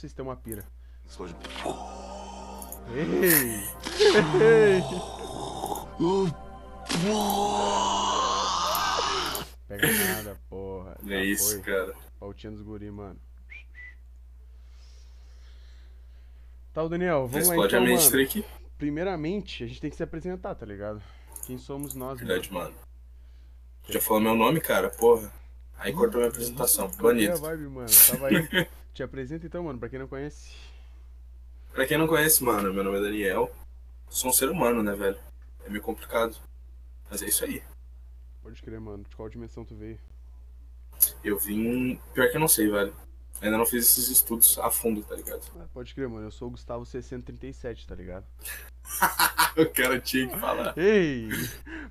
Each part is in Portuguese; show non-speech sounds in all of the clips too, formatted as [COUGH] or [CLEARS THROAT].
vocês têm uma pira. Explode. Ei! Ei! Pega nada, porra. É Já isso, foi. cara. Pautinha dos guri, mano. Tá, o Daniel, vamos lá Explode então, a mente mano. trick. Primeiramente, a gente tem que se apresentar, tá ligado? Quem somos nós, mano? Verdade, mano. Já falou meu nome, cara? Porra. Aí cortou minha apresentação. É a Banido. vibe, mano? Tava aí. [LAUGHS] Te apresenta então, mano, pra quem não conhece. Pra quem não conhece, mano, meu nome é Daniel. Sou um ser humano, né, velho? É meio complicado. Mas é isso aí. Pode crer, mano. De qual dimensão tu veio? Eu vim. Pior que eu não sei, velho. Ainda não fiz esses estudos a fundo, tá ligado? Ah, pode crer, mano. Eu sou o Gustavo 637, tá ligado? o cara tinha que falar. Ei!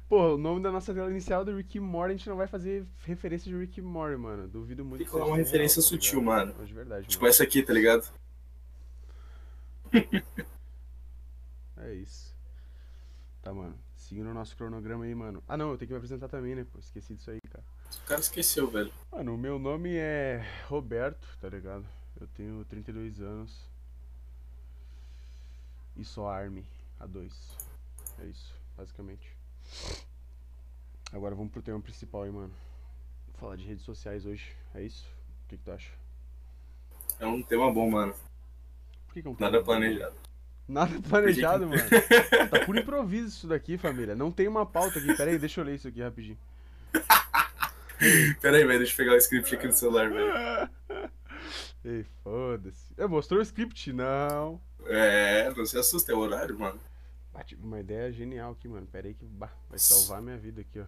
Pô, o nome da nossa tela inicial é do Rick Morty, a gente não vai fazer referência de Rick Morty, mano. Duvido muito Tem que uma real, referência tá sutil, ligado? mano. Mas de verdade, Tipo mano. essa aqui, tá ligado? [LAUGHS] É isso. Tá, mano. Seguindo o nosso cronograma aí, mano. Ah, não, eu tenho que me apresentar também, né? Pô, esqueci disso aí, cara. O cara esqueceu, velho. Mano, o meu nome é Roberto, tá ligado? Eu tenho 32 anos. E sou Army A2. É isso, basicamente. Agora vamos pro tema principal aí, mano. Vou falar de redes sociais hoje. É isso? O que, que tu acha? É um tema bom, mano. Por que, que é um Nada tema bom, planejado. Nada planejado, mano. Tá por improviso isso daqui, família. Não tem uma pauta aqui. Pera aí, deixa eu ler isso aqui rapidinho. [LAUGHS] Pera aí, velho. Deixa eu pegar o script aqui no celular, velho. [LAUGHS] Ei, foda-se. É, mostrou o script? Não. É, não se assusta, é o horário, mano. Tive uma ideia genial aqui, mano. Pera aí que bah, vai salvar minha vida aqui, ó.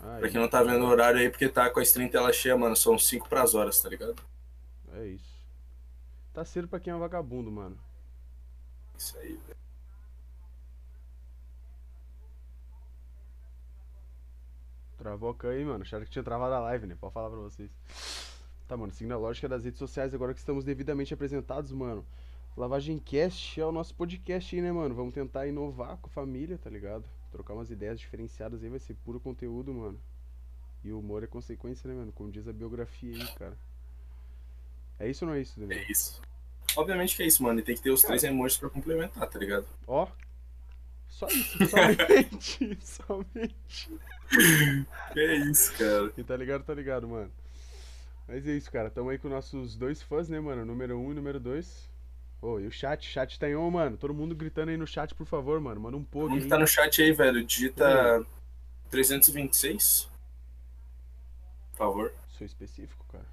Aí, Pra quem não tá vendo o horário aí, porque tá com a stream tela cheia, mano, são 5 pras horas, tá ligado? É isso. Tá cedo pra quem é vagabundo, mano. Isso aí, velho. Travou a aí, mano. Acharam que tinha travado a live, né? Pode falar pra vocês. Tá, mano. Seguindo a lógica das redes sociais, agora que estamos devidamente apresentados, mano. Lavagem Cast é o nosso podcast aí, né, mano? Vamos tentar inovar com a família, tá ligado? Trocar umas ideias diferenciadas aí, vai ser puro conteúdo, mano. E o humor é consequência, né, mano? Como diz a biografia aí, cara. É isso ou não é isso, Daniel? É isso. Obviamente que é isso, mano. E tem que ter os três emojis pra complementar, tá ligado? Ó. Só isso, [LAUGHS] somente. [LAUGHS] somente. É isso, cara. Quem tá ligado, tá ligado, mano. Mas é isso, cara. Tamo aí com nossos dois fãs, né, mano? Número um e número dois. Ô, e o chat? Chat tá em on, mano. Todo mundo gritando aí no chat, por favor, mano. Manda um pouco mundo aí. que tá no chat aí, velho, digita 326. Por favor. Sou específico, cara.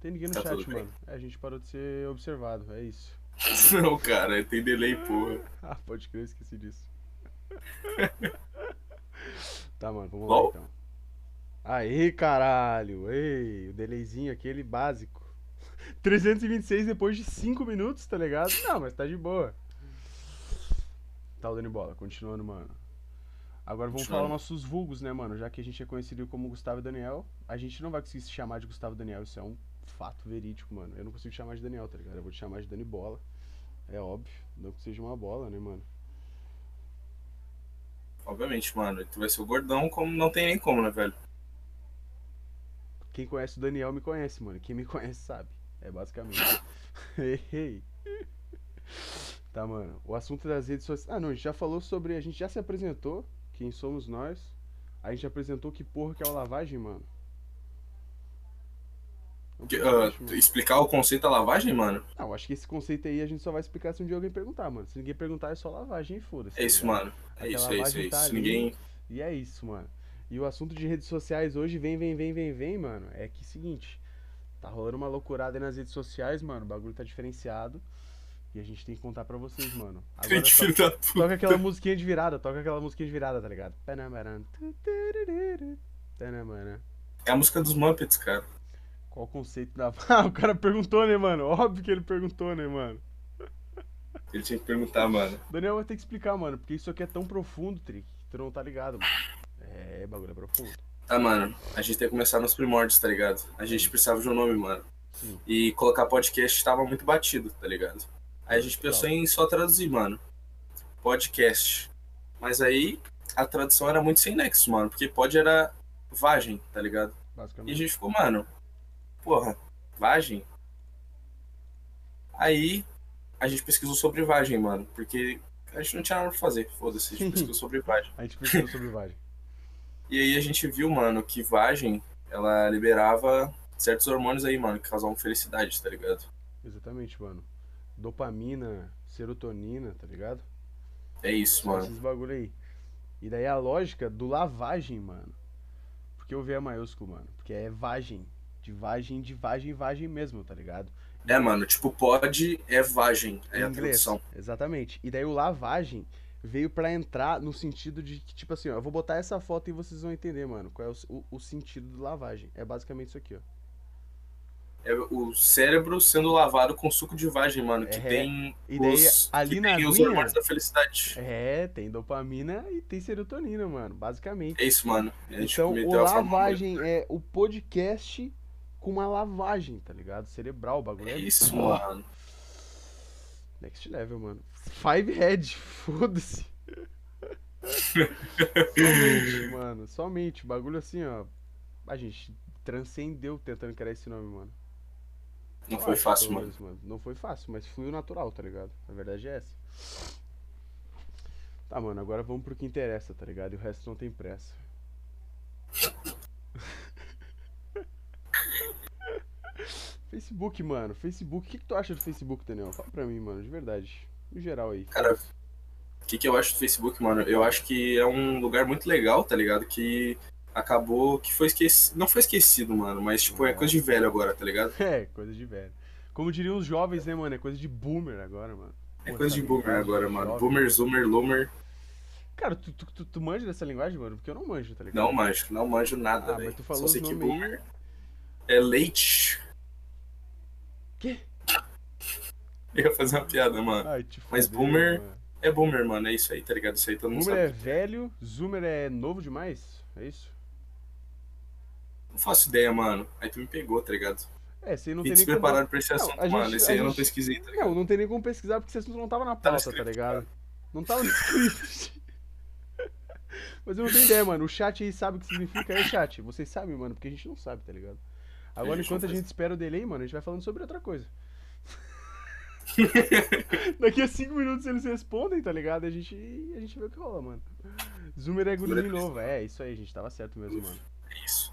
Tem ninguém no Tá chat, mano. É, a gente parou de ser observado, é isso. [LAUGHS] Não, cara, tem delay, porra. [LAUGHS] Ah, pode crer, eu esqueci disso. [LAUGHS] tá, mano, vamos Bom. lá então. Aí, caralho. Ei, o delayzinho aquele básico. 326 depois de 5 minutos, tá ligado? Não, mas tá de boa. Tá o Dani Bola, continuando, mano. Agora vamos falar nossos vulgos, né, mano? Já que a gente é conhecido como Gustavo e Daniel, a gente não vai conseguir se chamar de Gustavo e Daniel, isso é um fato verídico, mano. Eu não consigo chamar de Daniel, tá ligado? Eu vou te chamar de Dani Bola. É óbvio, não que seja uma bola, né, mano? Obviamente, mano. Tu vai ser o gordão, como não tem nem como, né, velho? Quem conhece o Daniel me conhece, mano. Quem me conhece sabe. É basicamente. Ei, [LAUGHS] ei. tá, mano. O assunto das redes sociais. Ah, não, a gente já falou sobre. A gente já se apresentou. Quem somos nós. A gente apresentou que porra que é o lavagem, mano. Mano. explicar o conceito da lavagem, mano? Não, acho que esse conceito aí a gente só vai explicar se um dia alguém perguntar, mano. Se ninguém perguntar, é só lavagem e foda-se. É tá isso, mano. É isso, é isso, é tá isso. ali. Ninguém. E é isso, mano. E o assunto de redes sociais hoje vem, vem, vem, vem, vem, mano. É que seguinte, tá rolando uma loucurada aí nas redes sociais, mano. O bagulho tá diferenciado. E a gente tem que contar pra vocês, mano. Agora Gente, [LAUGHS] to- filho da puta. toca aquela musiquinha de virada, toca aquela musiquinha de virada, tá ligado? É a música dos Muppets, cara. Qual o conceito da. [LAUGHS] Ah, o cara perguntou, né, mano? Óbvio que ele perguntou, né, mano? Ele tinha que perguntar, mano. Daniel vai ter que explicar, mano, porque isso aqui é tão profundo, Trick, que tu não tá ligado, mano. É, bagulho é profundo. Tá, mano. A gente tem que começar nos primórdios, tá ligado? A gente precisava de um nome, mano. Sim. E colocar podcast tava muito batido, tá ligado? Aí a gente pensou em só traduzir, mano. Podcast. Mas aí a tradução era muito sem nexo, mano. Porque pod era vagem, tá ligado? E a gente ficou, mano. Porra, vagem? Aí a gente pesquisou sobre vagem, mano, porque a gente não tinha nada pra fazer, foda-se, a gente [LAUGHS] pesquisou sobre vagem. A gente pesquisou sobre [LAUGHS] vagem. E aí a gente viu, mano, que vagem, ela liberava certos hormônios aí, mano, que causavam felicidade, tá ligado? Exatamente, mano. Dopamina, serotonina, tá ligado? É isso, Só mano. esses bagulho aí. E daí a lógica do lavagem, mano. Porque eu vi a maiúsculo, mano. Porque é vagem. De vagem, de vagem, vagem mesmo, tá ligado? É, mano, tipo, pode é vagem, é Em a inglês. tradução. Exatamente. E daí o lavagem veio pra entrar no sentido de que, tipo assim, ó, eu vou botar essa foto e vocês vão entender, mano, qual é o, o, o sentido do lavagem. É basicamente isso aqui, ó. É o cérebro sendo lavado com suco de vagem, mano, que É. tem E daí, os, ali que na tem os aguinha- hormônios da felicidade. É, tem dopamina e tem serotonina, mano, basicamente. É isso, mano. Gente Então, o a fórmula. lavagem é o podcast com uma lavagem, tá ligado? Cerebral, o bagulho É é isso, mano. Next level, mano. Five head, [LAUGHS] foda-se. somente, [LAUGHS] mano. Somente. Bagulho assim, ó. A gente transcendeu tentando criar esse nome, mano. Não foi fácil, mano. mano. Não foi fácil, mas fluiu natural, tá ligado? A verdade é essa. Tá, mano, agora vamos pro que interessa, tá ligado? E o resto não tem pressa. Facebook, mano. Facebook. O que, que tu acha do Facebook, Daniel? Fala pra mim, mano, de verdade. No geral aí. Cara, o que, que eu acho do Facebook, mano? Eu acho que é um lugar muito legal, tá ligado? Que acabou, que foi esquecido. Não foi esquecido, mano, mas tipo, é coisa de velho agora, tá ligado? [LAUGHS] É, coisa de velho. Como diriam os jovens, né, mano? É coisa de boomer agora, mano. É Pô, coisa de essa boomer agora, mano. jovem. Boomer, zoomer, loomer. Cara, tu, tu, tu, tu manja dessa linguagem, mano? Porque eu não manjo, tá ligado? Não manjo, não manjo nada, Ah, velho. mas tu falou Só sei que nomes aí. boomer é leite. Quê? Eu ia fazer uma piada, mano. Ai, Mas boomer- mano. É boomer, mano. É isso aí, tá ligado? Isso aí todo mundo Boomer é sabe. velho, Zoomer é novo demais? É isso? Não faço ideia, mano. Aí tu me pegou, tá ligado? É, você não Vim tem nem como... despreparado pra esse Não, assunto, a mano. gente- Esse aí eu não gente- pesquisei, tá ligado? Não, não tem nem como pesquisar porque esse assunto não tava na Tá no pauta, tá script, ligado? Não tava no script. [LAUGHS] Mas eu não tenho ideia, mano. O chat aí sabe o que significa. Aí, chat, vocês sabem, mano, porque a gente não sabe, tá ligado? Agora, enquanto a gente espera o delay, mano, a gente vai falando sobre outra coisa. [LAUGHS] Daqui a 5 minutos eles respondem, tá ligado? A gente, a gente vê o que rola, mano. Zoomer é guri de novo. É, isso aí, a gente tava certo mesmo, mano. É isso.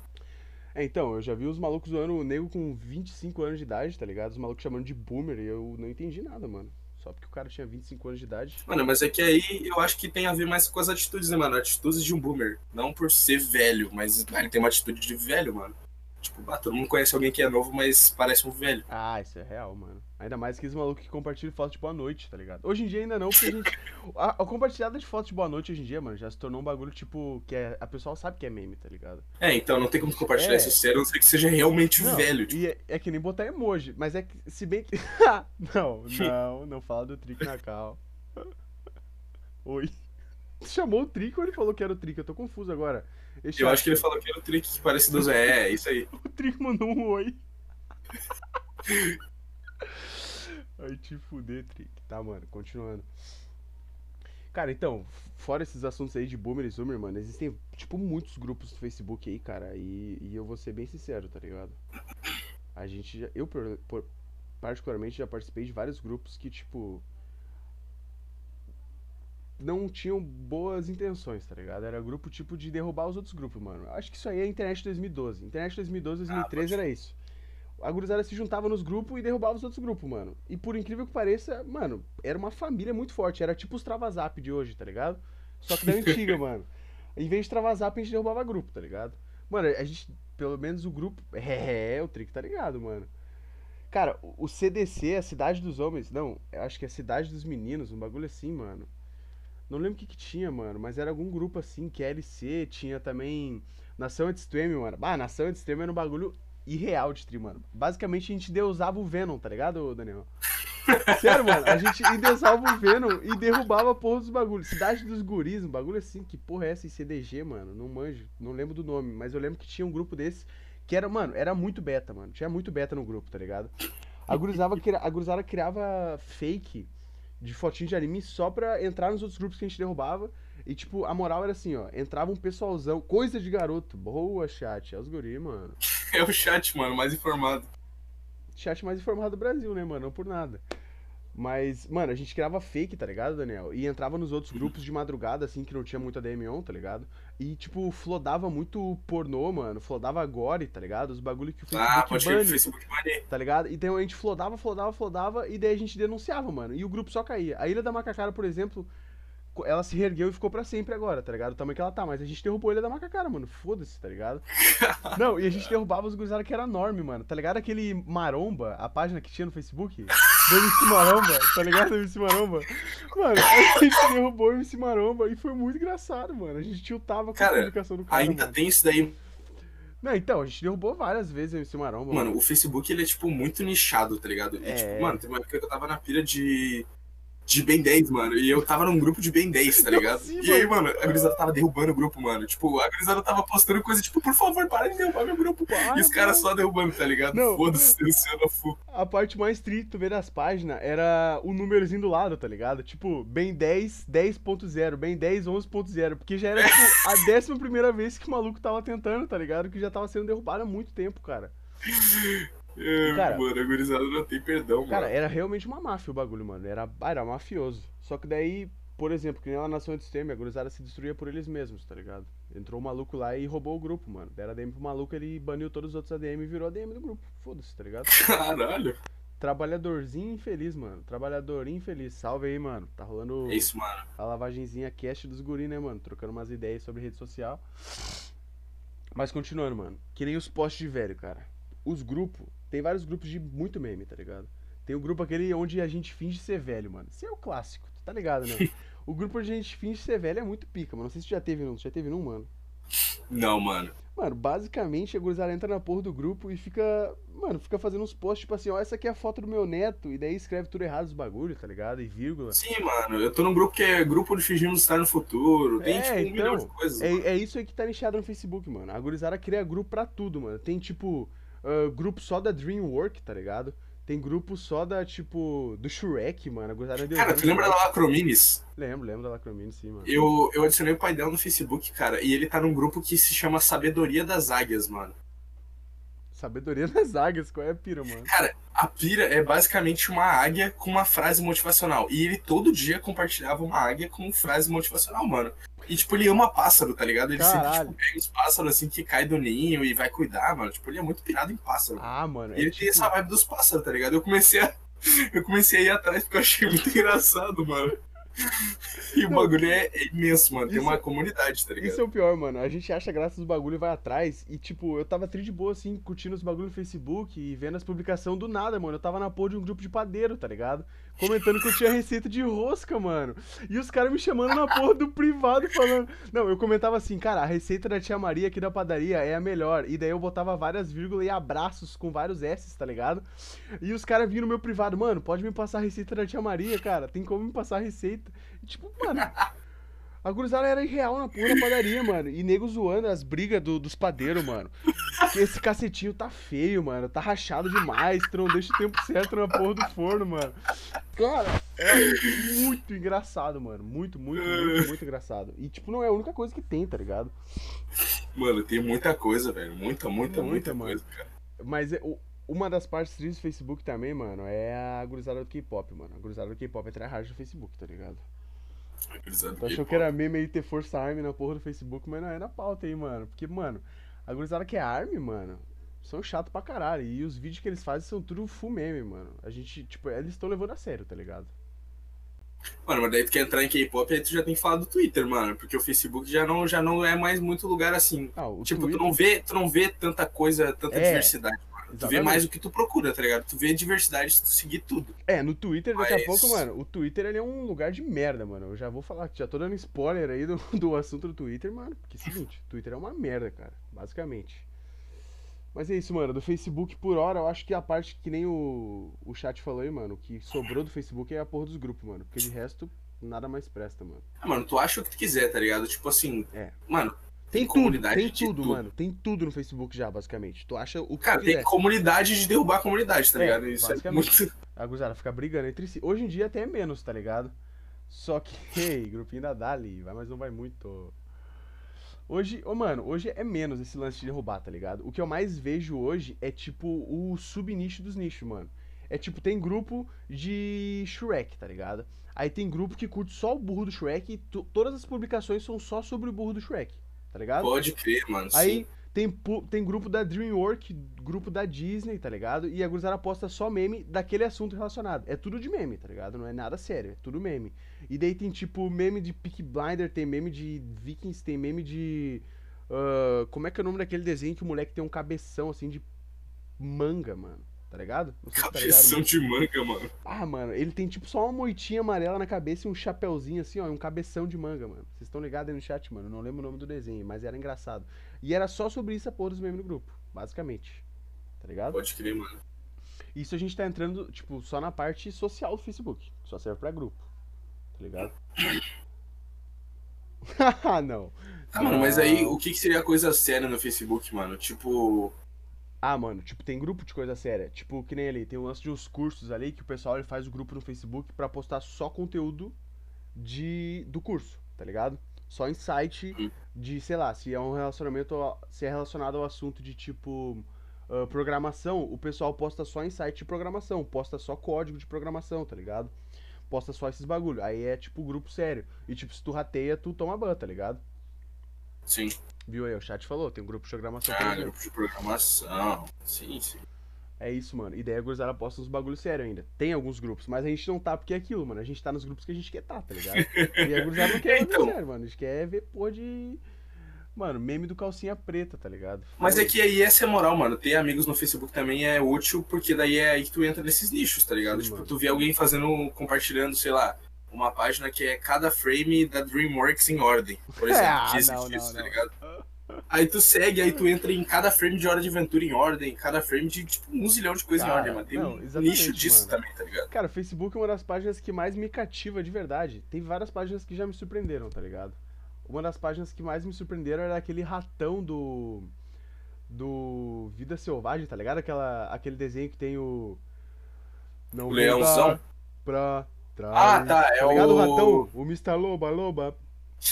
É, então, eu já vi os malucos zoando o nego com 25 anos de idade, tá ligado? Os malucos chamando de boomer e eu não entendi nada, mano. Só porque o cara tinha 25 anos de idade. Mano, mas é que aí eu acho que tem a ver mais com as atitudes, né, mano? Atitudes de um boomer. Não por ser velho, mas ele tem uma atitude de velho, mano. Tipo, ah, todo mundo conhece alguém que é novo, mas parece um velho. Ah, isso é real, mano. Ainda mais que os malucos que compartilham foto de boa noite, tá ligado? Hoje em dia ainda não, porque a gente. [LAUGHS] A, a compartilhada de foto de boa noite hoje em dia, mano, já se tornou um bagulho tipo. que é, a pessoa sabe que é meme, tá ligado? É, então não tem como compartilhar É. isso sério, a não ser que seja realmente Não, velho. Tipo, E é, é que nem botar emoji, mas é que. Se bem que. [LAUGHS] não, não, não fala do Trick na cal. [LAUGHS] Oi. Chamou o Trick ou ele falou que era o Trick? Eu tô confuso agora. Eu chat- acho que ele falou que era o trick que parece do Zé. É, isso aí. [LAUGHS] O Trick mandou um oi. [LAUGHS] Ai, te fuder, Trick. Tá, mano, continuando. Cara, então, fora esses assuntos aí de boomer e zoomer, mano, existem, tipo, muitos grupos no Facebook aí, cara, e, e eu vou ser bem sincero, tá ligado? A gente já, eu, por- por- particularmente, já participei de vários grupos que, tipo, não tinham boas intenções, tá ligado? Era grupo, tipo, de derrubar os outros grupos, mano. Acho que isso aí é a internet 2012. Internet 2012, 2013 pode era isso. A gurizada se juntava nos grupos e derrubava os outros grupos, mano. E por incrível que pareça, mano, era uma família muito forte. Era tipo os Travazap de hoje, tá ligado? Só que da [LAUGHS] antiga, mano. Em vez de Travazap, a gente derrubava grupo, tá ligado? Mano, a gente, pelo menos o grupo. [LAUGHS] É, o Trick tá ligado, mano. Cara, o CDC, a Cidade dos Homens. Não, eu acho que é Cidade dos Meninos, um bagulho assim, mano. Não lembro o que que tinha, mano, mas era algum grupo assim, que LC, tinha também Nação Extreme, mano. Ah, Nação Extreme era um bagulho irreal de stream, mano. Basicamente a gente deusava o Venom, tá ligado, Daniel? [LAUGHS] Sério, mano, a gente endeusava o Venom e derrubava a porra dos bagulhos. Cidade dos Guris, um bagulho assim, que porra é essa em CDG, mano? Não manjo, não lembro do nome, mas eu lembro que tinha um grupo desse que era, mano, era muito beta, mano. Tinha muito beta no grupo, tá ligado? A gurizada, a gurizada criava fake de fotinho de anime só pra entrar nos outros grupos que a gente derrubava. E, tipo, a moral era assim, ó. Entrava um pessoalzão, coisa de garoto. Boa, chat. É os guri, mano. [LAUGHS] É o chat, mano, mais informado. Chat mais informado do Brasil, né, mano? Não por nada. Mas, mano, a gente criava fake, tá ligado, Daniel? E entrava nos outros grupos de madrugada, assim, que não tinha muito ADM on, tá ligado? E, tipo, flodava muito pornô, mano. Flodava gore, tá ligado? Os bagulho que o Facebook Ah, pode bane, Facebook bane. tá ligado? Então a gente flodava, flodava, flodava, e daí a gente denunciava, mano. E o grupo só caía. A Ilha da Macacara, por exemplo, ela se reergueu e ficou pra sempre agora, tá ligado? O tamanho que ela tá. Mas a gente derrubou a Ilha da Macacara, mano. Foda-se, tá ligado? [LAUGHS] Não, e a gente derrubava os gurizada que era enorme, mano. Tá ligado aquele Maromba, a página que tinha no Facebook? [LAUGHS] Do MC Maromba, tá ligado? MC Maromba. Mano, a gente derrubou o MC Maromba e foi muito engraçado, mano. A gente tiltava com a Cara, publicação do cara, Ainda mano. tem isso daí. Não, então, a gente derrubou várias vezes o MC Maromba, Mano, o Facebook ele é, tipo, muito nichado, tá ligado? E, É. tipo, mano, teve uma época que eu tava na pira de. De Ben 10, mano. E eu tava num grupo de Ben 10, tá [LAUGHS] ligado? sim, e aí, mano. a gurizada tava derrubando o grupo, mano. Tipo, a gurizada tava postando coisa, tipo, por favor, para de derrubar meu grupo. Para, e os caras só derrubando, tá ligado? Foda-se, [LAUGHS] Luciano Fu. A parte mais triste tu vê das páginas era o númerozinho do lado, tá ligado? Tipo, bem 10, 10.0, bem 10, 11.0. Porque já era, tipo, a [LAUGHS] décima primeira vez que o maluco tava tentando, tá ligado? Que já tava sendo derrubado há muito tempo, cara. É, Cara. mano, a gurizada não tem perdão, Cara, mano. era realmente uma máfia o bagulho, mano. Era, era mafioso. Só que daí, por exemplo, que nem lá na Nação de Extreme, a gurizada se destruía por eles mesmos, tá ligado? Entrou um maluco lá e roubou o grupo, mano. Deram ADM pro maluco, ele baniu todos os outros ADM e virou ADM do grupo. Foda-se, tá ligado? Caralho. Trabalhadorzinho infeliz, mano. Trabalhador infeliz. Salve aí, mano. Tá rolando É isso, mano. a lavagenzinha cast dos guri, né, mano? Trocando umas ideias sobre rede social. Mas continuando, mano. Que nem os posts de velho, cara. Os grupos. Tem vários grupos de muito meme, tá ligado? Tem o grupo aquele onde a gente finge ser velho, mano. Esse é o clássico, tu tá ligado, né? o grupo onde a gente finge ser velho é muito pica, mano. Não sei se tu já teve num. Tu já teve num, mano? Não, mano. Mano, basicamente a gurizada entra na porra do grupo e fica. Mano, fica fazendo uns posts tipo assim, ó, essa aqui é a foto do meu neto. E daí escreve tudo errado os bagulho, tá ligado? E vírgula. Sim, mano. Eu tô num grupo que é grupo de fingimos estar no futuro. Tem, É, tipo, um então, milhão de coisas. mano. É, é isso aí que tá nichado no Facebook, mano. A gurizada cria grupo pra tudo, mano. Tem, tipo, ah, grupo só da Dreamwork, tá ligado? Tem grupo só da, tipo, do Shrek, mano. Cara, tu lembra da Lacromines? Lembro, lembro da Lacromine, sim, mano. Eu, eu adicionei o pai dela no Facebook, cara, e ele tá num grupo que se chama Sabedoria das Águias, mano. Sabedoria das águias, qual é a pira, mano? Cara, a pira é basicamente uma águia com uma frase motivacional. E ele todo dia compartilhava uma águia com frase motivacional, mano. E, tipo, ele ama pássaro, tá ligado? Ele sempre, Caralho. tipo, pega os pássaros assim que cai do ninho e vai cuidar, mano. Tipo, ele é muito pirado em pássaro. Ah, mano. E É ele tem tipo... essa vibe dos pássaros, tá ligado? Eu comecei a. [LAUGHS] Eu comecei a ir atrás porque eu achei muito [LAUGHS] engraçado, mano. [LAUGHS] E o bagulho é, é imenso, mano. Tem Isso- uma comunidade, tá ligado? Isso é o pior, mano. A gente acha graça dos bagulho e vai atrás. E, tipo, eu tava tri de boa, assim, curtindo os bagulho no Facebook e vendo as publicações do nada, mano. Eu tava na porra de um grupo de padeiro, tá ligado? Comentando que eu tinha receita de rosca, mano. E os caras me chamando na porra do privado falando. Não, eu comentava assim, cara, a receita da tia Maria aqui da padaria é a melhor. E daí eu botava várias vírgulas e abraços com vários S, tá ligado? E os caras vinham no meu privado, mano, pode me passar a receita da tia Maria, cara. Tem como me passar a receita. E, tipo, mano. A gurizada era irreal na porra da padaria, mano. E nego zoando as brigas do- dos padeiros, mano. Que esse cacetinho tá feio, mano. Tá rachado demais. Tu não deixa o tempo certo na porra do forno, mano. Cara, é muito engraçado, mano. Muito, muito, muito, muito engraçado. E, tipo, não é a única coisa que tem, tá ligado? Mano, tem muita coisa, velho. Muita, muita, Muita, muita, mano. coisa, cara. Mas é, o- uma das partes tristes do Facebook também, mano, é a gurizada do K-pop, mano. A gurizada do K-pop é tryhard no Facebook, tá ligado? Tu achou que era meme aí ter Força Army na porra do Facebook, mas não é na pauta aí, mano. Porque, mano, a gurizada que é Army, mano, são chato pra caralho. E os vídeos que eles fazem são tudo full meme, mano. A gente, tipo, eles estão levando a sério, tá ligado? Mano, mas daí tu quer entrar em K-pop, aí tu já tem que falar do Twitter, mano. Porque o Facebook já não, já não é mais muito lugar assim. Ah, tipo, Twitter- tu não vê, tu não vê tanta coisa, tanta É, diversidade, mano. Tu vê exatamente. mais o que tu procura, tá ligado? Tu vê diversidade se tu seguir tudo. É, no Twitter, daqui a Mas- pouco, mano, o Twitter ele é um lugar de merda, mano. Eu já vou falar, já tô dando spoiler aí do, [LAUGHS] do assunto do Twitter, mano. Porque é o seguinte, Twitter é uma merda, cara, basicamente. Mas é isso, mano. Do Facebook, por hora, eu acho que a parte que nem o, o chat falou aí, mano, o que sobrou do Facebook é a porra dos grupos, mano. Porque de resto, nada mais presta, mano. Ah, mano, tu acha o que tu quiser, tá ligado? Tipo assim, É. mano, Tem, Tem tudo, comunidade tem tudo, tudo. mano. Tem tudo no Facebook já, basicamente. Tu acha o que cara, tem comunidade de derrubar a comunidade, tá É, ligado? Isso é muito. [LAUGHS] A fica brigando entre si. Hoje em dia até é menos, tá ligado? Só que, [LAUGHS] ei, grupinho da Dali, vai, mas não vai muito. Hoje, ô mano, hoje é menos esse lance de derrubar, tá ligado? O que eu mais vejo hoje é tipo o subnicho dos nichos, mano. É tipo, tem grupo de Shrek, tá ligado? Aí tem grupo que curte só o burro do Shrek e todas as publicações são só sobre o burro do Shrek, tá ligado? Pode crer, mano. Aí sim. tem, tem grupo da DreamWorks, grupo da Disney, tá ligado? E a gurizada posta só meme daquele assunto relacionado. É tudo de meme, tá ligado? Não é nada sério, é tudo meme. E daí tem tipo meme de Peak Blinder, tem meme de Vikings, tem meme de. Uh, como é que é o nome daquele desenho que o moleque tem um cabeção assim de manga, mano? Tá ligado? Cabeção tá ligado, de manga, mano. Ah, mano, ele tem tipo só uma moitinha amarela na cabeça e um chapéuzinho assim, ó, um cabeção de manga, mano. Vocês estão ligados aí no chat, mano? Não lembro o nome do desenho, mas era engraçado. E era só sobre isso a porra dos memes no grupo, basicamente. Tá ligado? Pode crer, mano. Isso a gente tá entrando, tipo, só na parte social do Facebook. Só serve pra grupo. Tá ligado? [LAUGHS] ah, não. Ah, mano, mas aí o que, que seria coisa séria no Facebook, mano? Tipo, ah, mano, tipo, tem grupo de coisa séria. Tipo, que nem ali, tem um lance de uns cursos ali que o pessoal ele faz o grupo no Facebook para postar só conteúdo de do curso, tá ligado? Só em site hum. de, sei lá, se é um relacionamento, se é relacionado ao assunto de tipo uh, programação, o pessoal posta só em site de programação, posta só código de programação, tá ligado? Posta só esses bagulho. Aí é tipo grupo sério. E tipo, se tu rateia, tu toma ban, tá ligado? Sim. Viu aí, o chat falou, tem um grupo de programação. Ah, grupo de programação. Sim, sim. É isso, mano. Ideia a gurizada posta uns bagulho sério ainda. Tem alguns grupos, mas a gente não tá porque é aquilo, mano. A gente tá nos grupos que a gente quer tá, tá ligado? [LAUGHS] e a gurizada não quer então... sério, mano. A gente quer ver porra de. Mano, meme do calcinha preta, tá ligado? Mas é que aí essa é moral, mano. Ter amigos no Facebook também é útil, porque daí é aí que tu entra nesses nichos, tá ligado? Sim, tipo, mano. tu vê alguém fazendo, compartilhando, sei lá, uma página que é cada frame da DreamWorks em ordem, por [LAUGHS] exemplo. ah, que não, não, tá não. Aí tu segue, aí tu entra em cada frame de Hora de Aventura em ordem, cada frame de tipo um zilhão de coisas em ordem, mano. Tem não, um nicho disso mano. também, tá ligado? Cara, o Facebook é uma das páginas que mais me cativa de verdade. Tem várias páginas que já me surpreenderam, tá ligado? Uma das páginas que mais me surpreenderam era aquele ratão do. Do Vida Selvagem, tá ligado? Aquela, aquele desenho que tem o. Não o leãozão? Pra trás. Ah, tá. É tá ligado? O... o ratão, o Mr. Loba, Loba.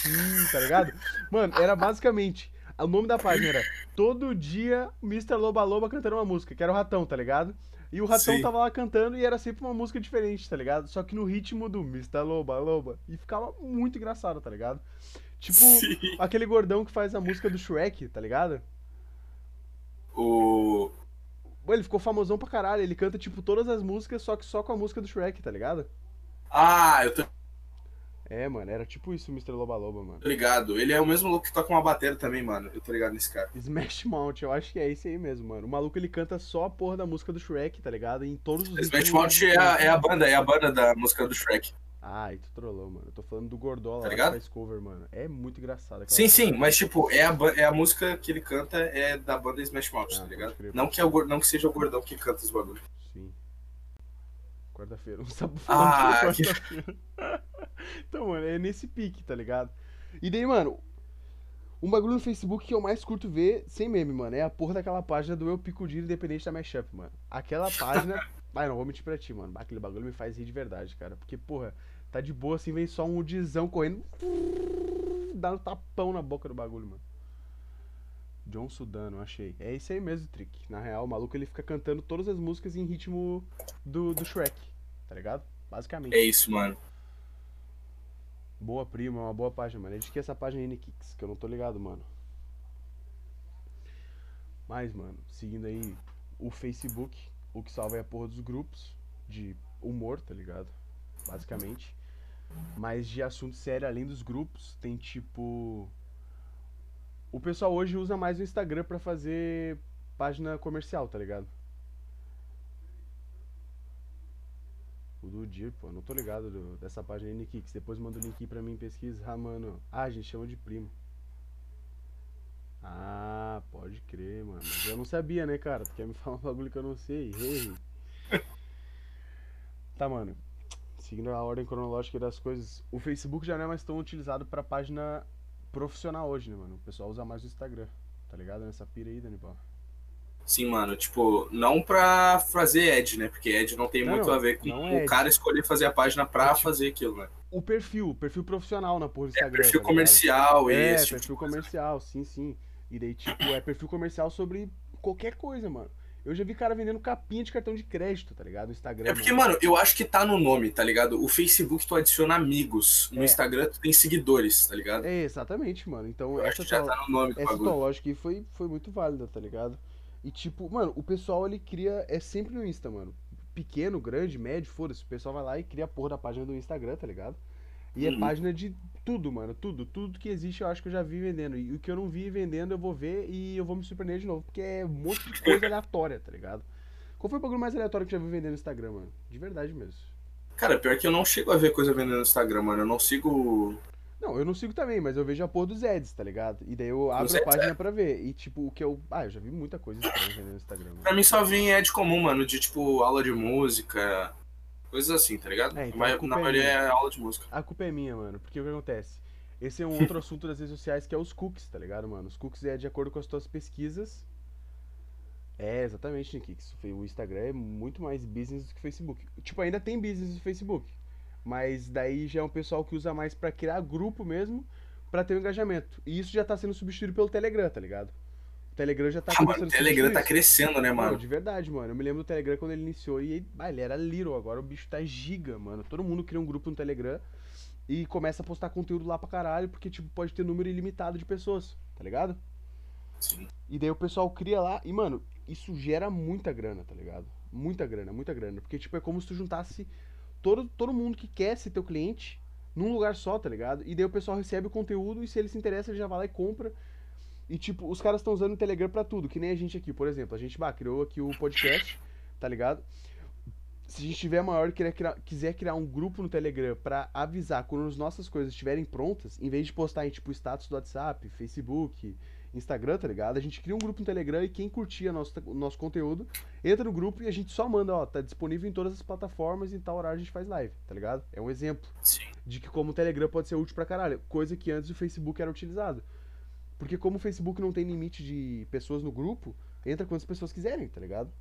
Hum, tá ligado? Mano, era basicamente. O nome da página era Todo dia Mr. Loba Loba cantando uma música, que era o ratão, tá ligado? E o ratão Sim. tava lá cantando e era sempre uma música diferente, tá ligado? Só que no ritmo do Mr. Loba Loba. E ficava muito engraçado, tá ligado? Tipo, Sim. aquele gordão que faz a música do Shrek, tá ligado? O. Ele ficou famosão pra caralho. Ele canta, tipo, todas as músicas, só que só com a música do Shrek, tá ligado? Ah, eu tô é, mano, era tipo isso o Mr. Loba Loba, mano. Tô ligado. Ele é o mesmo louco que toca uma bateria também, mano. Eu tô ligado nesse cara. Smash Mount, eu acho que é esse aí mesmo, mano. O maluco ele canta só a porra da música do Shrek, tá ligado? Em todos os Smash Mount é a, é a banda, é a banda da música do Shrek. E tu trollou, mano. Eu tô falando do Gordola tá ligado? que faz cover, mano. É muito engraçado. Sim, música. sim, mas tipo, é a, é a música que ele canta é da banda Smash Mouth, ah, tá ligado? Não que, é o, não que seja o gordão que canta os bagulhos. Quarta-feira, um sábado ah, que... [LAUGHS] então, mano, é nesse pique, tá ligado? E daí, mano, um bagulho no Facebook que eu mais curto ver, sem meme, mano, é a porra daquela página do Eu Pico Dia Independente da Mashup, mano. Aquela [LAUGHS] página. Vai, não vou mentir pra ti, mano. Aquele bagulho me faz rir de verdade, cara. Porque, porra, tá de boa assim, vem só um udizão correndo. [LAUGHS] Dá um tapão na boca do bagulho, mano. John Sudano, achei. É isso aí mesmo, Trick. Na real, o maluco ele fica cantando todas as músicas em ritmo do, do Shrek, tá ligado? Basicamente. É isso, mano. Boa prima, uma boa página, mano. É de que essa página aí, Kicks, que eu não tô ligado, mano. Mas, mano, seguindo aí o Facebook, o que salva é a porra dos grupos de humor, tá ligado? Basicamente. Mas de assunto sério, além dos grupos, tem tipo o pessoal hoje usa mais o Instagram para fazer página comercial, tá ligado? O do Dir, pô, não tô ligado do, dessa página Nikix. Depois manda o link pra mim pesquisar, mano. Ah, a gente chama de primo. Ah, pode crer, mano. Mas eu não sabia, né, cara? Tu quer me [LAUGHS] falar um bagulho que eu não sei. Hey. tá, mano. Seguindo a ordem cronológica das coisas, o Facebook já não é mais tão utilizado pra página profissional hoje, né, mano? O pessoal usa mais o Instagram, tá ligado? Nessa pira aí, Danibal. Sim, mano, tipo, não pra fazer ad, né? Porque ad não tem não, muito a ver com é o cara escolher fazer a página pra é, tipo, fazer aquilo, né? O perfil, o perfil profissional na porra do é, Instagram. É, perfil tá comercial, é, esse. perfil tipo comercial, sim, sim. E daí, tipo, é perfil comercial sobre qualquer coisa, mano. Eu já vi cara vendendo capinha de cartão de crédito, tá ligado? No Instagram. É porque, mano, eu acho que tá no nome, tá ligado? O Facebook tu adiciona amigos. No É. Instagram tu tem seguidores, tá ligado? É, exatamente, mano. Então, Eu essa acho que já tua, tá no nome do essa tua bagulho. lógica aí foi, foi muito válida, tá ligado? E tipo, mano, o pessoal ele cria. É sempre no Insta, mano. Pequeno, grande, médio, foda-se. O pessoal vai lá e cria a porra da página do Instagram, tá ligado? E é Uhum. página de tudo, mano. Tudo. Tudo que existe eu acho que eu já vi vendendo. E o que eu não vi vendendo eu vou ver e eu vou me surpreender de novo. Porque é um monte de coisa aleatória, tá ligado? Qual foi o bagulho mais aleatório que eu já vi vendendo no Instagram, mano? De verdade mesmo. Cara, pior que eu não chego a ver coisa vendendo no Instagram, mano. Eu não sigo. Não, eu não sigo também, mas eu vejo a porra dos ads, tá ligado? E daí eu abro a ads, página pra ver. E tipo, o que eu. Ah, eu já vi muita coisa vendendo no Instagram, mano. Pra mim só vem ad comum, mano, de tipo aula de música, coisas assim, tá ligado? É, então Mas a culpa na é maioria minha. é aula de música. A culpa é minha, mano. Porque o que acontece? Esse é um outro [LAUGHS] assunto das redes sociais que é os cookies, tá ligado, mano? Os cookies é de acordo com as tuas pesquisas. É, exatamente, Nikix. O Instagram é muito mais business do que o Facebook. Tipo, ainda tem business no Facebook. Mas daí já é um pessoal que usa mais pra criar grupo mesmo, pra ter o engajamento. E isso já tá sendo substituído pelo Telegram, tá ligado? Telegram já tá Ah, mano, o Telegram tá crescendo, né, Não, mano? de verdade, mano. Eu me lembro do Telegram quando ele iniciou e ah, ele era little. Agora o bicho tá giga, mano. Todo mundo cria um grupo no Telegram e começa a postar conteúdo lá pra caralho, porque, tipo, pode ter número ilimitado de pessoas, tá ligado? Sim. E daí o pessoal cria lá e, mano, isso gera muita grana, tá ligado? Muita grana, muita grana. Porque, tipo, é como se tu juntasse todo, todo mundo que quer ser teu cliente num lugar só, tá ligado? E daí o pessoal recebe o conteúdo e se ele se interessa, ele já vai lá e compra. E, tipo, os caras estão usando o Telegram pra tudo, que nem a gente aqui, por exemplo. A gente, bah, criou aqui o podcast, tá ligado? Se a gente tiver maior e criar- quiser criar um grupo no Telegram pra avisar quando as nossas coisas estiverem prontas, em vez de postar em, tipo, status do WhatsApp, Facebook, Instagram, tá ligado? A gente cria um grupo no Telegram e quem curtia nosso, o nosso conteúdo entra no grupo e a gente só manda, ó, tá disponível em todas as plataformas e em tal horário a gente faz live, tá ligado? É um exemplo Sim. de que como o Telegram pode ser útil pra caralho, coisa que antes o Facebook era utilizado. Porque como o Facebook não tem limite de pessoas no grupo, entra quantas pessoas quiserem, tá ligado?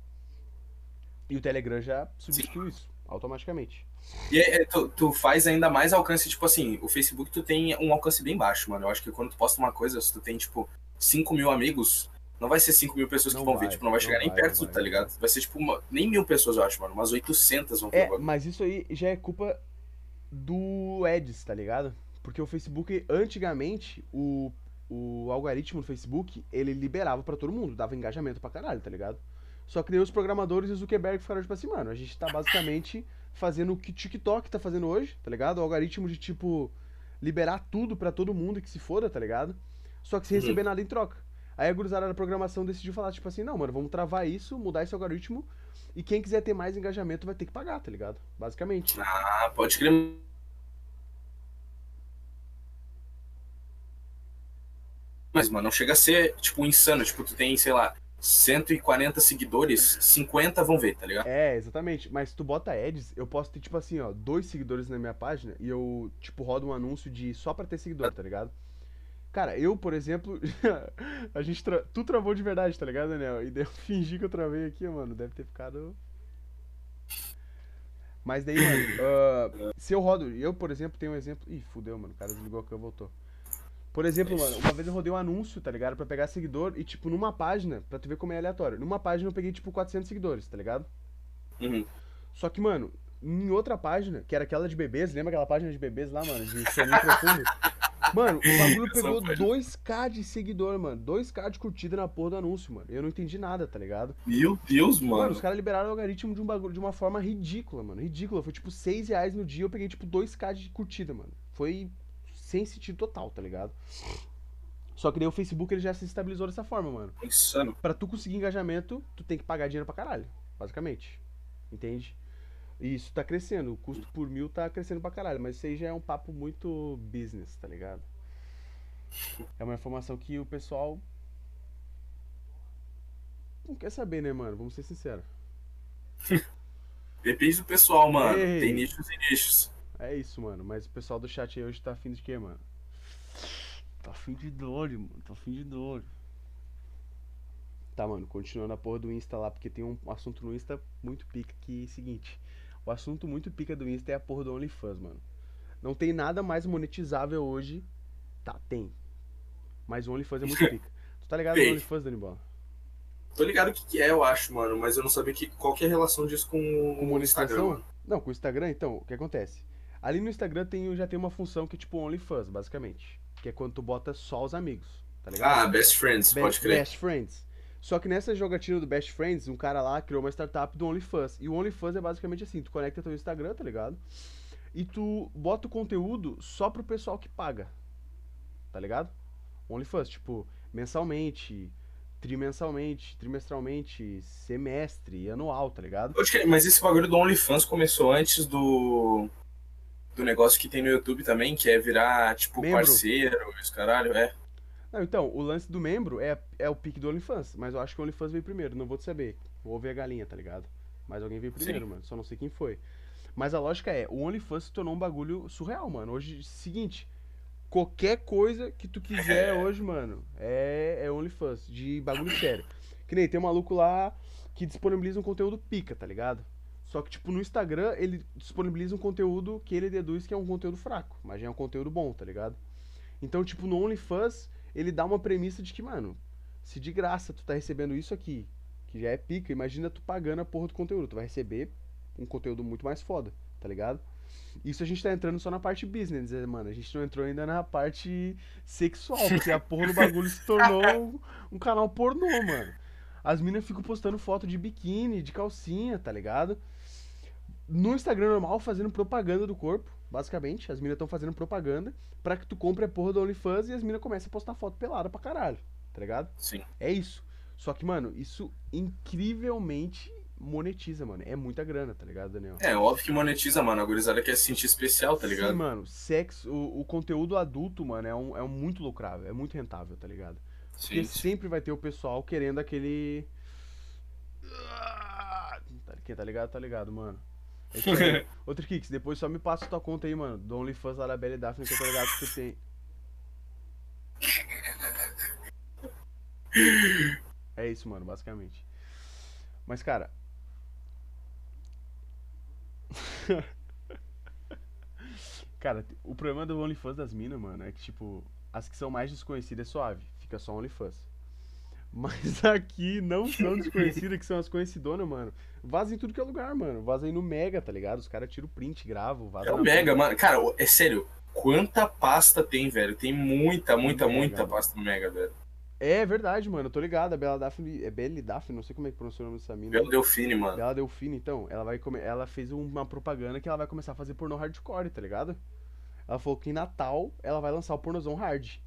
E o Telegram já substitui isso automaticamente. E é, é, tu, tu faz ainda mais alcance, tipo assim, o Facebook tu tem um alcance bem baixo, mano. Eu acho que quando tu posta uma coisa, se tu tem, tipo, 5 mil amigos, não vai ser 5 mil pessoas Não que vão vai, ver, tipo, não vai não chegar nem vai, perto, não vai, tá ligado? Vai ser, tipo, uma- nem mil pessoas, eu acho, mano. Umas 800 vão ver É, bagulho. mas isso aí já é culpa do Ads, tá ligado? Porque o Facebook, antigamente, o, o algoritmo do Facebook, ele liberava pra todo mundo, dava engajamento pra caralho, tá ligado? Só que daí os programadores e o Zuckerberg ficaram tipo assim, mano, a gente tá basicamente fazendo o que o TikTok tá fazendo hoje, tá ligado? O algoritmo de, tipo, liberar tudo pra todo mundo que se foda, tá ligado? Só que sem Uhum. receber nada em troca. Aí a gurizada da programação decidiu falar, tipo assim, não, mano, vamos travar isso, mudar esse algoritmo, e quem quiser ter mais engajamento vai ter que pagar, tá ligado? Basicamente. Ah, pode crer. Mas, mano, não chega a ser, tipo, insano. Tipo, tu tem, sei lá, 140 seguidores, 50 vão ver, tá ligado? É, exatamente. Mas tu bota ads, eu posso ter, tipo assim, ó, dois seguidores na minha página e eu, tipo, rodo um anúncio de só pra ter seguidor, tá ligado? Cara, eu, por exemplo, [LAUGHS] a gente. Tra... Tu travou de verdade, tá ligado, Daniel? E daí eu [LAUGHS] fingi que eu travei aqui, mano. Deve ter ficado. Mas daí, mano, ah, se eu rodo. Eu, por exemplo, tenho um exemplo. Ih, fudeu, mano. O cara desligou a câmera voltou. Por exemplo, mano, uma vez eu rodei um anúncio, tá ligado? Pra pegar seguidor e, tipo, numa página, pra tu ver como é aleatório. Numa página eu peguei, tipo, 400 seguidores, tá ligado? Uhum. Só que, mano, em outra página, que era aquela de bebês, lembra aquela página de bebês lá, mano? De soninho profundo? [LAUGHS] Mano, o bagulho pegou página. 2k de seguidor, mano. 2k de curtida na porra do anúncio, mano. Eu não entendi nada, tá ligado? Meu Deus, Mano, mano. os caras liberaram o algoritmo de, um bagulho, de uma forma ridícula, mano. Ridícula. Foi tipo 6 reais no dia, eu peguei tipo 2k de curtida, mano. Foi sem sentido total, tá ligado? Só que daí o Facebook ele já se estabilizou dessa forma, mano. Insano. Pra tu conseguir engajamento, tu tem que pagar dinheiro pra caralho, basicamente. Entende? E isso tá crescendo, o custo por mil tá crescendo pra caralho, mas isso aí já é um papo muito business, tá ligado? É uma informação que o pessoal não quer saber, né, mano? Vamos ser sinceros. [LAUGHS] Depende do pessoal, mano. Ei. Tem nichos e nichos. É isso, mano. Mas o pessoal do chat aí hoje tá afim de quê, mano? Tá afim de dor, mano. Tá afim de dor. Tá, mano. Continuando a porra do Insta lá, porque tem um assunto no Insta muito pica que é o seguinte. O assunto muito pica do Insta é a porra do OnlyFans, mano. Não tem nada mais monetizável hoje. Tá, tem. Mas o OnlyFans é muito [LAUGHS] pica. Tu tá ligado no. OnlyFans, Dani Bola? Tô ligado o que, que é, eu acho, mano, mas eu não sabia que, qual que é a relação disso com, Com o Instagram. mano. Não, com o Instagram, então, o que acontece? Ali no Instagram tem, já tem uma função que é tipo OnlyFans, basicamente. Que é quando tu bota só os amigos, tá ligado? Ah, Best Friends, Be- pode crer. Best Friends. Só que nessa jogatina do Best Friends, um cara lá criou uma startup do OnlyFans. E o OnlyFans é basicamente assim, tu conecta teu Instagram, tá ligado? E tu bota o conteúdo só pro pessoal que paga. Tá ligado? OnlyFans, tipo, mensalmente, trimensalmente, trimestralmente, semestre, anual, tá ligado? Mas esse bagulho do OnlyFans começou antes do. Do negócio que tem no YouTube também, que é virar, tipo, Membro. parceiro, esse caralho, é. Não, então, o lance do membro é, é o pique do OnlyFans, mas eu acho que o OnlyFans veio primeiro, não vou te saber. Vou ver a galinha, tá ligado? Mas alguém veio primeiro, Sim. mano, só não sei quem foi. Mas a lógica é, o OnlyFans se tornou um bagulho surreal, mano. Hoje, seguinte, qualquer coisa que tu quiser [LAUGHS] hoje, mano, é, é OnlyFans, de bagulho sério. Que nem tem um maluco lá que disponibiliza um conteúdo pica, tá ligado? Só que, tipo, no Instagram, ele disponibiliza um conteúdo que ele deduz que é um conteúdo fraco, mas já é um conteúdo bom, tá ligado? Então, tipo, no OnlyFans, ele dá uma premissa de que, mano, se de graça tu tá recebendo isso aqui, que já é pica, imagina tu pagando a porra do conteúdo. Tu vai receber um conteúdo muito mais foda, tá ligado? Isso a gente tá entrando só na parte business, né, mano. A gente não entrou ainda na parte sexual, porque a porra do bagulho se tornou [LAUGHS] um, um canal pornô, mano. As minas ficam postando foto de biquíni, de calcinha, tá ligado? No Instagram normal, fazendo propaganda do corpo, basicamente. As minas estão fazendo propaganda pra que tu compre a porra do OnlyFans e as minas começam a postar foto pelada pra caralho, tá ligado? Sim. É isso. Só que, mano, isso incrivelmente monetiza, mano. É muita grana, tá ligado, Daniel? É, óbvio que monetiza, mano. A gurizada quer se sentir especial, tá ligado? Sim, mano, sexo, o, o conteúdo adulto, mano, é um, é um muito lucrável, é muito rentável, tá ligado? Porque Sim, sim. sempre vai ter o pessoal querendo aquele. Ah, tá- Quem tá ligado, tá ligado, mano. É. [LAUGHS] Outro Kicks, depois só me passa tua conta aí, mano. Do OnlyFans lá da e Daphne, que eu tô ligado que tu tem. É isso, mano, basicamente. Mas, cara. [LAUGHS] cara, o problema do OnlyFans das minas, mano, é que, tipo, as que são mais desconhecidas é suave, fica só OnlyFans. Mas [LAUGHS] aqui não são desconhecidas, que são as conhecidonas, mano. Vaza em tudo que é lugar, mano. Vaza aí no Mega, tá ligado? Os caras tiram o print, gravam, vaza É o Mega, mano. Cara, é sério. Quanta pasta tem, velho? Tem muita, muita, muita pasta no Mega, velho. É verdade, mano. Eu tô ligado. A Bela Daphne. É Belle Daphne? Não sei como é que pronuncia o nome dessa mina. Belo Delfine, mano. Bela Delfine, então, ela vai come... ela fez uma propaganda que ela vai começar a fazer pornô hardcore, tá ligado? Ela falou que em Natal ela vai lançar o pornozão hard.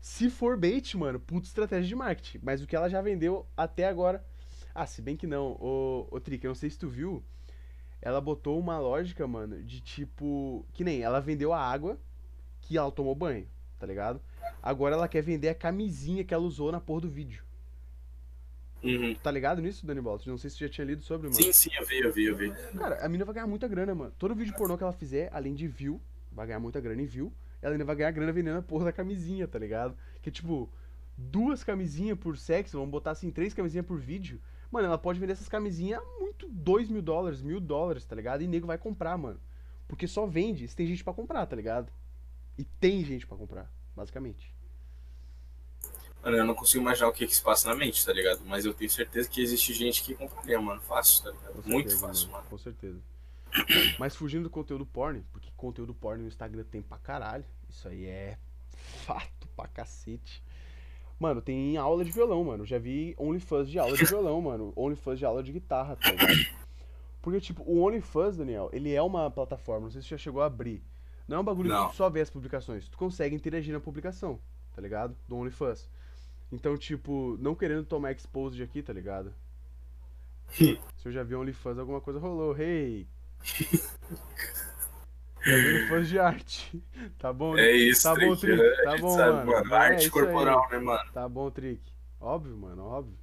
Se for bait, mano, puta estratégia de marketing. Mas o que ela já vendeu até agora. Ah, se bem que não. Ô, ô Trick, eu não sei se tu viu. Ela botou uma lógica, mano, de tipo. Que nem ela vendeu a água que ela tomou banho, tá ligado? Agora ela quer vender a camisinha que ela usou na porra do vídeo. Uhum. Tá ligado nisso, Dani Balto? Não sei se tu já tinha lido sobre, mano. Sim, sim, eu vi, eu vi, eu vi. Cara, a mina vai ganhar muita grana, mano. Todo vídeo pornô que ela fizer, além de view, vai ganhar muita grana em view. Ela ainda vai ganhar grana vendendo a porra da camisinha, tá ligado? Que tipo, duas camisinhas por sexo, vamos botar assim, três camisinhas por vídeo. Mano, ela pode vender essas camisinhas a muito dois mil dólares, mil dólares, tá ligado? E nego vai comprar, mano. Porque só vende se tem gente pra comprar, tá ligado? E tem gente pra comprar, basicamente. Mano, eu não consigo imaginar o que que se passa na mente, tá ligado? Mas eu tenho certeza que existe gente que compraria, mano. Fácil, tá ligado? Com Muito certeza, fácil, mano. Com certeza. Mas fugindo do conteúdo porn, porque conteúdo porn no Instagram tem pra caralho. Isso aí é fato pra cacete. Mano, tem aula de violão, mano. Já vi OnlyFans de aula de violão, mano. OnlyFans de aula de guitarra, tá ligado? Porque, tipo, o OnlyFans, Daniel, ele é uma plataforma, não sei se você já chegou a abrir. Não é um bagulho Não. que tu só vê as publicações. Tu consegue interagir na publicação, tá ligado? Do OnlyFans. Então, tipo, não querendo tomar exposed aqui, tá ligado? Se eu já vi OnlyFans, alguma coisa rolou. Hey! [LAUGHS] Vi OnlyFans de arte. [LAUGHS] Tá bom, né? É isso, Tá bom, Trick. A Tá bom, sabe, mano. mano. É Arte aí. corporal, né, mano? Tá bom, Trick. Óbvio, mano, óbvio.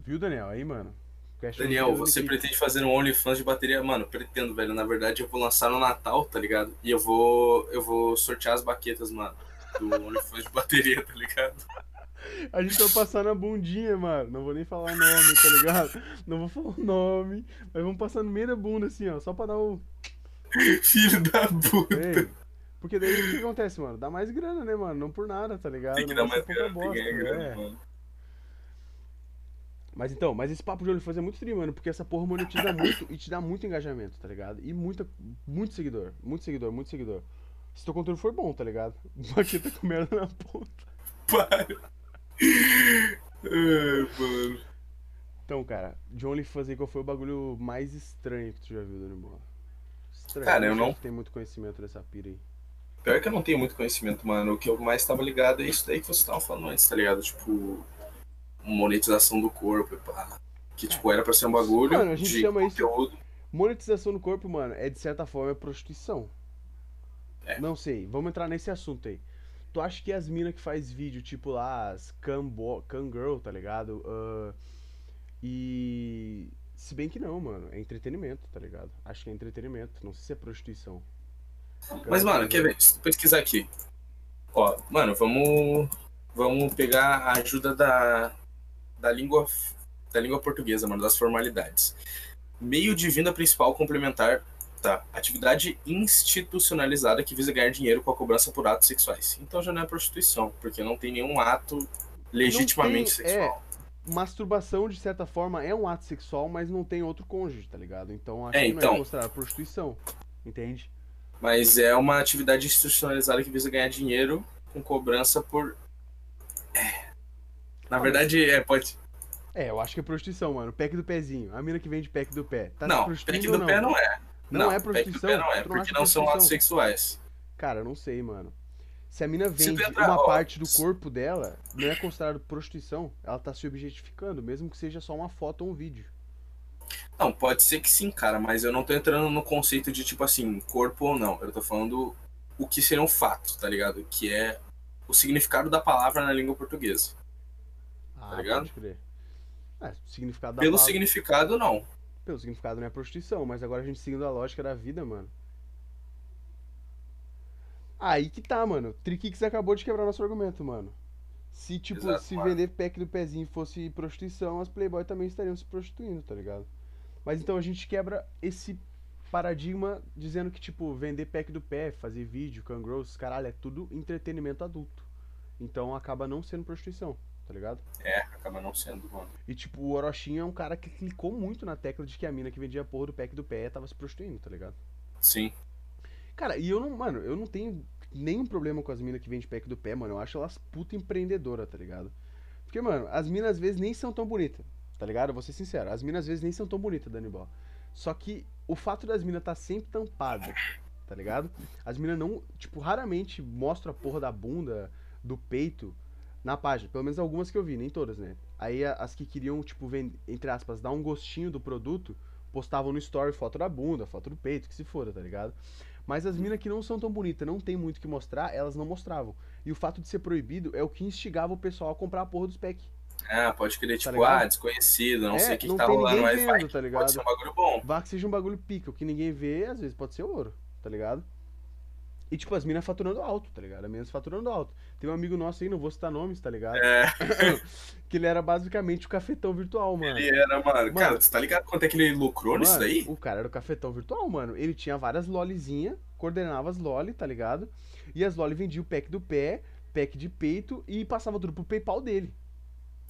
Viu, Daniel? Aí, mano. Daniel, você aqui. pretende fazer um OnlyFans de bateria? Mano, pretendo, velho. Na verdade, eu vou lançar no Natal, tá ligado? E eu vou, eu vou sortear as baquetas, mano. Do [LAUGHS] OnlyFans de bateria, tá ligado? A gente vai passar na bundinha, mano. Não vou nem falar o nome, tá ligado? Não vou falar o nome. Mas vamos passar no meio da bunda, assim, ó. Só pra dar o. Filho da puta. Ei, Porque daí o que acontece, mano? Dá mais grana, né, mano? Não por nada, tá ligado? Tem que Não dar mais grana, tem que ganhar bosta, grana, é. mano. Mas então, mas esse papo de OnlyFans é muito stream, mano, porque essa porra monetiza muito e te dá muito engajamento, tá ligado? E muita, muito seguidor, muito seguidor, muito seguidor. Se teu conteúdo for bom, tá ligado? [LAUGHS] Baqueta com merda na ponta. Para. Ai, mano. Então, cara, de OnlyFans aí, qual foi o bagulho mais estranho que tu já viu, Dani Bola? Estranho. Cara, eu sei não- tem muito conhecimento dessa pira aí. Pior que eu não tenho muito conhecimento, mano. O que eu mais tava ligado é isso daí que você tava falando antes, tá ligado? Tipo, monetização do corpo e pá. Que, tipo, era pra ser um bagulho Mano, a gente de chama isso- conteúdo. Monetização no corpo, mano, é de certa forma é prostituição. É. Não sei, vamos entrar nesse assunto aí. Tu acha que as minas que faz vídeo, tipo lá, as cam, bo- cam girl, tá ligado? Ah, e. Se bem que não, mano, é entretenimento, tá ligado? Acho que é entretenimento, não sei se é prostituição. Mas, mano, quer ver? Se tu pesquisar aqui. Ó, mano, vamos. Vamos pegar a ajuda da. Da língua. Da língua portuguesa, mano, das formalidades. Meio de vinda principal complementar. Tá. Atividade institucionalizada que visa ganhar dinheiro com a cobrança por atos sexuais. Então já não é prostituição, porque não tem nenhum ato legitimamente Não tem- sexual. Masturbação, de certa forma, é um ato sexual, mas não tem outro cônjuge, tá ligado? Então acho É, não então. é considerado prostituição. Entende? Mas é uma atividade institucionalizada que visa ganhar dinheiro com cobrança por. É. Na Ah, verdade, é, pode. É, eu acho que é prostituição, mano. Pack do pezinho. A mina que vende pack do pé. Tá não, pack do pé não é. Não é pack do prostituição? não é, não porque não são atos sexuais. Cara, eu não sei, mano. Se a mina vende entrar, uma ó, parte do corpo dela, não é considerado prostituição. Ela tá se objetificando, mesmo que seja só uma foto ou um vídeo. Não, pode ser que sim, cara, mas eu não tô entrando no conceito de tipo assim, corpo ou não. Eu tô falando o que seriam fatos, tá ligado? Que é o significado da palavra na língua portuguesa. Ah, ligado? pode crer. É, significado da Pelo palavra- significado, não. Pelo significado não é prostituição, mas agora a gente seguindo a lógica da vida, mano. Aí que tá, mano. Triquix acabou de quebrar nosso argumento, mano. Se, tipo, Exato, se mano. vender pack do pezinho fosse prostituição, as Playboy também estariam se prostituindo, tá ligado? Mas então a gente quebra esse paradigma dizendo que, tipo, vender pack do pé, fazer vídeo, cangrows, caralho, é tudo entretenimento adulto. Então acaba não sendo prostituição, tá ligado? É, acaba não sendo, mano. E tipo, o Orochinho é um cara que clicou muito na tecla de que a mina que vendia a porra do pack do pé tava se prostituindo, tá ligado? Sim. Cara, e eu não, mano, eu não tenho nenhum problema com as minas que vendem pack do pé, mano. Eu acho elas puta empreendedora, tá ligado? Porque, mano, as minas às vezes nem são tão bonitas, tá ligado? Eu vou ser sincero, as minas às vezes nem são tão bonitas, Dani Ball. Só que o fato das minas tá sempre tampada, tá ligado? As minas não, tipo, raramente mostram a porra da bunda, do peito na página. Pelo menos algumas que eu vi, nem todas, né? Aí as que queriam, tipo, vend... entre aspas, dar um gostinho do produto, postavam no story foto da bunda, foto do peito, que se foda, tá ligado? Mas as minas que não são tão bonitas, não tem muito o que mostrar, elas não mostravam. E o fato de ser proibido é o que instigava o pessoal a comprar a porra dos packs. Ah, pode querer, tipo, ligado? ah, desconhecido, não É, sei o que, que tá rolando, mas vai, vendo, tá pode ligado? ser um bagulho bom. Vá que seja um bagulho pica, o que ninguém vê, às vezes pode ser ouro, tá ligado? E tipo, as minas faturando alto, tá ligado? As minas faturando alto. Tem um amigo nosso aí, não vou citar nomes, tá ligado? É, [LAUGHS] que ele era basicamente o cafetão virtual, mano. ele era, mano. Cara, Mano. tu tá ligado quanto é que ele lucrou nisso Mano, daí? O cara era o cafetão virtual, mano. Ele tinha várias lolizinhas, coordenava as loli, tá ligado? E as loli vendia o pack do pé, pack de peito e passava tudo pro PayPal dele.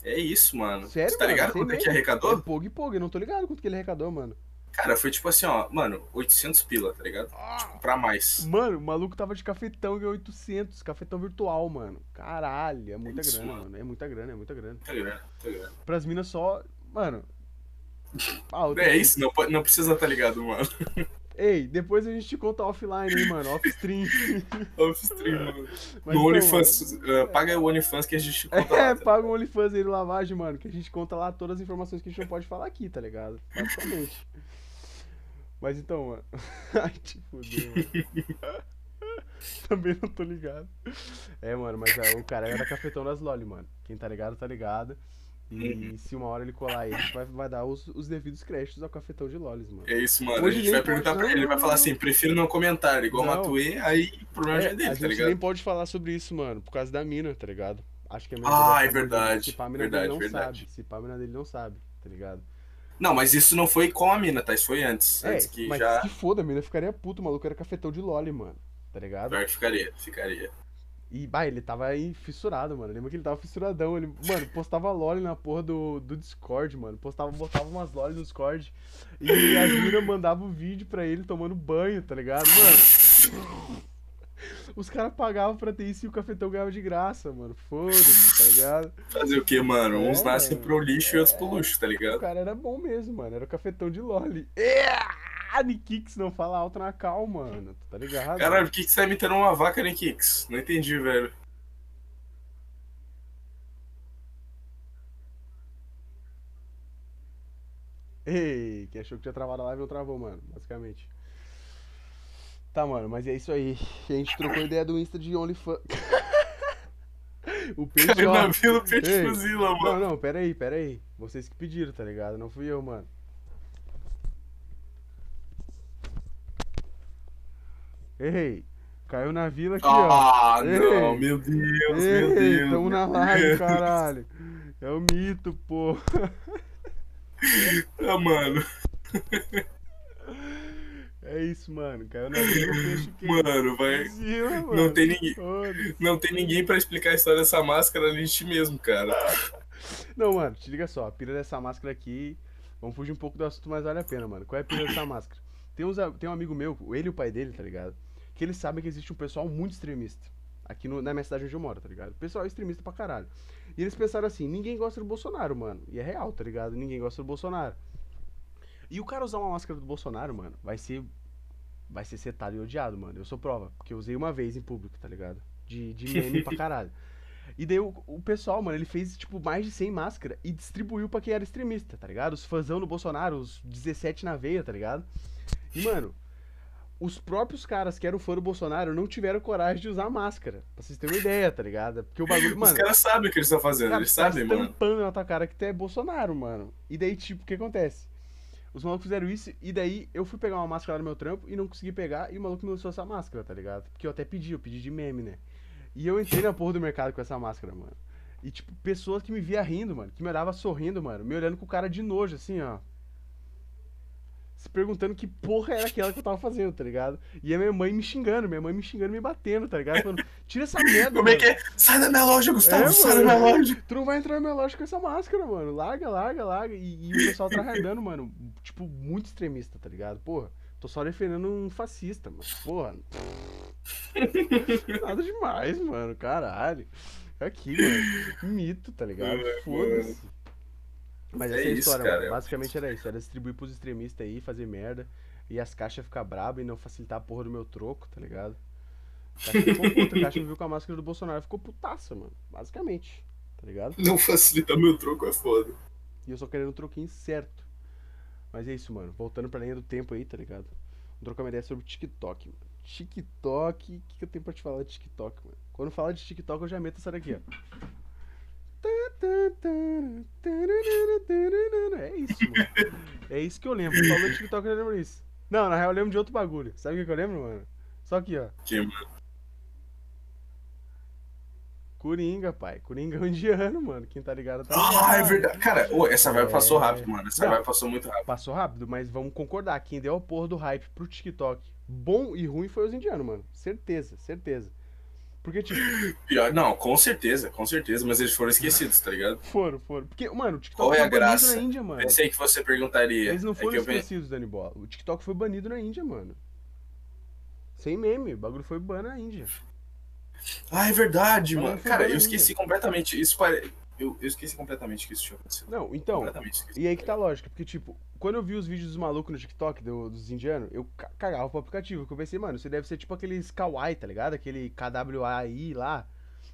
É isso, mano. Sério, tu tá mano, ligado quanto é que medo. É arrecadou? Pog e Pog, eu não tô ligado quanto que ele arrecadou, mano. Cara, foi tipo assim, ó, mano, 800 pila, tá ligado? Tipo, pra mais. Mano, o maluco tava de cafetão e ganhou 800, cafetão virtual, mano. Caralho, é muita Isso, grana, mano. mano. É muita grana, é muita grana. Tá ligado? Tá ligado? Pras minas só, mano. Ah, [LAUGHS] É isso, não, não precisa tá ligado, mano. [LAUGHS] Ei, depois a gente te conta offline, hein, mano. Off-stream. [LAUGHS] Off-stream, mano. Mas No OnlyFans, uh, paga o OnlyFans que a gente conta É, lá. tá? paga um OnlyFans aí no lavagem, mano, que a gente conta lá todas as informações que a gente não pode falar aqui, tá ligado? Basicamente. Mas então, mano. [LAUGHS] Ai, te fudeu, mano. [LAUGHS] Também não tô ligado. É, mano, mas é, o cara era cafetão das loli, mano. Quem tá ligado, tá ligado. E se uma hora ele colar gente vai, vai dar os, os devidos créditos ao cafetão de lolis, mano. É isso, mano. Hoje a gente vai pode- perguntar pra ele, ele vai falar assim, prefiro não comentar, igual Não. Matuê, aí o problema já é É, dele, a tá gente ligado? nem pode falar sobre isso, mano, por causa da mina, tá ligado? Acho que a mina Ah, dele é verdade, Se pá, a mina verdade, dele não verdade. sabe. Se pá, a mina dele não sabe, tá ligado? Não, mas isso não foi com a mina, tá? Isso foi antes. É, antes que mas já. se foda, a mina ficaria puta, o maluco era cafetão de loli, mano. Tá ligado? Pior que ficaria, ficaria. E, bah, ele tava aí fissurado, mano. Lembra que ele tava fissuradão. Ele, mano, postava LOL na porra do, do Discord, mano. Postava, botava umas LOL no Discord. E as minas mandavam vídeo pra ele tomando banho, tá ligado? Mano. [LAUGHS] Os caras pagavam pra ter isso e o cafetão ganhava de graça, mano. Foda-se, tá ligado? [LAUGHS] Fazer o que, mano? Uns É, nascem pro lixo e outros pro luxo, tá O ligado? cara era bom mesmo, mano. Era o cafetão de LOL. É! Nikix não fala alto na cal, mano. Tá ligado? Caralho, por que, que você tá imitando uma vaca, né? Não entendi, velho. Ei, quem achou que tinha travado a live travou, mano, basicamente. Tá, mano, mas é isso aí. A gente trocou ideia do Insta de OnlyFans. [LAUGHS] o peixe, Caiu ó. na vila, peixe Ei, fuzila, Não, mano. não, pera aí, pera aí. Vocês que pediram, tá ligado? Não fui eu, mano. Ei, caiu na vila aqui, ó. Ah, Ei. não, meu Deus, meu Ei, Deus. tamo na live, caralho. É o mito, pô. Ah, mano, [LAUGHS] É isso, mano. Caiu na vila o peixe que. [LAUGHS] mano, vai. Fuzila, Não mano. tem ninguém. Não tem ninguém pra explicar a história dessa máscara além de ti mesmo, cara. [LAUGHS] Não, mano, te liga só, a pira dessa máscara aqui. Vamos fugir um pouco do assunto, mas vale a pena, mano. Qual é a pira dessa máscara? Tem, uns, tem um amigo meu, ele e o pai dele, tá ligado? Que eles sabem que existe um pessoal muito extremista. Aqui no- na minha cidade onde eu moro, tá ligado? Pessoal extremista pra caralho. E eles pensaram assim: ninguém gosta do Bolsonaro, mano. E é real, tá ligado? Ninguém gosta do Bolsonaro. E o cara usar uma máscara do Bolsonaro, mano, vai ser. Vai ser setado e odiado, mano. Eu sou prova. Porque eu usei uma vez em público, tá ligado? De, de meme pra [LAUGHS] caralho. E daí o, o pessoal, mano, ele fez, tipo, mais de 100 máscaras e distribuiu pra quem era extremista, tá ligado? Os fãzão do Bolsonaro, os 17 na veia, tá ligado? E, mano, os próprios caras que eram fã do Bolsonaro não tiveram coragem de usar máscara. Pra vocês terem uma ideia, tá ligado? Porque o bagulho, Os mano... caras sabem o que eles estão fazendo, Cara, eles sabem, mano. estampando na tua cara que tu é Bolsonaro, mano. E daí, tipo, o que acontece? Os malucos fizeram isso e daí eu fui pegar uma máscara lá no meu trampo e não consegui pegar e o maluco me lançou essa máscara, tá ligado? Porque eu até pedi, eu pedi de meme, né? E eu entrei na porra do mercado com essa máscara, mano. E, tipo, pessoas que me via rindo, mano, que me olhava sorrindo, mano, me olhando com cara de nojo, assim, ó. Se perguntando que porra era aquela que eu tava fazendo, tá ligado? E a minha mãe me xingando, minha mãe me xingando, me batendo, tá ligado? Falando, tira essa merda, Como é mano. que é? Sai da minha loja, Gustavo, É, sai da minha mano. loja. Tu não vai entrar na minha loja com essa máscara, mano. Larga, larga, larga. E, e o pessoal tá tryhardando, mano. Tipo, muito extremista, tá ligado? Porra, tô só defendendo um fascista, mano. Porra. [LAUGHS] Nada demais, mano. Caralho. Aqui, mano. Mito, tá ligado? É, Foda-se. Mas É essa é a isso, história, cara. mano. Basicamente era isso. Era distribuir pros extremistas aí, fazer merda. E as caixas ficar brabas e não facilitar a porra do meu troco, tá ligado? A caixa ficou puta. A [LAUGHS] caixa me viu com a máscara do Bolsonaro. Ficou putaça, mano. Basicamente. Tá ligado? Não facilita meu troco, é foda. E eu só querendo um troquinho certo. Mas é isso, mano. Voltando pra linha do tempo aí, tá ligado? Vou trocar uma ideia sobre TikTok, mano. TikTok, o que, que eu tenho pra te falar de TikTok, mano? Quando fala de TikTok, eu já meto essa daqui, ó. É isso, mano. É isso que eu lembro. Falou TikTok, eu lembro isso. Não, na real, eu lembro de outro bagulho. Sabe o que eu lembro, mano? Só aqui, ó. Que, mano. Coringa, pai. Coringa é um indiano, mano. Quem tá ligado tá Ah, é verdade. Cara, ô, essa vibe É. passou rápido, mano. Essa Não. vibe passou muito rápido. Passou rápido, mas vamos concordar. Quem deu a porra do hype pro TikTok, bom e ruim, foi os indianos, mano. Certeza, certeza. Porque, tipo, [LAUGHS] não, com certeza, com certeza, mas eles foram esquecidos, tá ligado? foram, foram. Porque, mano, o TikTok Qual é foi banido na Índia, mano. Pensei que você perguntaria. Eles não É foram pensei- esquecidos, Dani Bola. O TikTok foi banido na Índia, mano. Sem meme, o bagulho foi ban na Índia. Ah, é verdade, mano. Cara, eu esqueci completamente. Isso pare... eu, eu esqueci completamente que isso tinha acontecido. Não, então. E aí que tá a lógica, porque, tipo, quando eu vi os vídeos dos malucos no TikTok, do- dos indianos, eu ca- cagava pro aplicativo. Porque eu pensei, mano, isso deve ser tipo aqueles kawaii, tá ligado? Aquele KWAI lá,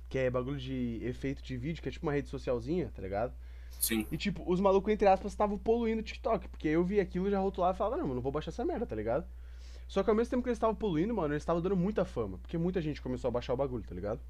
que é bagulho de efeito de vídeo, que é tipo uma rede socialzinha, tá ligado? Sim. E, tipo, os malucos, entre aspas, estavam poluindo o TikTok. Porque eu vi aquilo, já rotulava e falava, não, mano, não vou baixar essa merda, tá ligado? Só que ao mesmo tempo que eles estavam poluindo, mano, eles estavam dando muita fama. Porque muita gente começou a baixar o bagulho, tá ligado?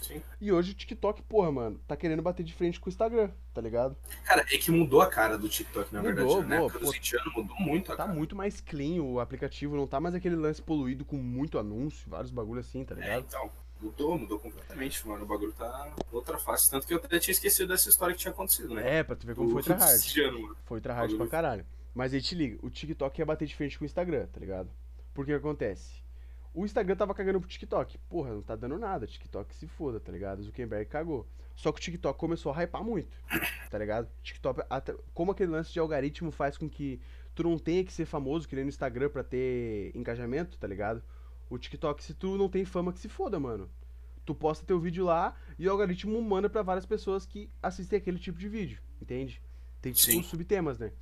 Sim. E hoje o TikTok, porra, mano, tá querendo bater de frente com o Instagram, tá ligado? Cara, é que mudou a cara do TikTok, na Mudou, verdade. né? Dos pô. 20 anos mudou muito a Tá cara. muito mais clean o aplicativo, não tá mais aquele lance poluído com muito anúncio, vários bagulho assim, tá É, ligado? então. Mudou, mudou completamente, mano. O bagulho tá outra face. Tanto que eu até tinha esquecido dessa história que tinha acontecido, né? É, pra tu ver como Do- foi tryhard. desse ano, mano. Foi tryhard pra caralho. Mas aí te liga, o TikTok ia bater de frente com o Instagram, tá ligado? Porque o que acontece? O Instagram tava cagando pro TikTok. Porra, não tá dando nada. TikTok se foda, tá ligado? Zuckerberg cagou. Só que o TikTok começou a hypar muito, [COUGHS] tá ligado? TikTok, como aquele lance de algoritmo faz com que tu não tenha que ser famoso, que nem no Instagram, pra ter engajamento, tá ligado? O TikTok, se tu não tem fama, que se foda, mano. Tu posta teu vídeo lá e o algoritmo manda para várias pessoas que assistem aquele tipo de vídeo, entende? Tem tipo subtemas, né?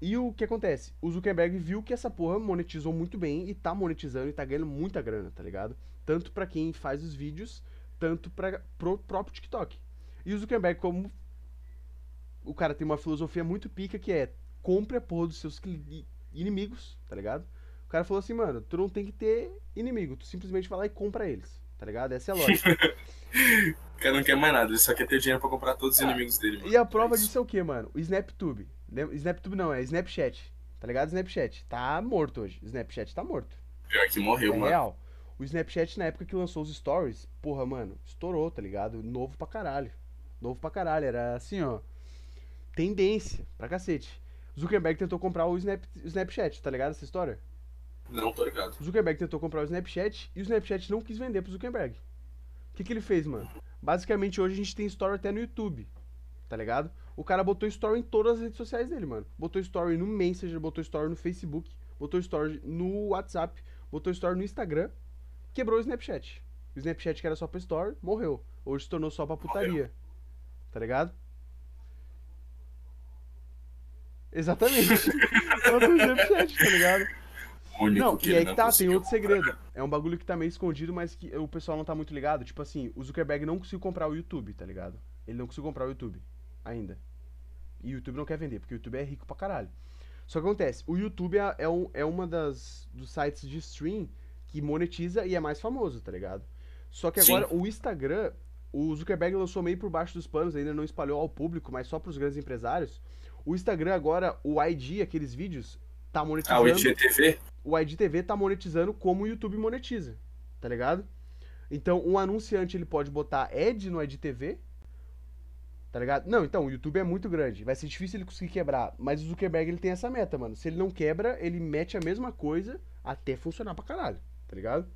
E o que acontece? O Zuckerberg viu que essa porra monetizou muito bem e tá monetizando e tá ganhando muita grana, tá ligado? Tanto para quem faz os vídeos, tanto para pro próprio TikTok. E o Zuckerberg, como o cara tem uma filosofia muito pica que é compre a porra dos seus inimigos, tá ligado? O cara falou assim, mano, tu não tem que ter inimigo, tu simplesmente vai lá e compra eles, tá ligado? Essa é a lógica. [LAUGHS] o cara não quer mais nada, ele só quer ter dinheiro pra comprar todos os ah, inimigos dele. Mano. E a prova é disso é o quê, mano? O SnapTube. SnapTube não, é Snapchat. Tá ligado? Snapchat. Tá morto hoje. Snapchat tá morto. Pior que morreu, é mano. Real. O Snapchat, na época que lançou os stories, porra, mano, estourou, tá ligado? Novo pra caralho. Novo pra caralho. Era assim, ó. Tendência pra cacete. Zuckerberg tentou comprar o, Snap, Snapchat, tá ligado essa história? Não, tô ligado. O Zuckerberg tentou comprar o Snapchat e o Snapchat não quis vender pro Zuckerberg. O que, que ele fez, mano? Basicamente, hoje a gente tem story até no YouTube, tá ligado? O cara botou story em todas as redes sociais dele, mano. Botou story no Messenger, botou story no Facebook, botou story no WhatsApp, botou story no Instagram, quebrou o Snapchat. O Snapchat que era só pra story, morreu. Hoje se tornou só pra putaria. Morreu. Tá ligado? Exatamente. [LAUGHS] é o Snapchat, tá ligado? Único não, e aí que tá, tem outro segredo. É um bagulho que tá meio escondido, mas que o pessoal não tá muito ligado. Tipo assim, o Zuckerberg não conseguiu comprar o YouTube, tá ligado? Ele não conseguiu comprar o YouTube ainda. E o YouTube não quer vender, porque o YouTube é rico pra caralho. Só que acontece, o YouTube é, é, um, é uma das dos sites de stream que monetiza e é mais famoso, tá ligado? Só que agora Sim. o Instagram, o Zuckerberg lançou meio por baixo dos panos, ainda não espalhou ao público, mas só pros grandes empresários. O Instagram agora, o ID, aqueles vídeos, tá monetizando. Ah, o IGTV? O IGTV tá monetizando como o YouTube monetiza, tá ligado? Então, um anunciante ele pode botar ad no IGTV, tá ligado? Não, então, o YouTube é muito grande, vai ser difícil ele conseguir quebrar, mas o Zuckerberg ele tem essa meta, mano. Se ele não quebra, ele mete a mesma coisa até funcionar pra caralho, tá ligado?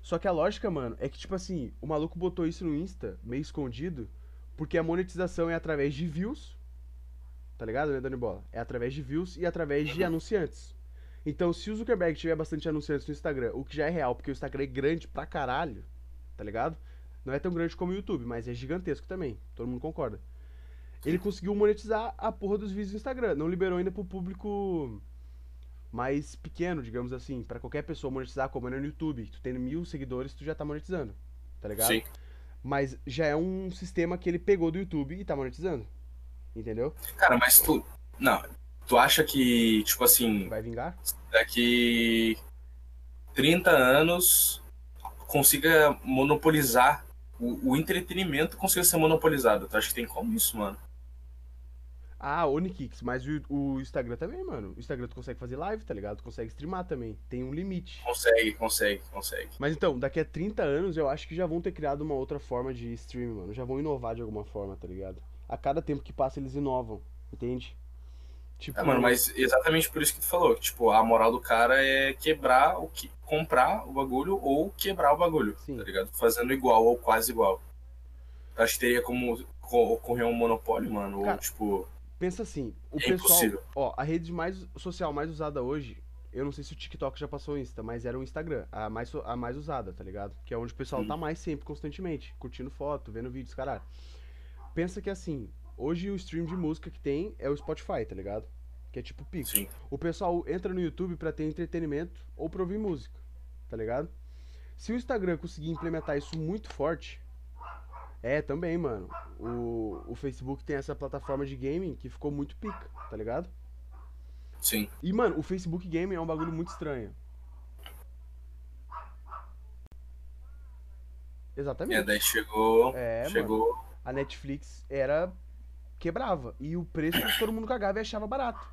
Só que a lógica, mano, é que tipo assim, o maluco botou isso no Insta, meio escondido, porque a monetização é através de views Tá ligado, né, Dani Bola? É através de views e através de anunciantes. Então, se o Zuckerberg tiver bastante anunciantes no Instagram, o que já é real, porque o Instagram é grande pra caralho, tá ligado? Não é tão grande como o YouTube, mas é gigantesco também. Todo mundo concorda. Ele conseguiu monetizar a porra dos vídeos do Instagram. Não liberou ainda pro público mais pequeno, digamos assim. para qualquer pessoa monetizar, como é no YouTube. Tu tendo mil seguidores, tu já tá monetizando. Tá ligado? Sim. Mas já é um sistema que ele pegou do YouTube e tá monetizando. Entendeu? Cara, mas tu. Não. Tu acha que, tipo assim. Vai vingar? Daqui 30 anos consiga monopolizar. O, o entretenimento consiga ser monopolizado. Tu acha que tem como isso, mano? Ah, Onikix, mas o, o, Instagram também, mano. O Instagram tu consegue fazer live, tá ligado? Tu consegue streamar também. Tem um limite. Consegue, consegue, consegue. Mas então, daqui a 30 anos eu acho que já vão ter criado uma outra forma de stream, mano. Já vão inovar de alguma forma, tá ligado? a cada tempo que passa eles inovam, entende? Tipo, é, mano, mas exatamente por isso que tu falou. Tipo, a moral do cara é quebrar o que. comprar o bagulho ou quebrar o bagulho. Sim. Tá ligado? Fazendo igual ou quase igual. Acho que teria como ocorrer um monopólio, mano. Cara, ou tipo. Pensa assim, o é pessoal. Impossível. Ó, a rede mais social mais usada hoje, eu não sei se o TikTok já passou o Insta, mas era o Instagram, a mais, a mais usada, tá ligado? Que é onde o pessoal hum. tá mais sempre, constantemente, curtindo foto, vendo vídeos, caralho pensa que assim, hoje o stream de música que tem é o Spotify, tá ligado? Que é tipo pico. Sim. O pessoal entra no YouTube para ter entretenimento ou pra ouvir música, tá ligado? Se o Instagram conseguir implementar isso muito forte, é também, mano. O, o Facebook tem essa plataforma de gaming que ficou muito pica, tá ligado? Sim. E, mano, o Facebook Gaming é um bagulho muito estranho. Exatamente. E daí chegou. É, chegou. Mano a Netflix era quebrava. E o preço todo mundo cagava e achava barato.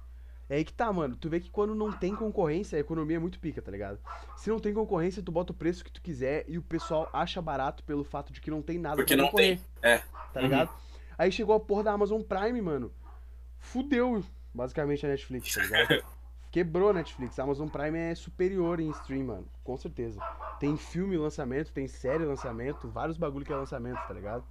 É aí que tá, mano. Tu vê que quando não tem concorrência, a economia é muito pica, tá ligado? Se não tem concorrência, tu bota o preço que tu quiser e o pessoal acha barato pelo fato de que não tem nada Porque pra não tem. É. Tá ligado? Uhum. Aí chegou a porra da Amazon Prime, mano. Fudeu, basicamente, a Netflix, tá ligado? [LAUGHS] quebrou a Netflix. A Amazon Prime é superior em stream, mano. Com certeza. Tem filme lançamento, tem série lançamento, vários bagulho que é lançamento, tá ligado?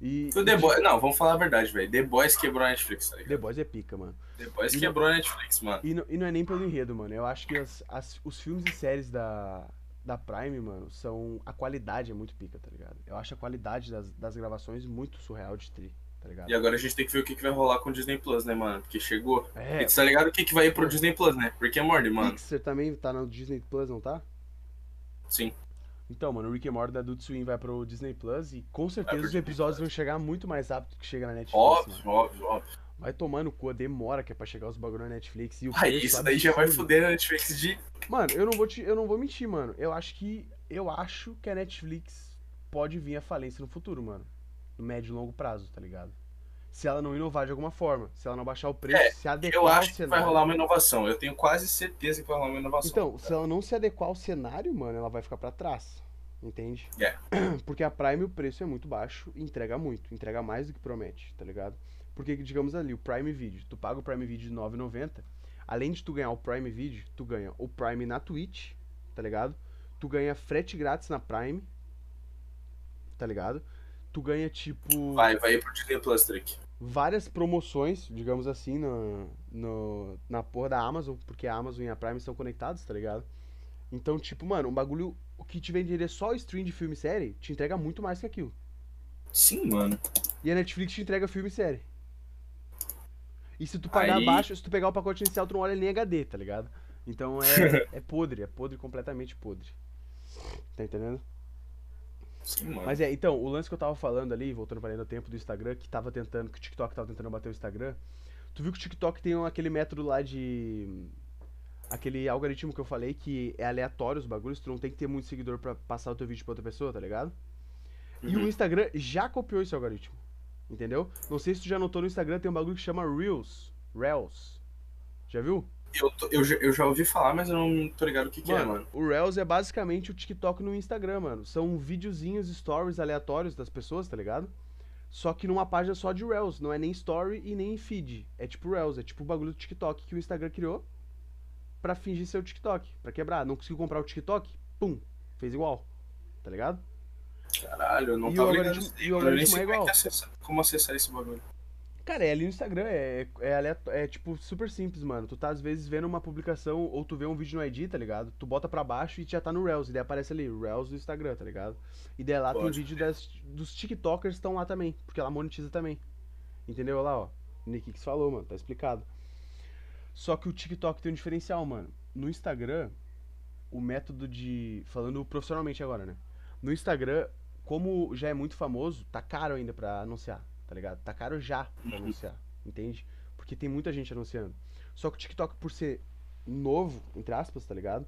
E. O The Boys. Não, vamos falar a verdade, velho. The Boys quebrou a Netflix, tá ligado? The Boys é pica, mano. The Boys e quebrou não... a Netflix, mano. E não, e não é nem pelo enredo, mano. Eu acho que as, as, os filmes e séries da, da Prime, mano, são. A qualidade é muito pica, tá ligado? Eu acho a qualidade das, das gravações muito surreal de tri. Tá ligado? E agora a gente tem que ver o que, que vai rolar com o Disney Plus, né, mano? Porque chegou. É. E tu tá ligado o que, que vai ir pro Disney Plus, né? Rick and Morty, mano. Pixar também tá no Disney Plus, não tá? Sim. Então, mano, o Rick and Morty da Adult Swim vai pro Disney Plus e com certeza os episódios vão chegar muito mais rápido que chega na Netflix. Óbvio, mano. óbvio, óbvio. Vai tomar no cu, demora que é pra chegar os bagulho na Netflix. E o ah, isso daí já vai foder a Netflix de. Mano, eu não vou te, eu não vou mentir, mano. Eu acho que. Eu acho que a Netflix pode vir a falência no futuro, mano. No médio e longo prazo, tá ligado? Se ela não inovar de alguma forma, se ela não baixar o preço, é, se adequar Eu acho que vai rolar uma inovação. Eu tenho quase certeza que vai rolar uma inovação. Então, se ela não se adequar ao cenário, mano, ela vai ficar para trás. Entende? Yeah. [CLEARS THROAT] Porque a Prime o preço é muito baixo e entrega muito, entrega mais do que promete, tá ligado? Porque, digamos ali, o Prime Video, tu paga o Prime Video de 9,90, além de tu ganhar o Prime Video, tu ganha o Prime na Twitch, tá ligado? Tu ganha frete grátis na Prime, tá ligado? Tu ganha tipo. Vai, vai pro Disney Plus Trick. Várias promoções, digamos assim, no, no, na porra da Amazon, porque a Amazon e a Prime são conectados, tá ligado? Então, tipo, mano, um bagulho o que te venderia só stream de filme e série, te entrega muito mais que aquilo. Sim, mano. E a Netflix te entrega filme e série. E se tu pagar Aí... abaixo, se tu pegar o pacote inicial, tu não olha nem HD, tá ligado? Então é, [LAUGHS] é podre, é podre, completamente podre. Tá entendendo? Sim, mano. Mas é, então, o lance que eu tava falando ali, voltando para o tempo do Instagram, que tava tentando, que o TikTok tava tentando bater o Instagram. Tu viu que o TikTok tem aquele método lá de aquele algoritmo que eu falei que é aleatório os bagulhos, tu não tem que ter muito seguidor para passar o teu vídeo pra outra pessoa, tá ligado? Uhum. E o uhum. Instagram já copiou esse algoritmo. Entendeu? Não sei se tu já notou no Instagram, tem um bagulho que chama Reels. Reels. Já viu? Eu, tô, eu, eu, já ouvi falar, mas eu não tô ligado o que, que é, mano. O Reels é basicamente o TikTok no Instagram, mano. São videozinhos, stories aleatórios das pessoas, tá ligado? Só que numa página só de Reels. Não é nem story e nem feed. É tipo Reels, é tipo o bagulho do TikTok que o Instagram criou para fingir ser o TikTok, para quebrar. Não conseguiu comprar o TikTok? Pum, fez igual. Tá ligado? Caralho, eu não e tava ligado. E o algoritmo é igual. Acessar, como acessar esse bagulho? Cara, é ali no Instagram, é, é, é, tipo super simples, mano. Tu tá às vezes vendo uma publicação ou tu vê um vídeo no ID, tá ligado? Tu bota pra baixo e já tá no Reels, e daí aparece ali, Reels do Instagram, tá ligado? E daí lá Pode tem vídeo das, dos TikTokers estão lá também, porque ela monetiza também. Entendeu? Olha lá, ó. Nick falou, mano, tá explicado. Só que o TikTok tem um diferencial, mano. No Instagram, o método de. Falando profissionalmente agora, né? No Instagram, como já é muito famoso, tá caro ainda pra anunciar, tá ligado? Tá caro já pra uhum. anunciar, entende? Porque tem muita gente anunciando. Só que o TikTok, por ser novo, entre aspas, tá ligado?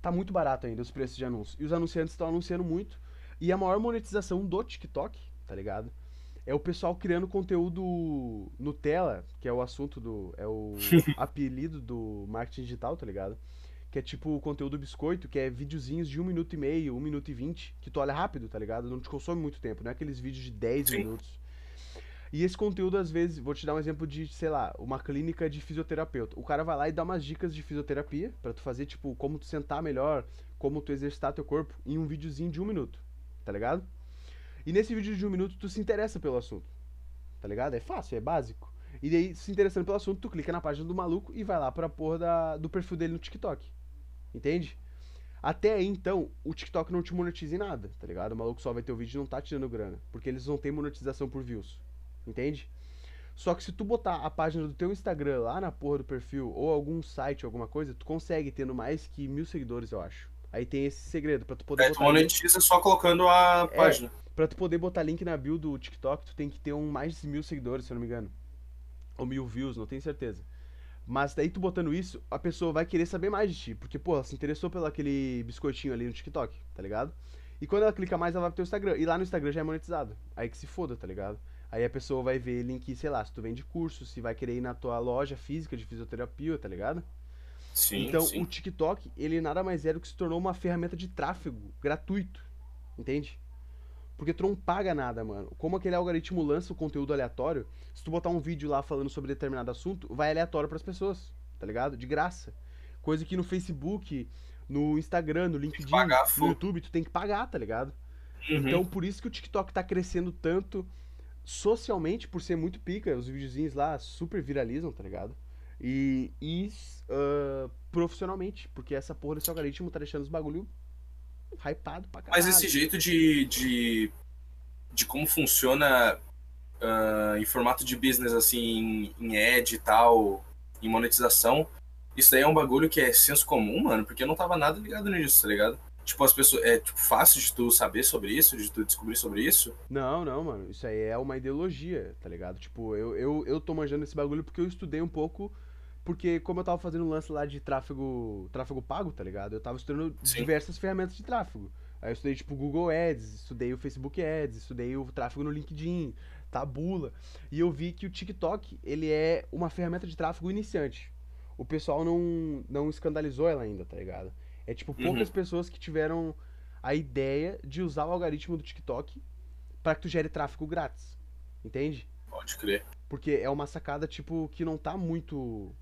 Tá muito barato ainda os preços de anúncio. E os anunciantes estão anunciando muito. E a maior monetização do TikTok, tá ligado? é o pessoal criando conteúdo Nutella, que é o assunto do. É o [LAUGHS] apelido do marketing digital, tá ligado? Que é tipo o conteúdo biscoito, que é videozinhos de 1 minuto e meio, 1 minuto e 20, que tu olha rápido, tá ligado? Não te consome muito tempo, não é aqueles vídeos de 10 Sim. minutos. E esse conteúdo, às vezes, vou te dar um exemplo de, sei lá, uma clínica de fisioterapeuta. O cara vai lá e dá umas dicas de fisioterapia para tu fazer, tipo, como tu sentar melhor, como tu exercitar teu corpo, em um videozinho de um minuto, tá ligado? E nesse vídeo de um minuto tu se interessa pelo assunto. Tá ligado? É fácil, é básico. E daí, se interessando pelo assunto, tu clica na página do maluco e vai lá pra porra da, do perfil dele no TikTok. Entende? Até aí, então, o TikTok não te monetiza em nada, tá ligado? O maluco só vai ter o vídeo e não tá te dando grana. Porque eles não têm monetização por views. Entende? Só que se tu botar a página do teu Instagram lá na porra do perfil, ou algum site, alguma coisa, tu consegue tendo mais que mil seguidores, eu acho. Aí tem esse segredo pra tu poder. É, tu monetiza só colocando a é, página. Pra tu poder botar link na bio do TikTok, tu tem que ter um mais de mil seguidores, se eu não me engano. Ou mil views, não tenho certeza. Mas daí tu botando isso, a pessoa vai querer saber mais de ti. Porque, pô, ela se interessou pelo aquele biscoitinho ali no TikTok, tá ligado? E quando ela clica mais, ela vai pro teu Instagram. E lá no Instagram já é monetizado. Aí que se foda, tá ligado? Aí a pessoa vai ver link, sei lá, se tu vende curso, se vai querer ir na tua loja física de fisioterapia, tá ligado? Sim, então, sim. o TikTok, ele nada mais é do que se tornou uma ferramenta de tráfego gratuito. Entende? Porque tu não paga nada, mano. Como aquele algoritmo lança o conteúdo aleatório, se tu botar um vídeo lá falando sobre determinado assunto, vai aleatório para as pessoas, tá ligado? De graça. Coisa que no Facebook, no Instagram, no LinkedIn, pagar, no YouTube, tu tem que pagar, tá ligado? Uhum. Então, por isso que o TikTok tá crescendo tanto socialmente, por ser muito pica, os videozinhos lá super viralizam, tá ligado? E, e ah, profissionalmente, porque essa porra desse algoritmo tá deixando os bagulho hypado pra caralho. Mas esse jeito de, de, de como funciona ah, em formato de business, assim, em, em ad e tal, em monetização, isso daí é um bagulho que é senso comum, mano, porque eu não tava nada ligado nisso, tá ligado? Tipo, as pessoas. É tipo, fácil de tu saber sobre isso, de tu descobrir sobre isso. Não, não, mano. Isso aí é uma ideologia, tá ligado? Tipo, eu, eu, eu tô manjando esse bagulho porque eu estudei um pouco. Porque, como eu tava fazendo um lance lá de tráfego, tráfego pago, tá ligado? Eu tava estudando Sim. diversas ferramentas de tráfego. Aí eu estudei, tipo, Google Ads, estudei o Facebook Ads, estudei o tráfego no LinkedIn, Tabula. E eu vi que o TikTok, ele é uma ferramenta de tráfego iniciante. O pessoal não, não escandalizou ela ainda, tá ligado? É tipo poucas pessoas que tiveram a ideia de usar o algoritmo do TikTok para que tu gere tráfego grátis. Entende? Pode crer. Porque é uma sacada, tipo, que não tá muito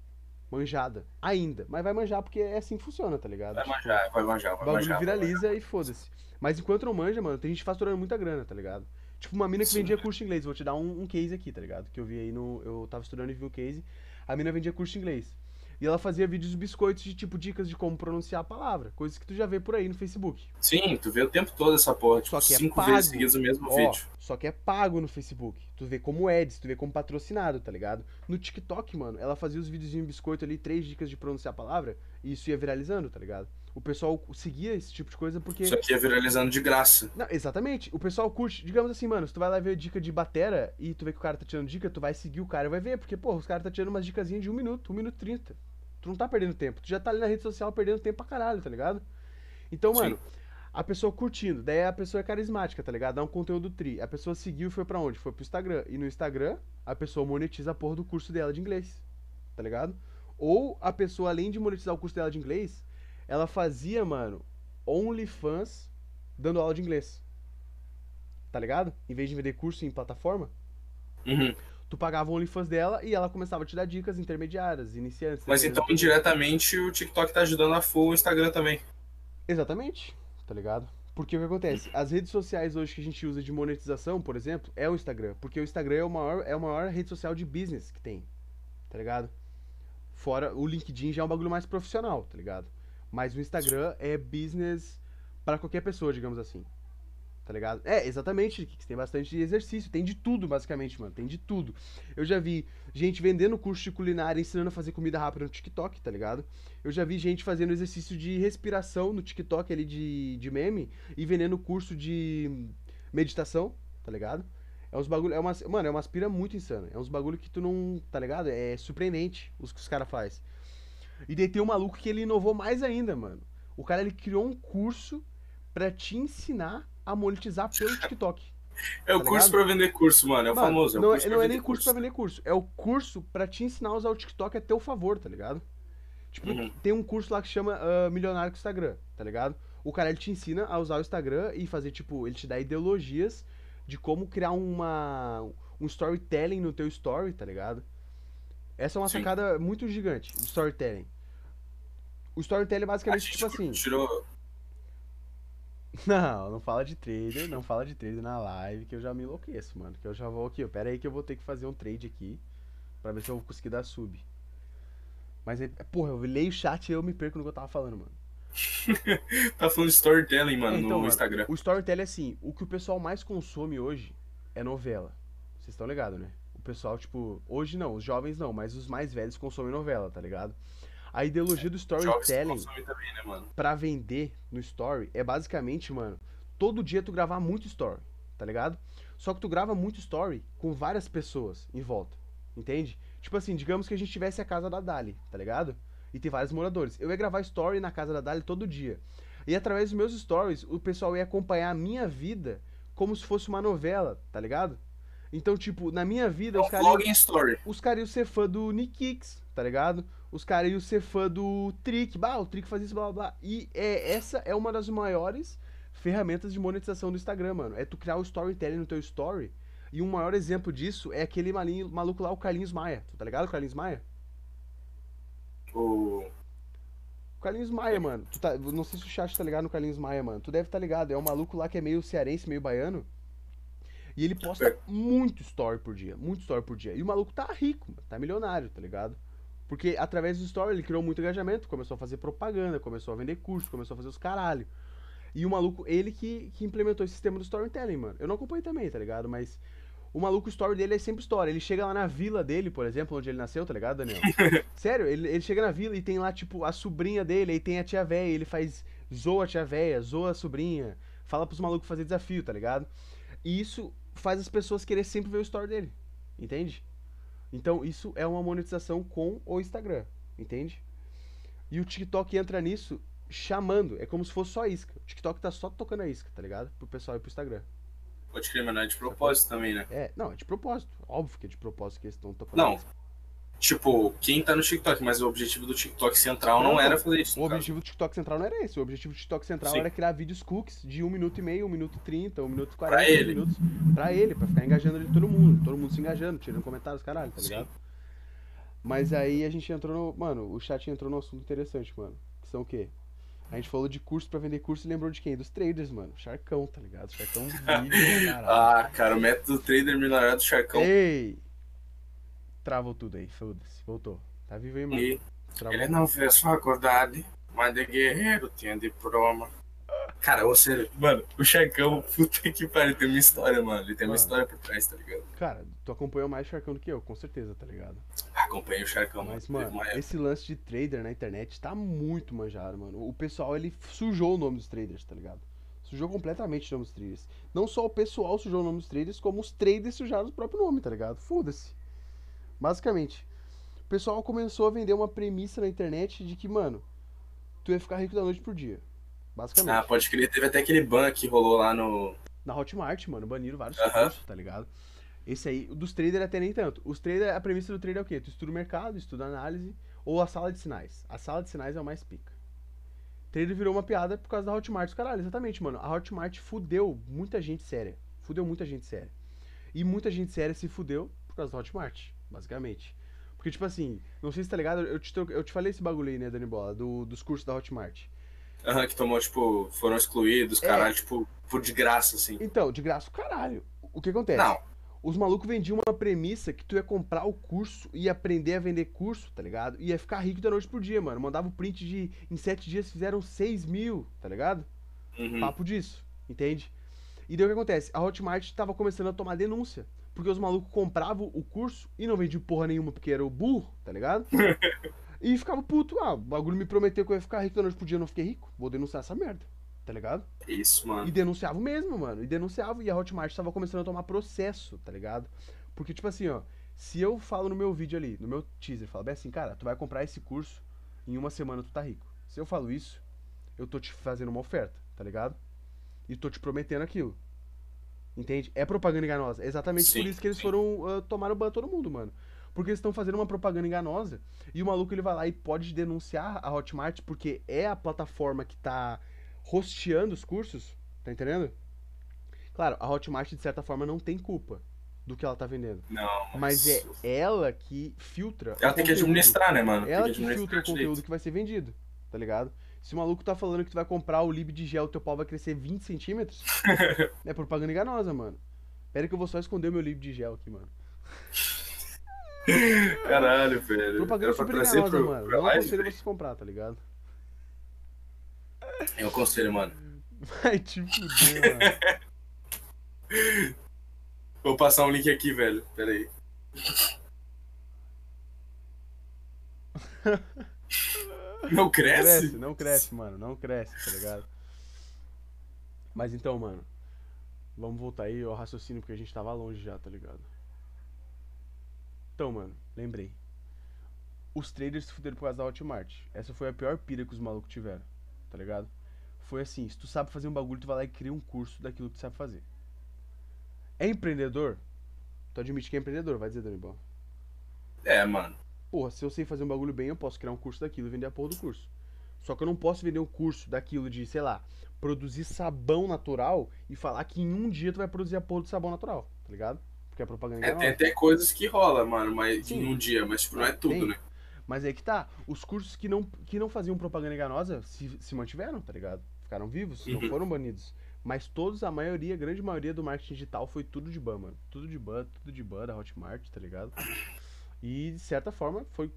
manjada ainda. Mas vai manjar porque é assim que funciona, tá ligado? Vai Tipo, manjar, vai manjar, o vai bagulho manjar. vai manjar. viraliza e foda-se. Mas enquanto não manja, mano, tem gente faturando muita grana, tá ligado? Tipo, uma mina que Sim. vendia curso de inglês. Vou te dar um, um case aqui, tá ligado? Que eu vi aí no. Eu tava estudando e vi o case. A mina vendia curso de inglês. E ela fazia vídeos biscoitos de tipo dicas de como pronunciar a palavra. Coisas que tu já vê por aí no Facebook. Sim, tu vê o tempo todo essa porra, tipo, Só que é cinco pago. vezes seguidas o mesmo Ó, vídeo. só que é pago no Facebook. Tu vê como ads, tu vê como patrocinado, tá ligado? No TikTok, mano, ela fazia os videozinhos biscoito ali, três dicas de pronunciar a palavra, e isso ia viralizando, tá ligado? O pessoal seguia esse tipo de coisa porque. Isso aqui é viralizando de graça. Não, exatamente. O pessoal curte, digamos assim, mano, se tu vai lá ver dica de batera e tu vê que o cara tá tirando dica, tu vai seguir o cara e vai ver, porque, pô, os caras tá tirando umas dicasinhas de um minuto, um minuto e trinta. Tu não tá perdendo tempo, tu já tá ali na rede social perdendo tempo pra caralho, tá ligado? Então, mano, Sim. a pessoa curtindo, daí a pessoa é carismática, tá ligado? Dá um conteúdo tri. A pessoa seguiu e foi pra onde? Foi pro Instagram. E no Instagram, a pessoa monetiza a porra do curso dela de inglês, tá ligado? Ou a pessoa, além de monetizar o curso dela de inglês, ela fazia, mano, OnlyFans dando aula de inglês. Tá ligado? Em vez de vender curso em plataforma, Uhum. Tu pagava o OnlyFans dela e ela começava a te dar dicas intermediárias, iniciantes. Mas então, indiretamente, o TikTok tá ajudando a full o Instagram também. Exatamente, tá ligado? Porque o que acontece? As redes sociais hoje que a gente usa de monetização, por exemplo, é o Instagram. Porque o Instagram é, o maior, é a maior rede social de business que tem, tá ligado? Fora o LinkedIn já é um bagulho mais profissional, tá ligado? Mas o Instagram é business para qualquer pessoa, digamos assim. Tá ligado? É, exatamente, tem bastante exercício, tem de tudo, basicamente, mano. Tem de tudo. Eu já vi gente vendendo curso de culinária, ensinando a fazer comida rápida no TikTok, tá ligado? Eu já vi gente fazendo exercício de respiração no TikTok ali de, de meme e vendendo curso de meditação, tá ligado? É uns bagulho, é umas, mano, é uma aspira muito insana. É uns bagulho que tu não, tá ligado? É surpreendente os que os caras fazem. E daí tem um maluco que ele inovou mais ainda, mano. O cara ele criou um curso pra te ensinar a monetizar pelo TikTok. [LAUGHS] É o Tá curso pra vender curso, mano. É o Mano, famoso. É o não, curso é, pra não é nem curso pra vender curso. É o curso pra te ensinar a usar o TikTok a teu favor, tá ligado? Tipo, Uhum. tem um curso lá que chama ah, Milionário com Instagram, tá ligado? O cara ele te ensina a usar o Instagram e fazer, tipo, ele te dá ideologias de como criar uma um storytelling no teu story, tá ligado? Essa é uma Sim. sacada muito gigante, storytelling. O storytelling é basicamente gente tipo assim. tirou. [LAUGHS] Não, não fala de trader, não fala de trader na live, que eu já me enlouqueço, mano. Que eu já vou aqui, ó. Pera aí que eu vou ter que fazer um trade aqui. Pra ver se eu vou conseguir dar sub. Mas, é, porra, eu leio o chat e eu me perco no que eu tava falando, mano. [LAUGHS] Tá falando de storytelling, mano, É, então, no mano, Instagram. O storytelling é assim, o que o pessoal mais consome hoje é novela. Vocês estão ligados, né? O pessoal, tipo, hoje não, os jovens não, mas os mais velhos consomem novela, tá ligado? A ideologia do storytelling também, né, mano? pra vender no story é basicamente, mano, todo dia tu gravar muito story, tá ligado? Só que tu grava muito story com várias pessoas em volta, entende? Tipo assim, digamos que a gente tivesse a casa da Dali, tá ligado? E tem vários moradores. Eu ia gravar story na casa da Dali todo dia. E através dos meus stories, o pessoal ia acompanhar a minha vida como se fosse uma novela, tá ligado? Então, tipo, na minha vida, É os caras os caras iam ser fã do Nick Kicks, tá ligado? Os caras iam ser fã do Trick, bah, o Trick faz isso, blá blá blá. E é, essa é uma das maiores ferramentas de monetização do Instagram, mano. É tu criar o storytelling no teu story. E um maior exemplo disso é aquele malinho, maluco lá, o Carlinhos Maia. Tu tá ligado, Carlinhos Maia? O Carlinhos Maia, mano. Tu tá, não sei se o chat tá ligado no Carlinhos Maia, mano. Tu deve estar tá ligado. É um maluco lá que é meio cearense, meio baiano. E ele posta é. muito story por dia. Muito story por dia. E o maluco tá rico, mano, tá milionário, tá ligado? Porque através do story ele criou muito engajamento, começou a fazer propaganda, começou a vender curso, começou a fazer os caralho. E o maluco, ele que, que implementou esse sistema do storytelling, mano. Eu não acompanhei também, tá ligado? Mas o maluco, o story dele é sempre história. Ele chega lá na vila dele, por exemplo, onde ele nasceu, tá ligado, Daniel? [LAUGHS] Sério, ele, ele chega na vila e tem lá, tipo, a sobrinha dele, aí tem a tia véia, ele faz zoa a tia véia, zoa a sobrinha, fala pros malucos fazer desafio, tá ligado? E isso faz as pessoas querer sempre ver o story dele, entende? Então, isso é uma monetização com o Instagram, entende? E o TikTok entra nisso chamando, é como se fosse só isca. O TikTok tá só tocando a isca, tá ligado? Pro pessoal ir pro Instagram. Pode crer, mas não é de propósito também, né? É, não, é de propósito. Óbvio que é de propósito que eles estão tocando. Não. Tipo, quem tá no TikTok, mas o objetivo do TikTok central não, não era fazer isso. O objetivo do TikTok central não era esse. O objetivo do TikTok central Sim. era criar vídeos cookies de 1 minuto e meio, 1 minuto e 30, 1 minuto e 40 pra ele. minutos. Pra ele, pra ficar engajando ali todo mundo. Todo mundo se engajando, tirando comentários, caralho, tá ligado? Sim. Mas aí a gente entrou no. Mano, o chat entrou num assunto interessante, mano. Que são o quê? A gente falou de curso para vender curso e lembrou de quem? Dos traders, mano. Charcão, tá ligado? Charcão vive, [LAUGHS] Ah, cara, o método trader milionário do Charcão. Ei! Travou tudo aí, foda-se. Voltou. Tá vivo aí, mano. E ele não fez faculdade, mas de guerreiro tinha diploma. Cara, você, mano, o Charcão, [LAUGHS] puta que pariu, tem uma história, mano. Ele tem mano, uma história por trás, tá ligado? Cara, tu acompanhou mais o Charcão do que eu, com certeza, tá ligado? Acompanhei o Charcão, Mas, mano, esse lance de trader na internet tá muito manjado, mano. O pessoal, ele sujou o nome dos traders, tá ligado? Sujou completamente o nome dos traders. Não só o pessoal sujou o nome dos traders, como os traders sujaram o próprio nome, tá ligado? Foda-se. Basicamente. O pessoal começou a vender uma premissa na internet de que, mano, tu ia ficar rico da noite pro dia. Basicamente. Ah, pode crer. Teve até aquele ban que rolou lá no. Na Hotmart, mano. Baniram vários uh -huh. cursos, tá ligado? Esse aí, dos traders até nem tanto. Os traders, a premissa do trader é o quê? Tu estuda o mercado, estuda a análise, ou a sala de sinais. A sala de sinais é o mais pica. Trader virou uma piada por causa da Hotmart. Caralho, exatamente, mano. A Hotmart fudeu muita gente séria. Fudeu muita gente séria. E muita gente séria se fudeu por causa da Hotmart, basicamente. Porque, tipo assim, não sei se tá ligado, eu te, eu te falei esse bagulho aí, né, Dani Bola, do, dos cursos da Hotmart. Aham, uhum, que tomou, tipo, foram excluídos, é. caralho, tipo, por de graça, assim. Então, de graça, caralho. O que acontece? Não. Os malucos vendiam uma premissa que tu ia comprar o curso e aprender a vender curso, tá ligado? E ia ficar rico da noite pro dia, mano. Mandava o print de em sete dias fizeram 6 mil, tá ligado? Uhum. Papo disso, entende? E daí o que acontece? A Hotmart tava começando a tomar denúncia. Porque os malucos compravam o curso e não vendiam porra nenhuma porque era o burro, tá ligado? [LAUGHS] E ficava puto, ah, o bagulho me prometeu que eu ia ficar rico da noite pro dia, eu não fiquei rico. Vou denunciar essa merda. Tá ligado? Isso, mano. E denunciava mesmo, mano. E denunciava. E a Hotmart tava começando a tomar processo, tá ligado? Porque, tipo assim, ó. Se eu falo no meu vídeo ali, no meu teaser, falo bem assim, cara, tu vai comprar esse curso, em uma semana tu tá rico. Se eu falo isso, eu tô te fazendo uma oferta, tá ligado? E tô te prometendo aquilo. Entende? É propaganda enganosa. É exatamente sim, por isso que eles sim. foram uh, tomar o ban todo mundo, mano. Porque eles estão fazendo uma propaganda enganosa. E o maluco ele vai lá e pode denunciar a Hotmart porque é a plataforma que tá hosteando os cursos. Tá entendendo? Claro, a Hotmart de certa forma não tem culpa do que ela tá vendendo. Não. Mas, é ela que filtra. Ela tem que administrar, né, mano? Ela que, que filtra o conteúdo que vai ser vendido. Tá ligado? Se o maluco tá falando que tu vai comprar o lib de gel, teu pau vai crescer 20 centímetros, [LAUGHS] é propaganda enganosa, mano. Pera que eu vou só esconder o meu lib de gel aqui, mano. Caralho, velho. Propaganda super enganosa, pro, mano. Não aconselho vocês comprar, tá ligado? Eu aconselho, mano. Vai te fuder, mano. Vou passar um link aqui, velho. Pera aí. [LAUGHS] Não cresce? Não cresce, não cresce, mano. Não cresce, tá ligado? Mas então, mano. Vamos voltar aí ao raciocínio porque a gente tava longe já, tá ligado? Então, mano, lembrei. Os traders se fuderam por causa da Hotmart. Essa foi a pior pira que os malucos tiveram, tá ligado? Foi assim, se tu sabe fazer um bagulho, tu vai lá e cria um curso daquilo que tu sabe fazer. É empreendedor? Tu admite que é empreendedor, vai dizer, Dani É, mano. Porra, se eu sei fazer um bagulho bem, eu posso criar um curso daquilo e vender a porra do curso. Só que eu não posso vender um curso daquilo de, sei lá, produzir sabão natural e falar que em um dia tu vai produzir a porra do sabão natural, tá ligado? Porque a propaganda é, tem até coisas que rola, mano, mas Sim. em um dia, mas tipo, não é tudo, tem. né? Mas aí que tá, os cursos que não, que não faziam propaganda enganosa se, se mantiveram, tá ligado? Ficaram vivos, não Uhum. foram banidos. Mas todos, a maioria, a grande maioria do marketing digital foi tudo de ban, mano. Tudo de ban, tudo de ban da Hotmart, tá ligado? E, de certa forma, foi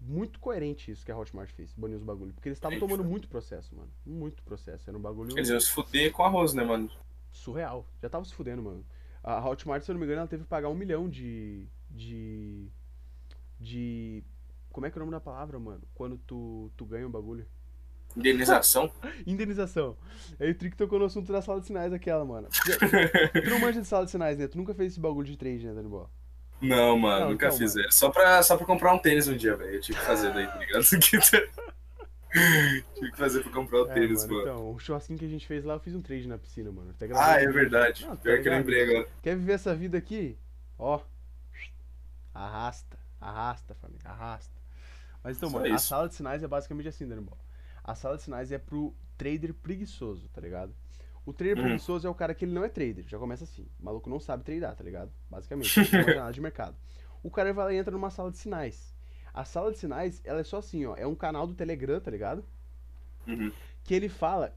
muito coerente isso que a Hotmart fez, banir os bagulho. Porque eles estavam tomando muito processo, mano. Muito processo. Era um bagulho Eles iam se fuder com arroz, né, mano? surreal. Já tava se fudendo, mano. A Hotmart, se eu não me engano, ela teve que pagar um milhão de. de. de. Como é que é o nome da palavra, mano? Quando tu, tu ganha um bagulho. Indenização. [LAUGHS] Indenização. Aí o Trick tocou no assunto da sala de sinais aquela, mano. [LAUGHS] Tu não manja de sala de sinais, né? Tu nunca fez esse bagulho de trade, né, Dani Bola? Não, mano, Não, nunca então, fiz. mano. É Só pra, só pra comprar um tênis um dia, velho. Eu tive que fazer daí, tá ligado? [LAUGHS] tive que fazer pra comprar o É, tênis, mano, mano. então, o churrasquinho que a gente fez lá, eu fiz um trade na piscina, mano. Ah, é verdade. Não, tá Pior que eu lembrei agora. Quer viver essa vida aqui? Ó. Arrasta. Arrasta, família. Arrasta. Mas então, Só mano, a isso. sala de sinais é basicamente assim, Dani Bola. A sala de sinais é pro trader preguiçoso, tá ligado? O trader Uhum. preguiçoso é o cara que ele não é trader. Já começa assim. O maluco não sabe tradar, tá ligado? Basicamente. Não manja nada de mercado. O cara vai lá e entra numa sala de sinais. A sala de sinais, ela é só assim, ó. É um canal do Telegram, tá ligado? Uhum. que ele fala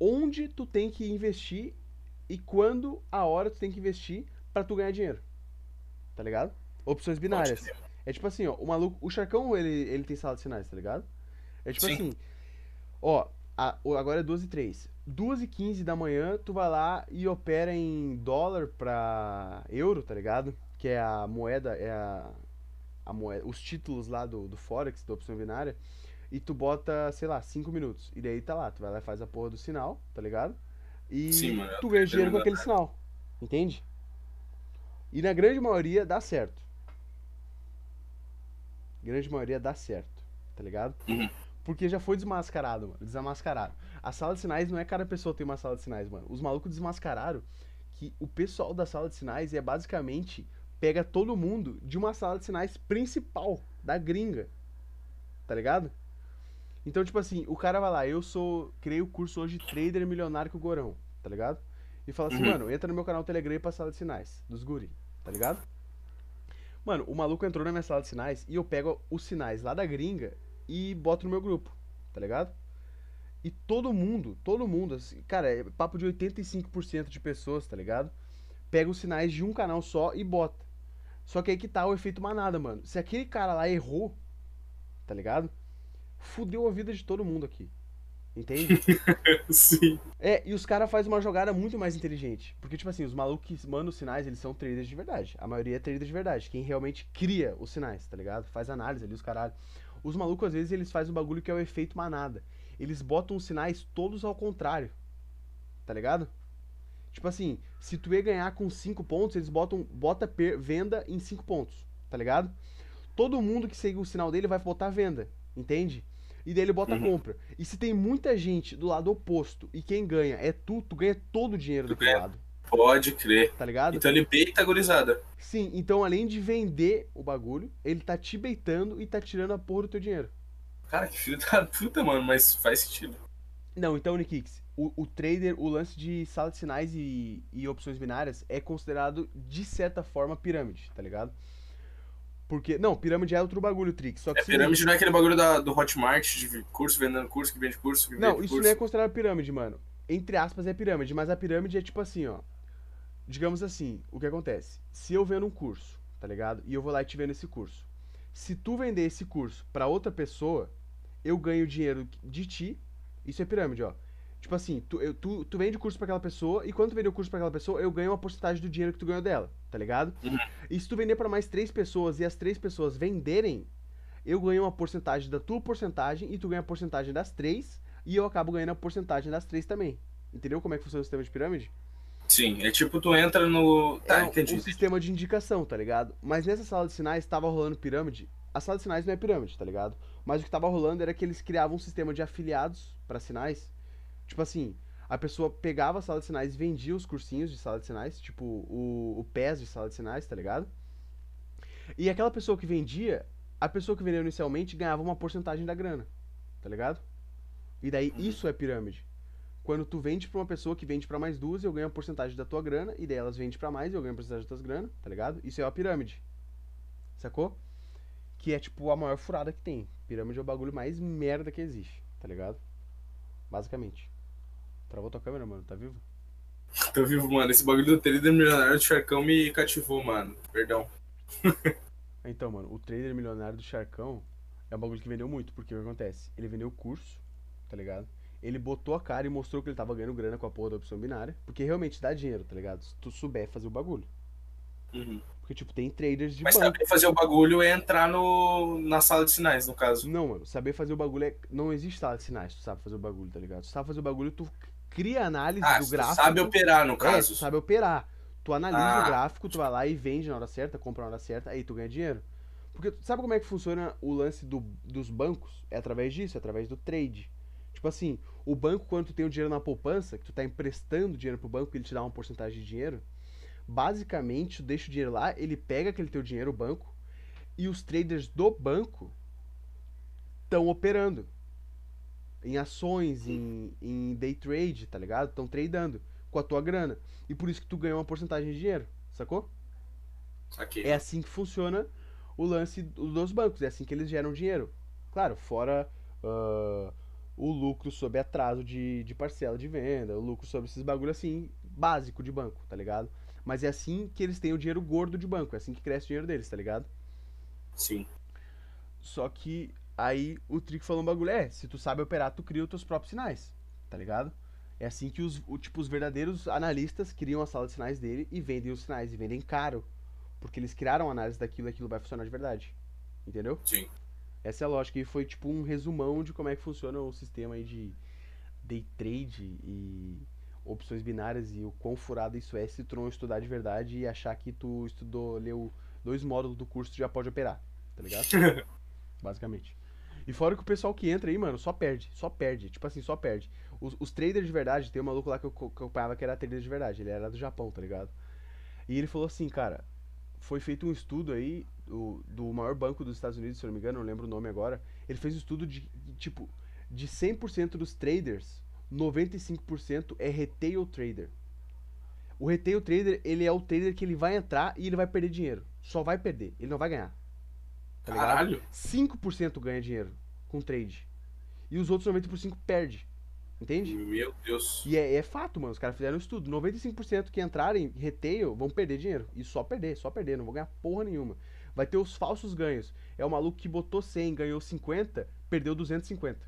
onde tu tem que investir e quando a hora tu tem que investir pra tu ganhar dinheiro. Tá ligado? Opções binárias. É tipo assim, ó, o maluco, o Charcão, ele, ele tem sala de sinais, tá ligado? É tipo Sim. assim, ó, a- agora é 12 e 3. 2 e 15 da manhã, tu vai lá e opera em dólar pra euro, tá ligado? Que é a moeda, é a, a moeda, os títulos lá do, do Forex, da opção binária. E tu bota, sei lá, 5 minutos. E daí tá lá, tu vai lá e faz a porra do sinal, tá ligado? E Sim, mano, tu ganha dinheiro com aquele sinal. Entende? E na grande maioria dá certo. Grande maioria dá certo, tá ligado? Uhum. Porque já foi desmascarado, mano. Desmascarado. A sala de sinais não é cada pessoa tem uma sala de sinais, mano. Os malucos desmascararam que o pessoal da sala de sinais é basicamente pega todo mundo de uma sala de sinais principal da gringa. Tá ligado? Então, tipo assim, o cara vai lá, eu sou. Criei o curso hoje Trader Milionário com o Gorão, tá ligado? E fala assim, Uhum. mano, entra no meu canal Telegram e pra sala de sinais, dos guri, tá ligado? Mano, o maluco entrou na minha sala de sinais e eu pego os sinais lá da gringa e boto no meu grupo, tá ligado? E todo mundo, todo mundo, assim, cara, é papo de 85% de pessoas, tá ligado? Pega os sinais de um canal só e bota. Só que aí que tá o efeito manada, mano. Se aquele cara lá errou, tá ligado? Fudeu a vida de todo mundo aqui. Entende? [LAUGHS] Sim. É, e os caras fazem uma jogada muito mais inteligente. Porque, tipo assim, os malucos que mandam os sinais, eles são traders de verdade. A maioria é trader de verdade. Quem realmente cria os sinais, tá ligado? Faz análise ali, os caralho. Os malucos, às vezes, eles fazem um bagulho que é o efeito manada. Eles botam os sinais todos ao contrário. Tá ligado? Tipo assim, se tu ia ganhar com 5 pontos, eles botam bota per- venda em 5 pontos, tá ligado? Todo mundo que segue o sinal dele vai botar venda, entende? E daí ele bota Uhum. compra. E se tem muita gente do lado oposto e quem ganha é tu, tu ganha todo o dinheiro Tu daquele ganha. lado, Pode crer. tá ligado? Então ele beita a gurizada. Sim, então além de vender o bagulho, ele tá te beitando e tá tirando a porra do teu dinheiro. Cara, que filho da puta, mano, mas faz sentido. Não, então, Nikix, o, o trader, o lance de sala de sinais e, e opções binárias é considerado, de certa forma, pirâmide, tá ligado? Porque, não, pirâmide é outro bagulho, Trix. Só que É pirâmide não é aquele bagulho da, do Hotmart, de curso vendendo curso, que vende curso, que vende Não, curso. isso não é considerado pirâmide, mano. Entre aspas é pirâmide, mas a pirâmide é tipo assim, ó. Digamos assim, o que acontece? Se eu vendo um curso, tá ligado? E eu vou lá e te vendo esse curso. Se tu vender esse curso pra outra pessoa, eu ganho dinheiro de ti. Isso é pirâmide, ó. Tipo assim, tu, eu- tu, tu vende o curso pra aquela pessoa e quando tu vende o curso pra aquela pessoa, eu ganho uma porcentagem do dinheiro que tu ganhou dela, tá ligado? Uhum. E se tu vender pra mais três pessoas e as três pessoas venderem, eu ganho uma porcentagem da tua porcentagem e tu ganha a porcentagem das três e eu acabo ganhando a porcentagem das três também. Entendeu como é que funciona o sistema de pirâmide? Sim, é tipo, tu entra no. Tá, é entendi. um sistema de indicação, tá ligado? Mas nessa sala de sinais tava rolando pirâmide. A sala de sinais não é pirâmide, tá ligado? Mas o que tava rolando era que eles criavam um sistema de afiliados pra sinais. Tipo assim, a pessoa pegava a sala de sinais e vendia os cursinhos de sala de sinais, tipo o, o PES de sala de sinais, tá ligado? E aquela pessoa que vendia, a pessoa que vendeu inicialmente ganhava uma porcentagem da grana, tá ligado? E daí Uhum. isso é pirâmide. Quando tu vende pra uma pessoa que vende pra mais duas, eu ganho a porcentagem da tua grana, e daí elas vendem pra mais e eu ganho a porcentagem das tuas grana, tá ligado? Isso é uma pirâmide. Sacou? Que é, tipo, a maior furada que tem. Pirâmide é o bagulho mais merda que existe, tá ligado? Basicamente. Travou tua câmera, mano, tá vivo? [LAUGHS] Tô vivo, mano. Esse bagulho do trader milionário do Charcão me cativou, mano. Perdão. [LAUGHS] Então, mano, o trader milionário do Charcão é um bagulho que vendeu muito, porque o que acontece? Ele vendeu o curso, tá ligado? Ele botou a cara e mostrou que ele tava ganhando grana com a porra da opção binária, porque realmente dá dinheiro, tá ligado? Se tu souber fazer o bagulho. Uhum. Porque, tipo, tem traders de Mas banco. saber fazer o bagulho é entrar no, na sala de sinais, no caso. Não, mano, saber fazer o bagulho é. Não existe sala de sinais, tu sabe fazer o bagulho, tá ligado? Tu sabe fazer o bagulho, tu cria análise Ah, do tu gráfico. sabe operar, no É, caso. tu sabe operar. Tu analisa Ah. o gráfico, tu vai lá e vende na hora certa, compra na hora certa, aí tu ganha dinheiro. Porque tu sabe como é que funciona o lance do- dos bancos? É através disso, é através do trade. Tipo assim, o banco, quando tu tem o dinheiro na poupança, que tu tá emprestando dinheiro pro banco e ele te dá uma porcentagem de dinheiro, basicamente tu deixa o dinheiro lá, ele pega aquele teu dinheiro, o banco, e os traders do banco estão operando. Em ações, em, em day trade, tá ligado? Estão tradando com a tua grana. E por isso que tu ganha uma porcentagem de dinheiro, sacou? Aqui. É assim que funciona o lance dos bancos, é assim que eles geram dinheiro. Claro, fora ah, o lucro sobre atraso de, de parcela de venda, o lucro sobre esses bagulho assim, básico de banco, tá ligado? Mas é assim que eles têm o dinheiro gordo de banco, é assim que cresce o dinheiro deles, tá ligado? Sim. Só que aí o Trick falou um bagulho, é, se tu sabe operar, tu cria os teus próprios sinais, tá ligado? É assim que os, o, tipo, os verdadeiros analistas criam a sala de sinais dele e vendem os sinais, e vendem caro. Porque eles criaram a análise daquilo e aquilo vai funcionar de verdade. Entendeu? Sim. Essa é a lógica. E foi tipo um resumão de como é que funciona o sistema aí de day trade e opções binárias e o quão furado isso é se tu não estudar de verdade e achar que tu estudou, leu dois módulos do curso tu já pode operar, tá ligado? [LAUGHS] Basicamente. E fora que o pessoal que entra aí, mano, só perde, só perde, tipo assim, só perde. Os, os traders de verdade, tem um maluco lá que eu, co- que eu acompanhava que era trader de verdade, ele era do Japão, tá ligado? E ele falou assim, cara, foi feito um estudo aí do, do maior banco dos Estados Unidos, se eu não me engano, não lembro o nome agora. Ele fez um estudo de, tipo, de 100% dos traders, 95% é retail trader. O retail trader, ele é o trader que ele vai entrar e ele vai perder dinheiro. Só vai perder, ele não vai ganhar. Tá ligado? Caralho. 5% ganha dinheiro com trade. E os outros 90% perde. Entende? Meu Deus. E é, é fato, mano. Os caras fizeram um estudo. 95% que entrarem retail vão perder dinheiro. E só perder, só perder. Não vão ganhar porra nenhuma. Vai ter os falsos ganhos. É o maluco que botou 100, ganhou 50, perdeu 250.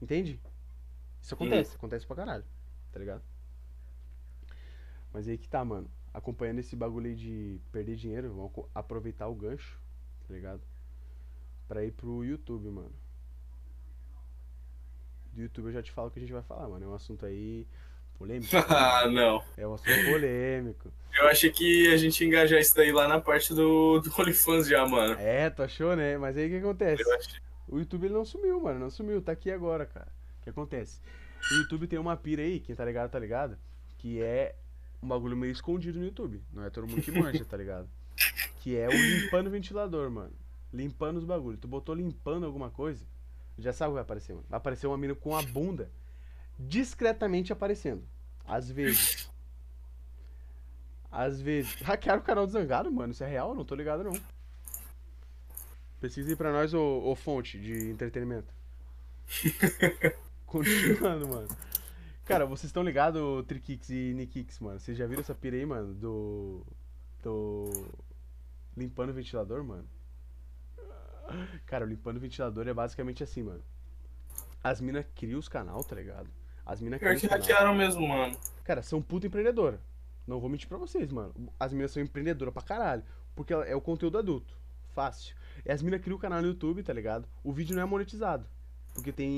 Entende? Isso acontece. Acontece pra caralho. Tá ligado? Mas aí que tá, mano. Acompanhando esse bagulho aí de perder dinheiro, vamos aproveitar o gancho, tá ligado? Pra ir pro YouTube, mano. Do YouTube eu já te falo o que a gente vai falar, mano. É um assunto aí polêmico. [LAUGHS] ah, não. É um assunto polêmico. Eu achei que a gente ia engajar isso daí lá na parte do, do OnlyFans já, mano. É, tu achou, né? Mas aí o que acontece? O YouTube ele não sumiu, mano. Não sumiu, tá aqui agora, cara. O que acontece? O YouTube tem uma pira aí, quem tá ligado, tá ligado? Que é um bagulho meio escondido no YouTube. Não é todo mundo que manja, tá ligado? Que é o limpando o ventilador, mano. Limpando os bagulhos. Tu botou limpando alguma coisa, já sabe o que vai aparecer, mano. Vai aparecer uma mina com a bunda discretamente aparecendo. Às vezes. Às vezes. [LAUGHS] Hackearam o canal do Zangado, mano. Isso é real? Não tô ligado, não. Pesquisa aí pra nós, ô, ô fonte de entretenimento. [LAUGHS] Continuando, mano. Cara, vocês estão ligados, Trikix e Nikix, mano? Vocês já viram essa pira aí, mano? Do. Do. Limpando o ventilador, mano? Cara, o limpando o ventilador é basicamente assim, mano. As minas criam os canal, tá ligado? As minas criam Pior que hackearam mesmo, mano. Cara, são puta empreendedora. Não vou mentir pra vocês, mano. As minas são empreendedoras pra caralho. Porque ela- é o conteúdo adulto. Fácil. E as minas criam o canal no YouTube, tá ligado? O vídeo não é monetizado. Porque tem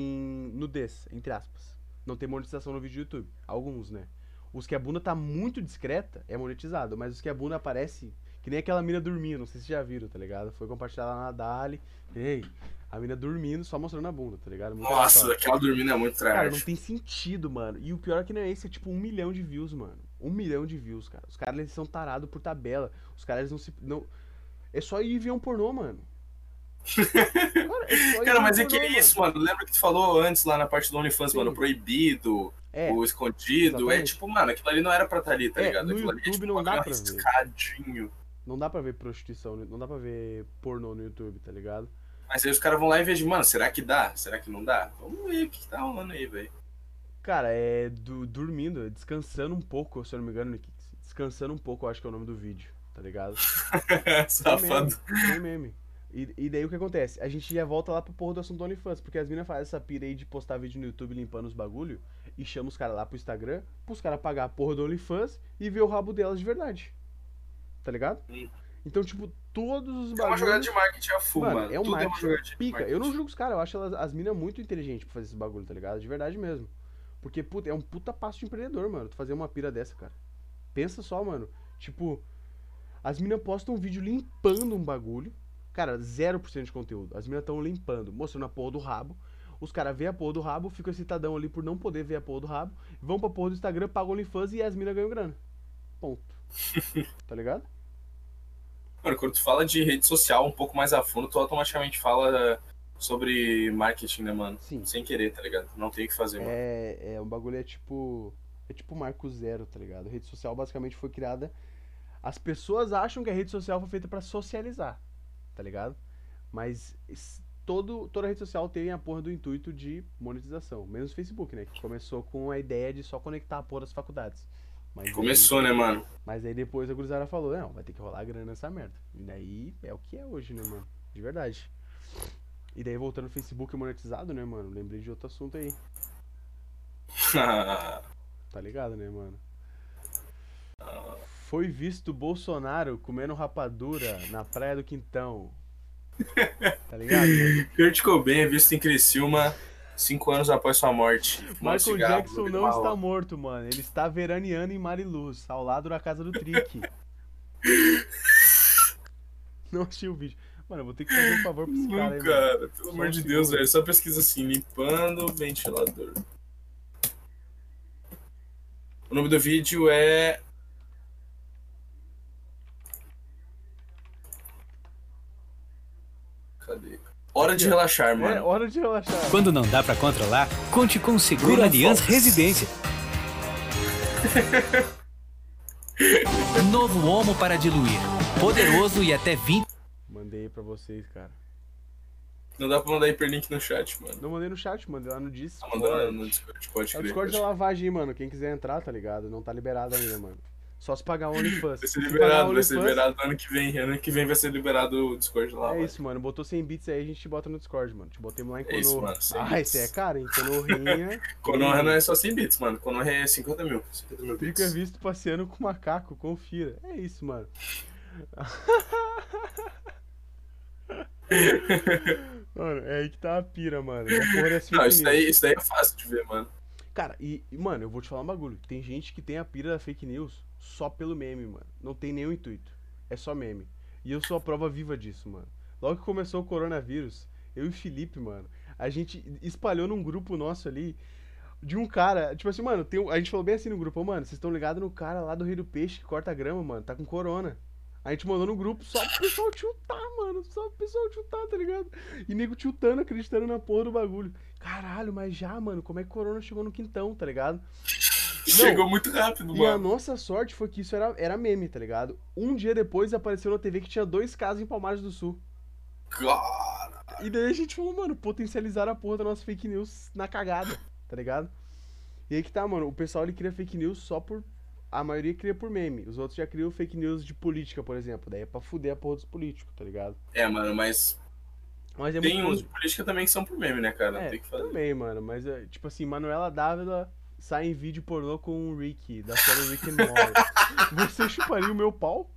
nudez, entre aspas. Não tem monetização no vídeo do YouTube. Alguns, né? Os que a bunda tá muito discreta é monetizado. Mas os que a bunda aparece. Que nem aquela mina dormindo, não sei se vocês já viram, tá ligado? Foi compartilhada lá na Dali. Ei, a mina dormindo só mostrando a bunda, tá ligado? Muito Nossa, aleatório. aquela dormindo é muito Cara, não trash. tem sentido, mano. E o pior é que não é esse, é tipo um milhão de views, mano. Um milhão de views, cara. Os caras eles são tarados por tabela. Os caras eles não se. Não... É só ir ver um pornô, mano. Cara, é [LAUGHS] Cara, mas é que é isso, mano. Lembra que tu falou antes lá na parte do OnlyFans, Sim. mano? Proibido, É, o escondido. É exatamente. tipo, mano, aquilo ali não era pra estar ali, tá É, ligado? Aquilo ali é tipo não dá pra ver. Não dá pra ver prostituição, não dá pra ver pornô no YouTube, tá ligado? Mas aí os caras vão lá e vejam, mano, será que dá? Será que não dá? Vamos ver o que, tá rolando aí, velho. Cara, é do, dormindo, descansando um pouco, se eu não me engano, descansando um pouco, eu acho que é o nome do vídeo, tá ligado? [LAUGHS] Safado. Tem meme. E, e, daí o que acontece? A gente já volta lá pro porra do assunto do OnlyFans, porque as minas fazem essa pira aí de postar vídeo no YouTube limpando os bagulho e chama os caras lá pro Instagram, pros caras pagar a porra do OnlyFans e ver o rabo delas de verdade. Tá ligado? Então, tipo, todos os bagulhos. É uma jogada de marketing a full, mano. É um marketing é pica. Eu não julgo os caras, eu acho elas, as minas muito inteligentes pra fazer esse bagulho, tá ligado? De verdade mesmo. Porque, puta, é um puta passo de empreendedor, mano. Tu fazer uma pira dessa, cara. Pensa só, mano. Tipo, as minas postam um vídeo limpando um bagulho. Cara, 0% de conteúdo. As minas estão limpando, mostrando a porra do rabo. Os caras vêem a porra do rabo, ficam excitadão ali por não poder ver a porra do rabo. Vão pra porra do Instagram, pagam OnlyFans e as minas ganham grana. Ponto. [LAUGHS] tá ligado? Mano, quando tu fala de rede social um pouco mais a fundo, tu automaticamente fala sobre marketing, né, mano? Sim. Sem querer, tá ligado? Não tem o que fazer, mano. É, é um bagulho é tipo. É tipo marco zero, tá ligado? A rede social basicamente foi criada. As pessoas acham que a rede social foi feita para socializar, tá ligado? Mas todo, toda rede social tem a porra do intuito de monetização. Menos o Facebook, né? Que começou com a ideia de só conectar a porra das faculdades. Mas Começou, aí, né, mano? Mas aí depois a gurizada falou, não, vai ter que rolar grana nessa merda. E daí é o que é hoje, né, mano? De verdade. E daí voltando no Facebook monetizado, né, mano? Lembrei de outro assunto aí. [LAUGHS] tá ligado, né, mano? Foi visto Bolsonaro comendo rapadura na praia do Quintão. [LAUGHS] Tá ligado? Kurt Cobain é visto em Criciúma cinco anos após sua morte. Michael cigarro, Jackson não está morto, mano. Ele está veraneando em Mariluz, ao lado da casa do Trick. [LAUGHS] não assisti o vídeo. Mano, eu vou ter que fazer um favor pra esse cara aí, cara, mano. pelo amor de Deus, velho. Só pesquisa assim, limpando ventilador. O nome do vídeo é. Hora de relaxar, é, mano. É, hora de relaxar. Quando não dá pra controlar, conte com o Seguro Aliança Residência. [LAUGHS] Novo Homo para diluir. Poderoso e até 20 mandei pra vocês, cara. Não dá pra mandar hiperlink no chat, mano. Não mandei no chat, mandei lá no Discord. Ah, mandou no Discord, pode crer. O Discord é lavagem, mano. Quem quiser entrar, tá ligado? Não tá liberado ainda, mano. Só se pagar o OnlyFans. Vai ser liberado, vai ser liberado ano que vem. Ano que vem vai ser liberado o Discord lá. É isso, mano. Botou 100 bits aí, a gente te bota no Discord, mano. Te botei lá em Konoha. É isso, mano. Ah, esse é caro, hein? Konohinha. [LAUGHS] Konoha não é só 100 bits, mano. Konoha é 50 mil. 50 mil bits. Fica visto passeando com macaco, confira. É isso, mano. [LAUGHS] mano, é aí que tá a pira, mano. Não, isso daí, isso daí é fácil de ver, mano. Cara, e, e, mano, eu vou te falar um bagulho. Tem gente que tem a pira da fake news só pelo meme, mano. Não tem nenhum intuito. É só meme. E eu sou a prova viva disso, mano. Logo que começou o coronavírus, eu e o Felipe, mano, a gente espalhou num grupo nosso ali de um cara, tipo assim, mano, tem, a gente falou bem assim no grupo, mano, vocês estão ligados no cara lá do Rei do Peixe que corta grama, mano, tá com corona. A gente mandou no grupo só pro pessoal tiltar, mano. Só pro pessoal tiltar, tá ligado? E nego tiltando, acreditando na porra do bagulho. Caralho, mas já, mano, como é que Corona chegou no quintão, tá ligado? [LAUGHS] Chegou muito rápido, e mano. E a nossa sorte foi que isso era, era meme, tá ligado? Um dia depois apareceu na TV que tinha dois casos em Palmares do Sul. Cara. E daí a gente falou, mano, potencializar a porra da nossa fake news na cagada, tá ligado? E aí que tá, mano, o pessoal ele cria fake news só por a maioria cria por meme. Os outros já criam fake news de política, por exemplo. Daí é pra fuder a porra dos políticos, tá ligado? É, mano, mas. Mas é Tem uns de política também que são por meme, né, cara? É, Tem que fazer. Também, mano. Mas, é, tipo assim, Manuela Dávila sai em vídeo pornô com o Rick, da série Rick and Morty. [LAUGHS] Você chuparia o meu pau?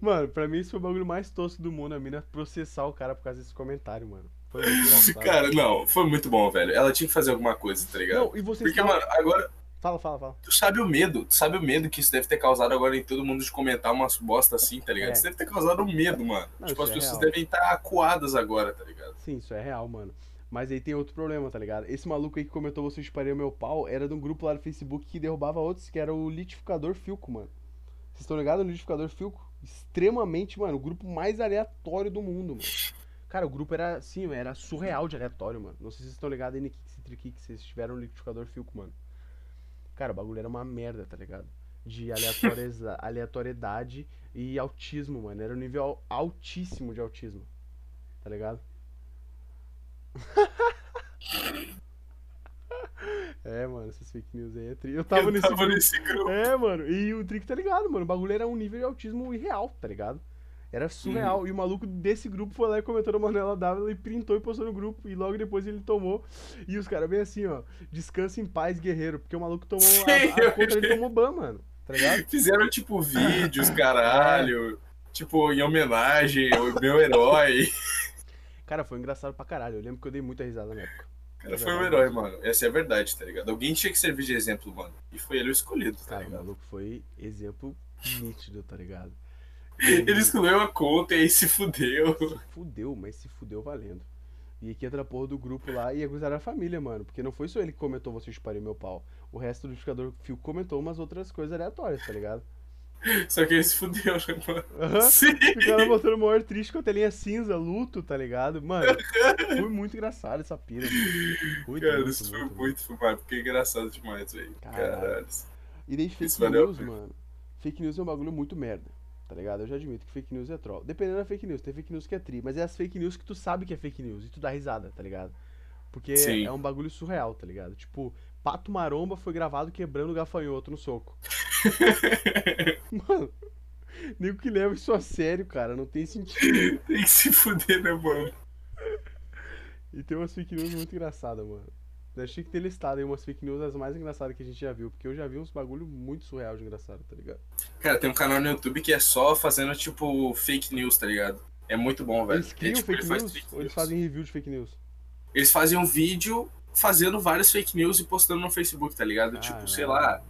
mano, pra mim esse foi o bagulho mais tosco do mundo, a mina processar o cara por causa desse comentário, mano. Foi muito [LAUGHS] Cara, não, foi muito bom, velho. Ela tinha que fazer alguma coisa, tá ligado? Não, e vocês Porque, mano, agora. Fala, fala, fala. Tu sabe o medo, tu sabe o medo que isso deve ter causado agora em todo mundo de comentar umas bosta assim, tá ligado? É. Isso deve ter causado um medo, mano. Não, tipo, as é pessoas real. devem estar acuadas agora, tá ligado? Sim, isso é real, mano. Mas aí tem outro problema, tá ligado? Esse maluco aí que comentou você o meu pau era de um grupo lá do Facebook que derrubava outros, que era o litificador Filco, mano. Vocês estão ligados no litificador Filco? Extremamente, mano, o grupo mais aleatório do mundo, mano. Cara, o grupo era assim, era surreal de aleatório, mano. Não sei se vocês estão ligados aí no Kick que vocês tiveram um liquidificador Filco, mano. Cara, o bagulho era uma merda, tá ligado? de [LAUGHS] aleatoriedade e autismo, mano. Era um nível al- altíssimo de autismo. Tá ligado? [LAUGHS] É, mano, essas fake news aí é tri. Eu tava eu nesse tava grupo. nesse grupo. É, mano, e o Trick tá ligado, mano. O bagulho era um nível de autismo irreal, tá ligado? Era surreal. Uhum. E o maluco desse grupo foi lá e comentou na Manuela Dávila e printou e postou no grupo. E logo depois ele tomou. E os caras bem assim, ó. Descansa em paz, guerreiro. Porque o maluco tomou. Sim, A, a vi. dele tomou ban, mano. Tá ligado? Fizeram, tipo, vídeos, caralho. [LAUGHS] Tipo, em homenagem ao meu herói. Cara, foi engraçado pra caralho. Eu lembro que eu dei muita risada na época. cara foi um herói, mano. Essa é a verdade, tá ligado? Alguém tinha que servir de exemplo, mano. E foi ele o escolhido, tá Cara, o ligado? maluco foi exemplo nítido, tá ligado? [LAUGHS] Ele escolheu a conta e aí se fudeu. Se fudeu, mas se fudeu valendo. E aqui entra a porra do grupo lá e a gurizada da família, mano. Porque não foi só ele que comentou você chuparem meu pau. O resto do notificador fio comentou umas outras coisas aleatórias, tá ligado? Só que ele se fudeu, né, mano? Aham. Sim. Ficaram botando o maior triste com a telinha cinza, luto, tá ligado? Mano, foi muito engraçado essa pira. Muito, Cara, muito, isso foi muito, muito fumado, porque é engraçado demais, velho. Caralho. Caralho. E daí fake Isso news, mano. Fake news é um bagulho muito merda. Tá ligado? Eu já admito que fake news é troll. Dependendo da fake news, tem fake news que é tri, mas é as fake news que tu sabe que é fake news e tu dá risada, tá ligado? Porque Sim. é um bagulho surreal, tá ligado? Tipo, Pato Maromba foi gravado quebrando gafanhoto no soco. [LAUGHS] Mano, nego que leva isso a sério, cara, não tem sentido. Tem que se fuder, né, mano? E tem umas fake news muito engraçadas, mano. Eu achei que ter listado aí umas fake news as mais engraçadas que a gente já viu, porque eu já vi uns bagulho muito surreal de engraçado, tá ligado? Cara, tem um canal no YouTube que é só fazendo, tipo, fake news, tá ligado? É muito bom, velho. Eles criam É, tipo, ele fake faz news fake ou eles news. fazem review de fake news? Eles fazem um vídeo fazendo várias fake news e postando no Facebook, tá ligado? tipo, sei lá,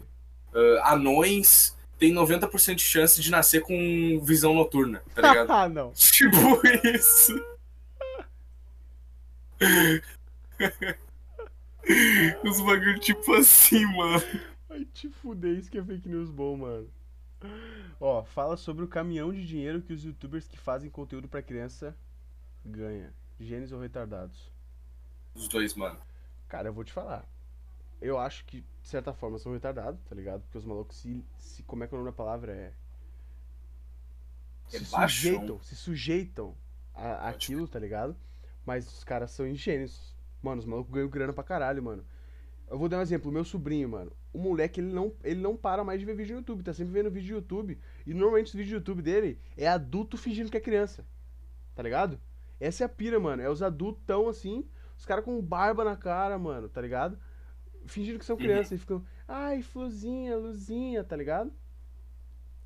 ah, anões têm 90% de chance de nascer com visão noturna, tá ligado? [LAUGHS] ah, não. tipo isso. [LAUGHS] Os bagulho tipo assim, mano. Ai, te fuder, isso que é fake news bom, mano. Ó, fala sobre o caminhão de dinheiro que os youtubers que fazem conteúdo pra criança ganha. Gênios ou retardados? Os dois, mano. Cara, eu vou te falar. Eu acho que, de certa forma, são retardados, tá ligado? Porque os malucos se. se como é que é o nome da palavra? É. Se Rebaixam. sujeitam, se sujeitam a, aquilo, tá ligado? Mas os caras são ingênuos. Mano, os malucos ganham grana pra caralho, mano. Eu vou dar um exemplo, o meu sobrinho, mano. O moleque, ele não, ele não para mais de ver vídeo no YouTube, tá sempre vendo vídeo no YouTube. E normalmente os vídeos do YouTube dele é adulto fingindo que é criança. Tá ligado? Essa é a pira, mano. É os adultos tão assim, os caras com barba na cara, mano, tá ligado? Fingindo que são crianças e ficam, ai, florzinha, luzinha, tá ligado?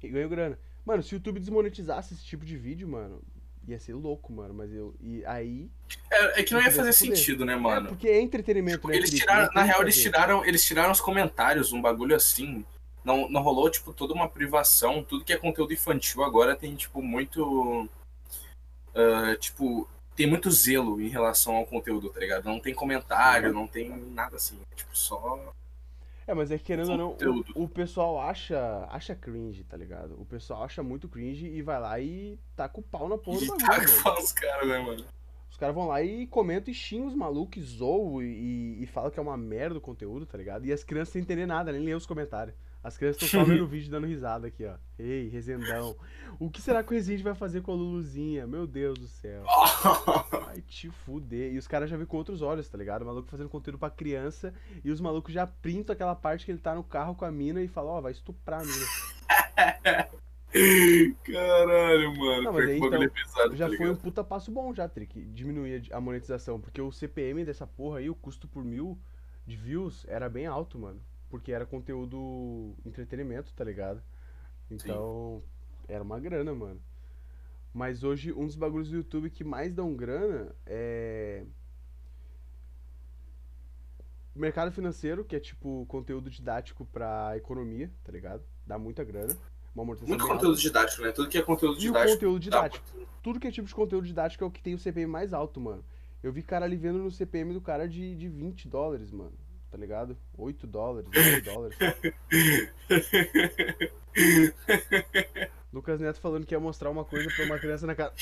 E ganham grana. Mano, se o YouTube desmonetizasse esse tipo de vídeo, mano, ia ser louco, mano. Mas eu. E aí. É, é que não ia Poder fazer sentido, né, É, mano? porque é entretenimento, né? Eles tiraram, na real, eles tiraram, eles tiraram os comentários, um bagulho assim. Não, não rolou, tipo, toda uma privação. Tudo que é conteúdo infantil agora tem, tipo, muito. ah, tipo, tem muito zelo em relação ao conteúdo, tá ligado? Não tem comentário, não tem nada assim. Tipo, só. É, mas é que querendo ou não, o, o pessoal acha, acha cringe, tá ligado? O pessoal acha muito cringe e vai lá e taca o pau na porra do E bagulho, taca mano. pau os caras, né, mano? Os caras vão lá e comentam e xingam os malucos, zoam e, e falam que é uma merda o conteúdo, tá ligado? E as crianças sem entender nada, nem ler os comentários. As crianças estão só vendo o vídeo dando risada aqui, ó. Ei, Rezendão. O que será que o Rezende vai fazer com a Luluzinha? Meu Deus do céu. [LAUGHS] Vai te fuder. E os caras já vê com outros olhos, tá ligado? O maluco fazendo conteúdo pra criança e os malucos já printam aquela parte que ele tá no carro com a mina e falam, ó, vai estuprar a mina. Caralho, mano. Não, mas aí, então, pesado, Já tá foi um puta passo bom já, Trick. Diminuir a monetização. Porque o CPM dessa porra aí, o custo por mil de views, era bem alto, mano. Porque era conteúdo entretenimento, tá ligado? Então, era uma grana, mano. Mas hoje, um dos bagulhos do YouTube que mais dão grana é. Mercado financeiro, que é tipo conteúdo didático pra economia, tá ligado? Dá muita grana. Muito alta. conteúdo didático, né? Tudo que é conteúdo E o didático. conteúdo dá didático. muito. Tudo que é tipo de conteúdo didático é o que tem o CPM mais alto, mano. Eu vi cara ali vendo no CPM do cara de, de 20 dólares, mano. Tá ligado? 8 dólares, 9 dólares. [LAUGHS] Lucas Neto falando que ia mostrar uma coisa pra uma criança na casa.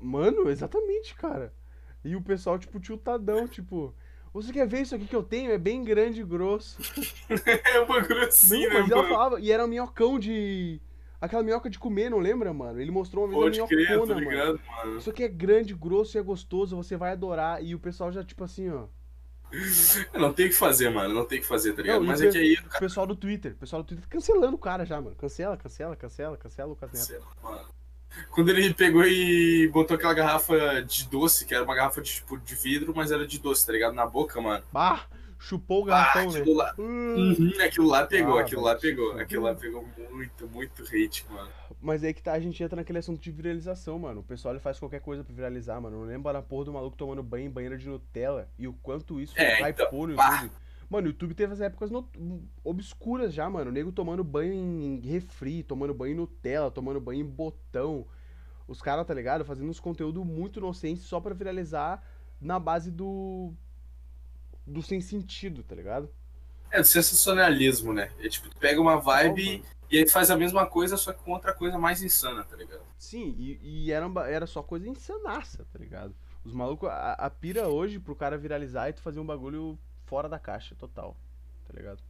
Mano, exatamente, cara. E o pessoal, tipo, tiltadão, tipo. Você quer ver isso aqui que eu tenho? É bem grande e grosso. [LAUGHS] é uma grossinha, Não, mas mano. ela falava, e era um minhocão de. Aquela minhoca de comer, não lembra, mano? Ele mostrou uma vez Pode uma crer, minhocona, mano. ligado, mano. Isso aqui é grande, grosso e é gostoso, você vai adorar. E o pessoal já, tipo assim, ó. Não tem o que fazer, mano. Não tem o que fazer, tá ligado? Não, Mas é que aí, O pessoal do Twitter, pessoal do Twitter cancelando o cara já, mano. Cancela, cancela, cancela, cancela o lá, mano. Quando ele pegou e botou aquela garrafa de doce, que era uma garrafa de, tipo, de vidro, mas era de doce, tá ligado? Na boca, mano. Bah, chupou o Ah, garrafão, né? aquilo lá, Hum. Uhum, aquilo lá pegou, Ah, aquilo lá pegou, aquilo lá pegou muito, muito hate, mano. Mas aí que tá, a gente entra naquele assunto de viralização, mano. O pessoal ele faz qualquer coisa pra viralizar, mano. Não lembro a porra do maluco tomando banho em banheira de Nutella e o quanto isso É, hypou no então, YouTube. Mano, o YouTube teve as épocas no- obscuras já, mano. O nego tomando banho em refri, tomando banho em Nutella, tomando banho em botão. Os caras, tá ligado? Fazendo uns conteúdos muito inocentes só pra viralizar na base do. do sem sentido, tá ligado? É do sensacionalismo, né? É tipo, tu pega uma vibe. E aí tu faz a mesma coisa, só que com outra coisa mais insana, tá ligado? Sim, e, e era, era só coisa insanaça, tá ligado? Os malucos, a, a pira hoje pro cara viralizar e tu fazer um bagulho fora da caixa, total, tá ligado?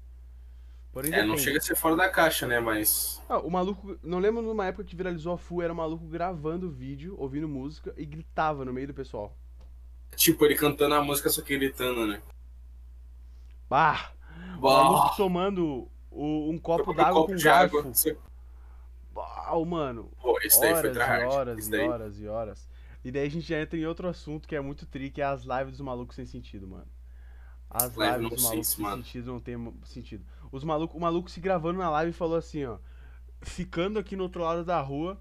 Porém, É, não chega a ser fora da caixa, né? Mas. Ah, o maluco, não lembro numa época que viralizou a Fu, era um maluco gravando vídeo, ouvindo música e gritava no meio do pessoal. Tipo, ele cantando a música só que gritando, né? Bah! O Bah, maluco tomando o- um copo d'água copo com garfo. água. Bah, mano, Pô, isso daí foi horas e tryhard. horas e daí. horas e horas. E daí a gente já entra em outro assunto que é muito tri, que é as lives dos malucos sem sentido, mano. As Live lives dos malucos sem mano. sentido não tem sentido. Os maluco, o maluco se gravando na live falou assim, ó. Ficando aqui no outro lado da rua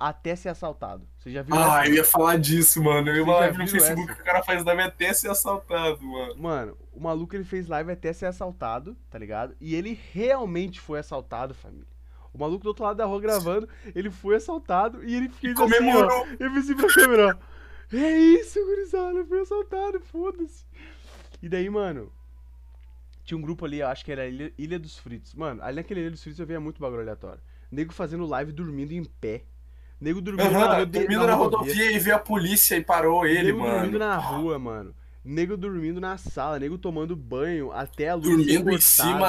até ser assaltado. Você já viu Ah, essa? eu ia falar disso, mano. Eu ia uma live no Facebook essa? que o cara faz live até ser assaltado, mano. Mano, o maluco ele fez live até ser assaltado, tá ligado? E ele realmente foi assaltado, família. O maluco do outro lado da rua gravando, ele foi assaltado e ele fez assim, ó. Comemorou. Eu fiz assim pra câmera, ó. É isso, gurizada, eu fui assaltado, foda-se. E daí, mano, tinha um grupo ali, eu acho que era Ilha, Ilha dos Fritos. Mano, ali naquele Ilha dos Fritos eu via muito bagulho aleatório. Nego fazendo live dormindo em pé. Nego dormindo na, Aham, rode- dormindo na rodovia. rodovia e veio a polícia e parou ele, Nego dormindo mano. na rua, mano. Nego dormindo na sala, nego tomando banho até a luz Dormindo em cima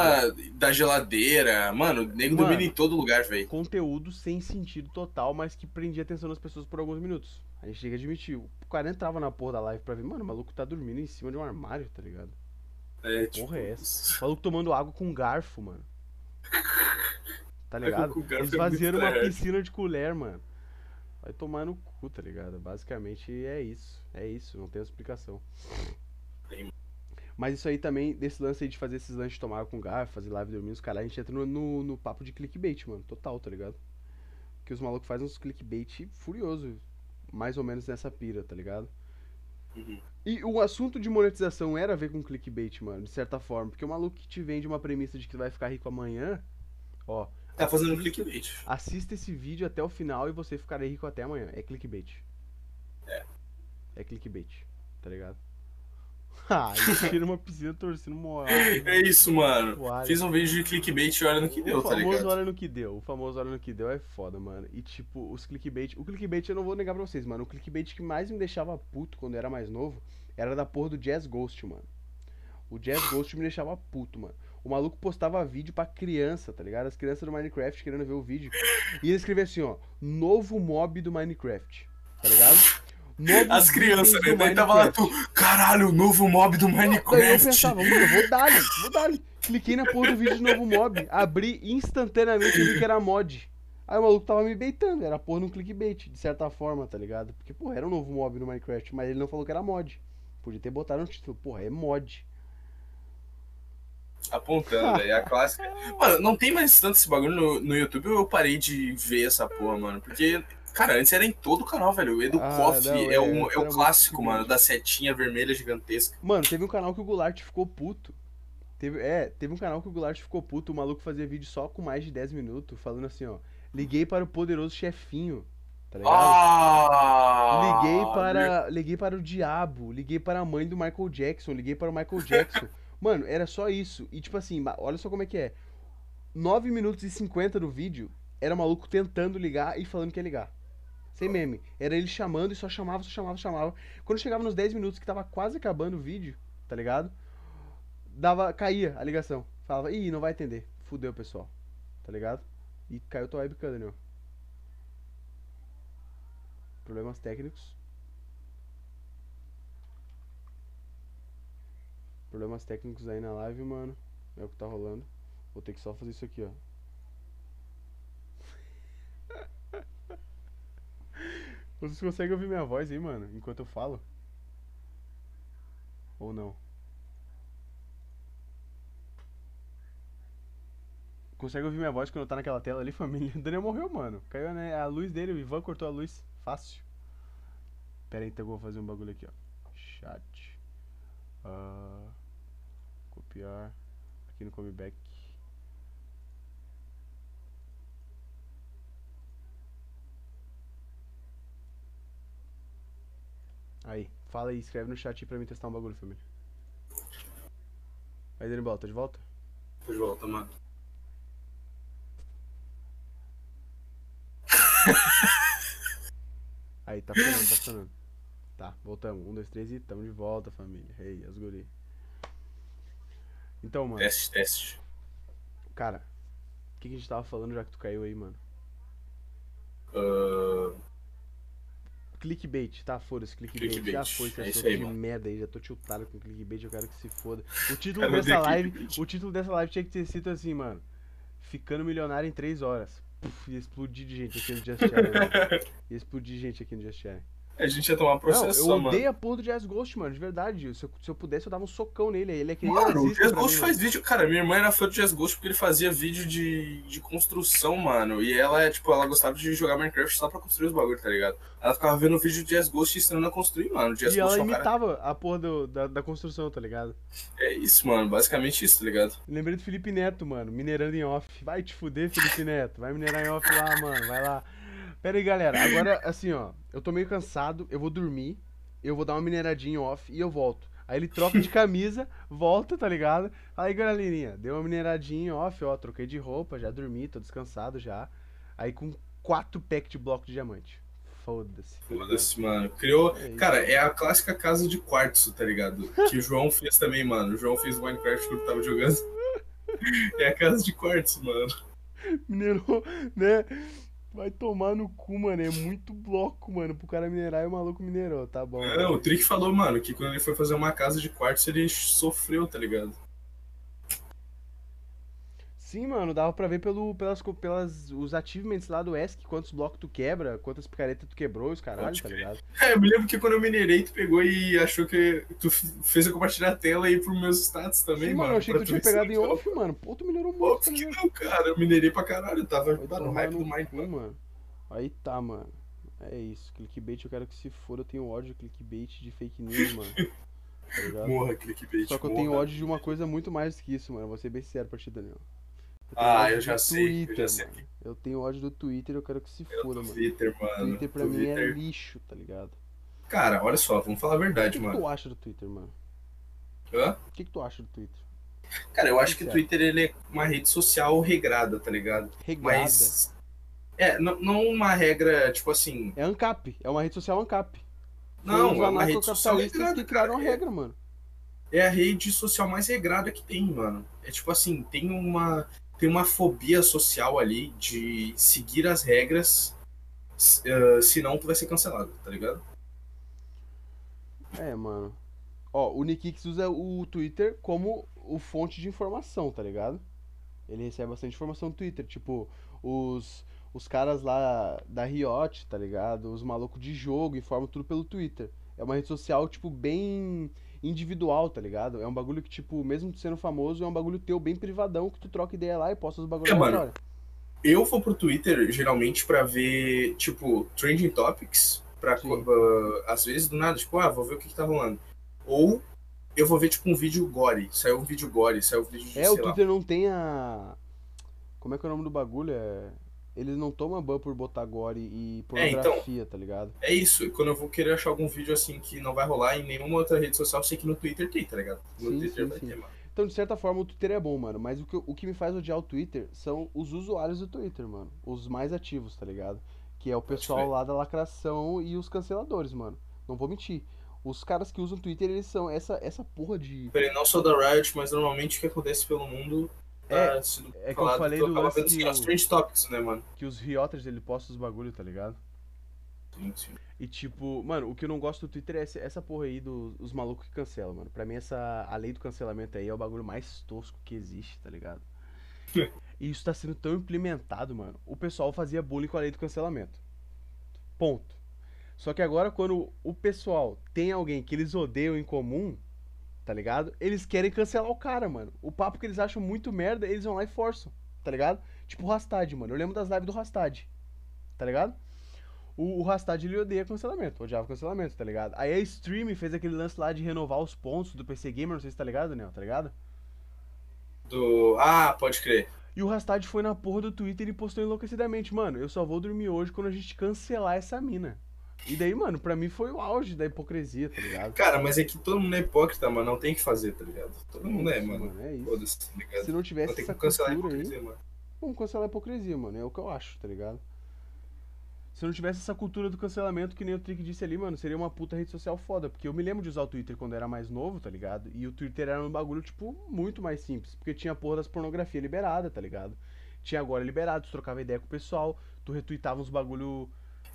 da geladeira. Mano, nego Mano. dormindo em todo lugar, velho. Conteúdo sem sentido total, mas que prendia a atenção das pessoas por alguns minutos. A gente chega a admitir. O cara entrava na porra da live pra ver, mano, o maluco tá dormindo em cima de um armário, tá ligado? É, tipo, Porra é essa? O maluco tomando água com garfo, mano. [LAUGHS] Tá Água ligado? com garfo Eles é muito vaziaram uma piscina de colher, mano. Vai tomar no cu, tá ligado? Basicamente é isso. É isso, não tem explicação. Mas isso aí também, desse lance aí de fazer esses lanches tomar com garfo, fazer live dormindo, os caras, a gente entra no, no, no papo de clickbait, mano. Total, tá ligado? Que os malucos fazem uns clickbait furioso. Mais ou menos nessa pira, tá ligado? Uhum. E o assunto de monetização era a ver com clickbait, mano, de certa forma. Porque o maluco que te vende uma premissa de que vai ficar rico amanhã, ó, Tá fazendo clickbait. assista esse vídeo até o final e você ficará rico até amanhã. É clickbait. É. É clickbait, tá ligado? [LAUGHS] Ah, tira uma piscina torcendo moral. [LAUGHS] É isso, mano. Toalha. Fiz um vídeo de clickbait e olha no que deu, o tá famoso ligado? olha no que deu. O famoso olha no que deu é foda, mano. E tipo, os clickbait. O clickbait eu não vou negar pra vocês, mano. O clickbait que mais me deixava puto quando eu era mais novo era da porra do Jazz Ghost, mano. O Jazz Ghost me deixava puto, mano. O maluco postava vídeo pra criança, tá ligado? As crianças do Minecraft querendo ver o vídeo. E ele escrevia assim, ó. Novo mob do Minecraft. Tá ligado? Novos As crianças, né? Daí tava lá tu, Minecraft. caralho, o novo mob do Daí eu Minecraft. pensava, mano, eu vou dar vou dar Cliquei na porra do vídeo de novo mob, abri instantaneamente e vi que era mod. Aí o maluco tava me baitando, era porra no clickbait, de certa forma, tá ligado? Porque, porra, era um novo mob no Minecraft, mas ele não falou que era mod. Podia ter botado no título, porra, é mod. Apontando, velho, a clássica. Mano, não tem mais tanto esse bagulho no, no YouTube ou eu parei de ver essa porra, mano? Porque, cara, antes era em todo o canal, velho. O Edu Ah, Koff não, é, é, o, é o clássico, mano, da setinha vermelha gigantesca. Mano, teve um canal que o Goulart ficou puto. Teve, é, teve um canal que o Goulart ficou puto, o maluco fazia vídeo só com mais de 10 minutos, falando assim, ó. Liguei para o poderoso chefinho, tá ligado? Ah! Liguei para, liguei para o diabo, liguei para a mãe do Michael Jackson, liguei para o Michael Jackson. Mano, era só isso. E tipo assim, olha só como é que é. 9 minutos e 50 do vídeo era o maluco tentando ligar e falando que ia ligar. Sem meme. Era ele chamando e só chamava, só chamava, só chamava. Quando chegava nos 10 minutos que tava quase acabando o vídeo, tá ligado? Dava, caía a ligação. Falava, ih, não vai atender. Fudeu, pessoal. Tá ligado? E caiu tua webcam, Daniel. Problemas técnicos. Problemas técnicos aí na live, mano. É o que tá rolando. Vou ter que só fazer isso aqui, ó. [LAUGHS] Vocês conseguem ouvir minha voz aí, mano, enquanto eu falo? Ou não? Consegue ouvir minha voz quando tá naquela tela ali, [LAUGHS] família? O Daniel morreu, mano. Caiu né, a luz dele, o Ivan cortou a luz. Fácil. Pera aí, então eu vou fazer um bagulho aqui, ó. Chat. Ah, copiar. Aqui no comeback. Aí, fala aí, escreve no chat aí pra mim testar um bagulho, família. Aí, Daniel, tá de volta? Tô de volta, mano. Aí, tá funcionando, tá funcionando. Tá, voltamos. Um, dois, três e tamo de volta, família. Ei, as guri. Então, mano, Teste, teste. cara, o que, que a gente tava falando já que tu caiu aí, mano? Ah, Clickbait, tá? Foda-se, clickbait. Clickbait, Já foi, esse é assunto aí, de mano. merda aí. Já tô tiltado com clickbait, eu quero que se foda. O [LAUGHS] título Cara, dessa live, clickbait. o título dessa live tinha que ter sido assim, mano. Ficando milionário em 3 horas. Puf, ia explodir de gente aqui no Just Chatting. [LAUGHS] mano. Ia explodir de gente aqui no Just. A gente ia tomar Não, processo, eu mano. odeio a porra do Jazz Ghost, mano, de verdade. Se eu, se eu pudesse, eu dava um socão nele. Ele é que Mano, o Jazz Ghost mim, faz vídeo. Cara, minha irmã era fã do Jazz Ghost porque ele fazia vídeo de, de construção, mano. E ela, tipo, ela gostava de jogar Minecraft só pra construir os bagulhos, tá ligado? Ela ficava vendo vídeo de Jazz Ghost ensinando a construir, mano. O Jazz E ela Ghost é cara. imitava a porra do- da, da construção, tá ligado? É isso, mano. Basicamente isso, tá ligado? Lembrei do Felipe Neto, mano, minerando em off. Vai te fuder, Felipe Neto. Vai minerar em off lá, mano. Vai lá. Pera aí, galera. Agora, assim, ó. Eu tô meio cansado. Eu vou dormir. Eu vou dar uma mineradinha off e eu volto. Aí ele troca de camisa, volta, tá ligado? Aí, galerinha, deu uma mineradinha off, ó. Troquei de roupa, já dormi, tô descansado já. Aí com quatro packs de bloco de diamante. Foda-se. tá? Foda-se, mano. Criou. É. Cara, é a clássica casa de quartzo, tá ligado? Que o João fez também, mano. O João fez o Minecraft quando tava jogando. [LAUGHS] É a casa de quartzo, mano. Minerou, né? Vai tomar no cu, mano. É muito bloco, mano. Pro cara minerar e o maluco minerou. Tá bom. Não, o Trick falou, mano, que quando ele foi fazer uma casa de quartzo, ele sofreu, tá ligado? Sim, mano, dava pra ver pelo, pelas, pelas os achievements lá do ESC, quantos blocos tu quebra, quantas picaretas tu quebrou, os caralho, Pode tá ligado? É, eu me lembro que quando eu minerei, tu pegou e achou que. Tu fez eu compartilhar a tela aí pros meus status também, Sim, mano. mano, eu achei que tu tinha pegado em off, mano. Pô, tu minerou muito, tá Óbvio que não, cara. Eu minerei pra caralho. Eu tava tá no hype no do Minecraft. cu, mano. Aí tá, mano. É isso. Clickbait eu quero que se for. Eu tenho ódio de clickbait de fake news, mano. [LAUGHS] Tá? Morra, clickbait. Só que eu morra. tenho ódio de uma coisa muito mais que isso, mano. Vou ser bem sincero pra ti, Daniel. Eu Ah, eu já sei, eu Twitter, já sei. mano. Eu tenho ódio do Twitter eu quero que se Eu foda, mano. Twitter, mano. Twitter pra mim é Twitter. lixo, tá ligado? Cara, olha só, vamos falar a O verdade, que, que mano. tu acha do Twitter, mano? Hã? O que, que tu acha do Twitter? Cara, eu acho que o. Twitter ele é uma rede social regrada, tá ligado? Regrada. Mas. É, não, não uma regra, tipo assim. É ANCAP, é uma rede social ANCAP. Não, é uma rede social regrada. que criaram a cara. regra, mano. É a rede social mais regrada que tem, mano. É tipo assim, tem uma. Tem uma fobia social ali de seguir as regras, eh, senão tu vai ser cancelado, tá ligado? É, mano. Ó, o Nikix usa o Twitter como o fonte de informação, tá ligado? Ele recebe bastante informação no Twitter, tipo, os, os caras lá da Riot, tá ligado? Os malucos de jogo informam tudo pelo Twitter. É uma rede social, tipo, bem individual, tá ligado? É um bagulho que, tipo, mesmo sendo famoso, é um bagulho teu bem privadão, que tu troca ideia lá e posta os bagulhos É, mano. aleatórios. Eu vou pro Twitter geralmente pra ver, tipo, trending topics, pra, uh, às vezes do nada, tipo, ah, vou ver o que, que tá rolando. Ou eu vou ver, tipo, um vídeo gore. Saiu um vídeo gore, saiu um vídeo de, É, o sei lá. Twitter não tem a. Como é que é o nome do bagulho? É. Eles não tomam ban por botar gore e É, então. pornografia, tá ligado? É isso, quando eu vou querer achar algum vídeo assim que não vai rolar em nenhuma outra rede social, eu sei que no Twitter tem, tá ligado? No Sim, Twitter sim, vai sim. ter, mano. Então, de certa forma, o Twitter é bom, mano. Mas o que, o que me faz odiar o Twitter são os usuários do Twitter, mano. Os mais ativos, tá ligado? Que é o pessoal lá da lacração e os canceladores, mano. Não vou mentir. Os caras que usam Twitter, eles são essa, essa porra de. Peraí, não sou da Riot, mas normalmente o que acontece pelo mundo É, tá sendo é que eu falei tu do acaba vendo, que os topics, né, mano? Que os Rioters, ele posta os bagulho, tá ligado? Sim, sim. E tipo, mano, o que eu não gosto do Twitter é essa, porra aí dos os malucos que cancelam, mano. Pra mim, essa, a lei do cancelamento aí é o bagulho mais tosco que existe, tá ligado? [LAUGHS] E isso tá sendo tão implementado, mano. O pessoal fazia bullying com a lei do cancelamento. Ponto. Só que agora, quando o pessoal tem alguém que eles odeiam em comum, tá ligado? Eles querem cancelar o cara, mano. O papo que eles acham muito merda, eles vão lá e forçam, tá ligado? Tipo o Rastad, mano. Eu lembro das lives do Rastad, tá ligado? O, o Rastad ele odeia cancelamento, odiava cancelamento, tá ligado? Aí a Stream fez aquele lance lá de renovar os pontos do PC Gamer, não sei se tá ligado, Daniel, tá ligado? Do. Ah, pode crer. E o Rastad foi na porra do Twitter e postou enlouquecidamente, mano, eu só vou dormir hoje quando a gente cancelar essa mina. E daí, mano, pra mim foi o auge da hipocrisia, tá ligado? Cara, mas é que todo mundo é hipócrita, mano. Não tem que fazer, tá ligado? Todo mundo é, Isso, mano. é isso. Tá ligado? Se não tivesse Não tem essa como cancelar a cultura aí, hipocrisia, mano. vamos cancelar a hipocrisia, mano, é o que eu acho, tá ligado? Se não tivesse essa cultura do cancelamento, que nem o Trick disse ali, mano, seria uma puta rede social foda. Porque eu me lembro de usar o Twitter quando eu era mais novo, tá ligado? E o Twitter era um bagulho, tipo, muito mais simples. Porque tinha a porra das pornografia liberada, tá ligado? Tinha agora liberado, tu trocava ideia com o pessoal, tu retweetava uns bagulho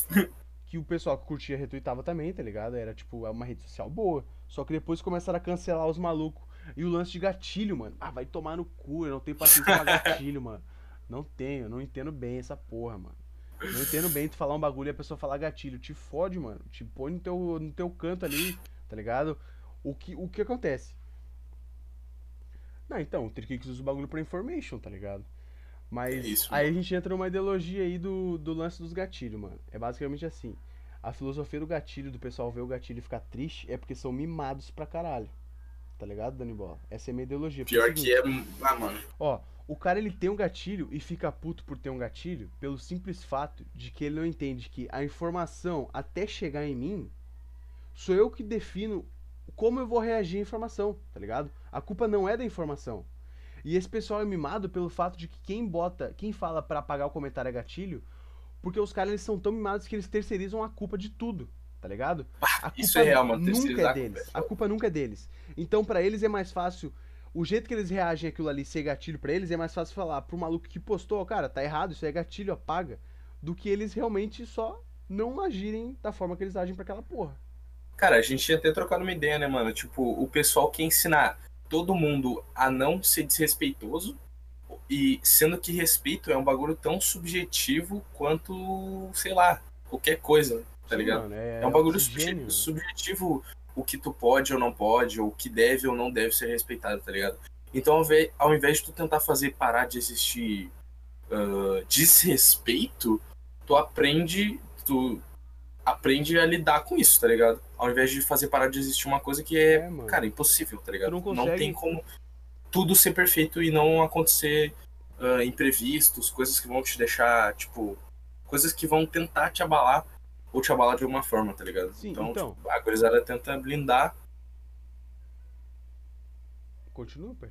[LAUGHS] que o pessoal que curtia retweetava também, tá ligado? Era, tipo, uma rede social boa. Só que depois começaram a cancelar os malucos. E o lance de gatilho, mano. Ah, vai tomar no cu, eu não tenho paciência pra gatilho, [LAUGHS] mano. Não tenho, não entendo bem essa porra, mano. Não entendo bem tu falar um bagulho e a pessoa falar gatilho. Te fode, mano. Te põe no teu, no teu canto ali, tá ligado? O que, o que acontece? Não, então, o Trickix usa o bagulho pra information, tá ligado? Mas É isso, aí a gente entra numa ideologia aí do, do lance dos gatilhos, mano. É basicamente assim. A filosofia do gatilho, do pessoal ver o gatilho e ficar triste, é porque são mimados pra caralho. Tá ligado, Dani Bola? Essa é a minha ideologia. É Pior que é. Ah, mano. Ó, o cara ele tem um gatilho e fica puto por ter um gatilho pelo simples fato de que ele não entende que a informação até chegar em mim sou eu que defino como eu vou reagir à informação, tá ligado? A culpa não é da informação. E esse pessoal é mimado pelo fato de que quem bota, quem fala pra apagar o comentário é gatilho, porque os caras eles são tão mimados que eles terceirizam a culpa de tudo, tá ligado? A culpa Isso é real, mano. nunca é a culpa deles. é A culpa nunca é deles. Então pra eles é mais fácil o jeito que eles reagem àquilo ali ser gatilho pra eles é mais fácil falar pro maluco que postou, cara, tá errado, isso é gatilho, apaga, do que eles realmente só não agirem da forma que eles agem pra aquela porra. Cara, a gente tinha até trocado uma ideia, né, mano? Tipo, o pessoal quer ensinar todo mundo a não ser desrespeitoso. E sendo que respeito é um bagulho tão subjetivo quanto, sei lá, qualquer coisa, tá ligado? mano, é, É um bagulho subjetivo, subjetivo o que tu pode ou não pode, ou o que deve ou não deve ser respeitado, tá ligado? Então, ao invés, de tu tentar fazer parar de existir ah, desrespeito, tu aprende, tu aprende a lidar com isso, tá ligado? Ao invés de fazer parar de existir uma coisa que é, É, cara, impossível, tá ligado? não consegue- tem como tudo ser perfeito e não acontecer ah, imprevistos, coisas que vão te deixar, tipo, coisas que vão tentar te abalar ou te abalar de alguma forma, tá ligado? Sim, então, então. tipo, a gurizada tenta blindar, Continua, pai.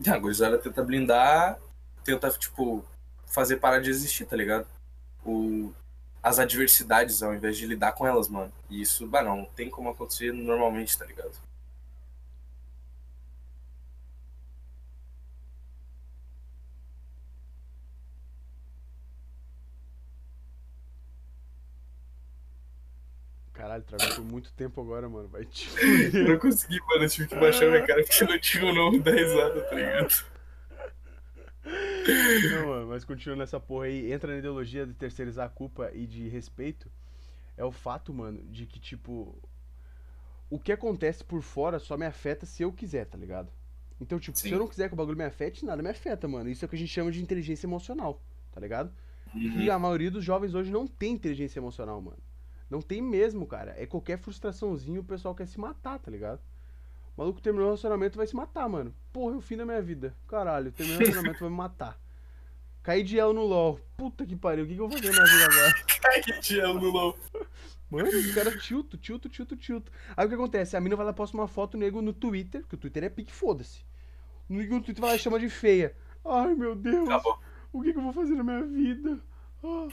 [LAUGHS] a gurizada tenta blindar, tenta, tipo, fazer parar de existir, tá ligado? O, as adversidades ao invés de lidar com elas, mano. E isso, bah, não tem como acontecer normalmente, tá ligado? Caralho, travou por muito tempo agora, mano. Vai te [LAUGHS] Eu não consegui, mano. Eu tive que baixar minha cara porque não tinha o nome da risada, tá ligado? Não, mano, mas continuando nessa porra aí, entra na ideologia de terceirizar a culpa e de respeito. É o fato, mano, de que, tipo. O que acontece por fora só me afeta se eu quiser, tá ligado? Então, tipo, se Sim. eu não quiser que o bagulho me afete, nada me afeta, mano. Isso é o que a gente chama de inteligência emocional, tá ligado? Uhum. E a maioria dos jovens hoje não tem inteligência emocional, mano. Não tem mesmo, cara. É qualquer frustraçãozinho o pessoal quer se matar, tá ligado? O maluco terminou o relacionamento vai se matar, mano. Porra, é o fim da minha vida. Caralho, terminou o [LAUGHS] relacionamento vai me matar. Caí de El no LOL. Puta que pariu, o que, que eu vou fazer na minha vida agora? Que te amo no LOL. Mano, os caras tilto, tilto, tilto, tilto. Aí o que acontece? A mina vai lá e posta uma foto nego no Twitter, que o Twitter é pique, foda-se. No Twitter vai lá e chama de feia. Ai, meu Deus. Acabou. O que, que eu vou fazer na minha vida? Ah.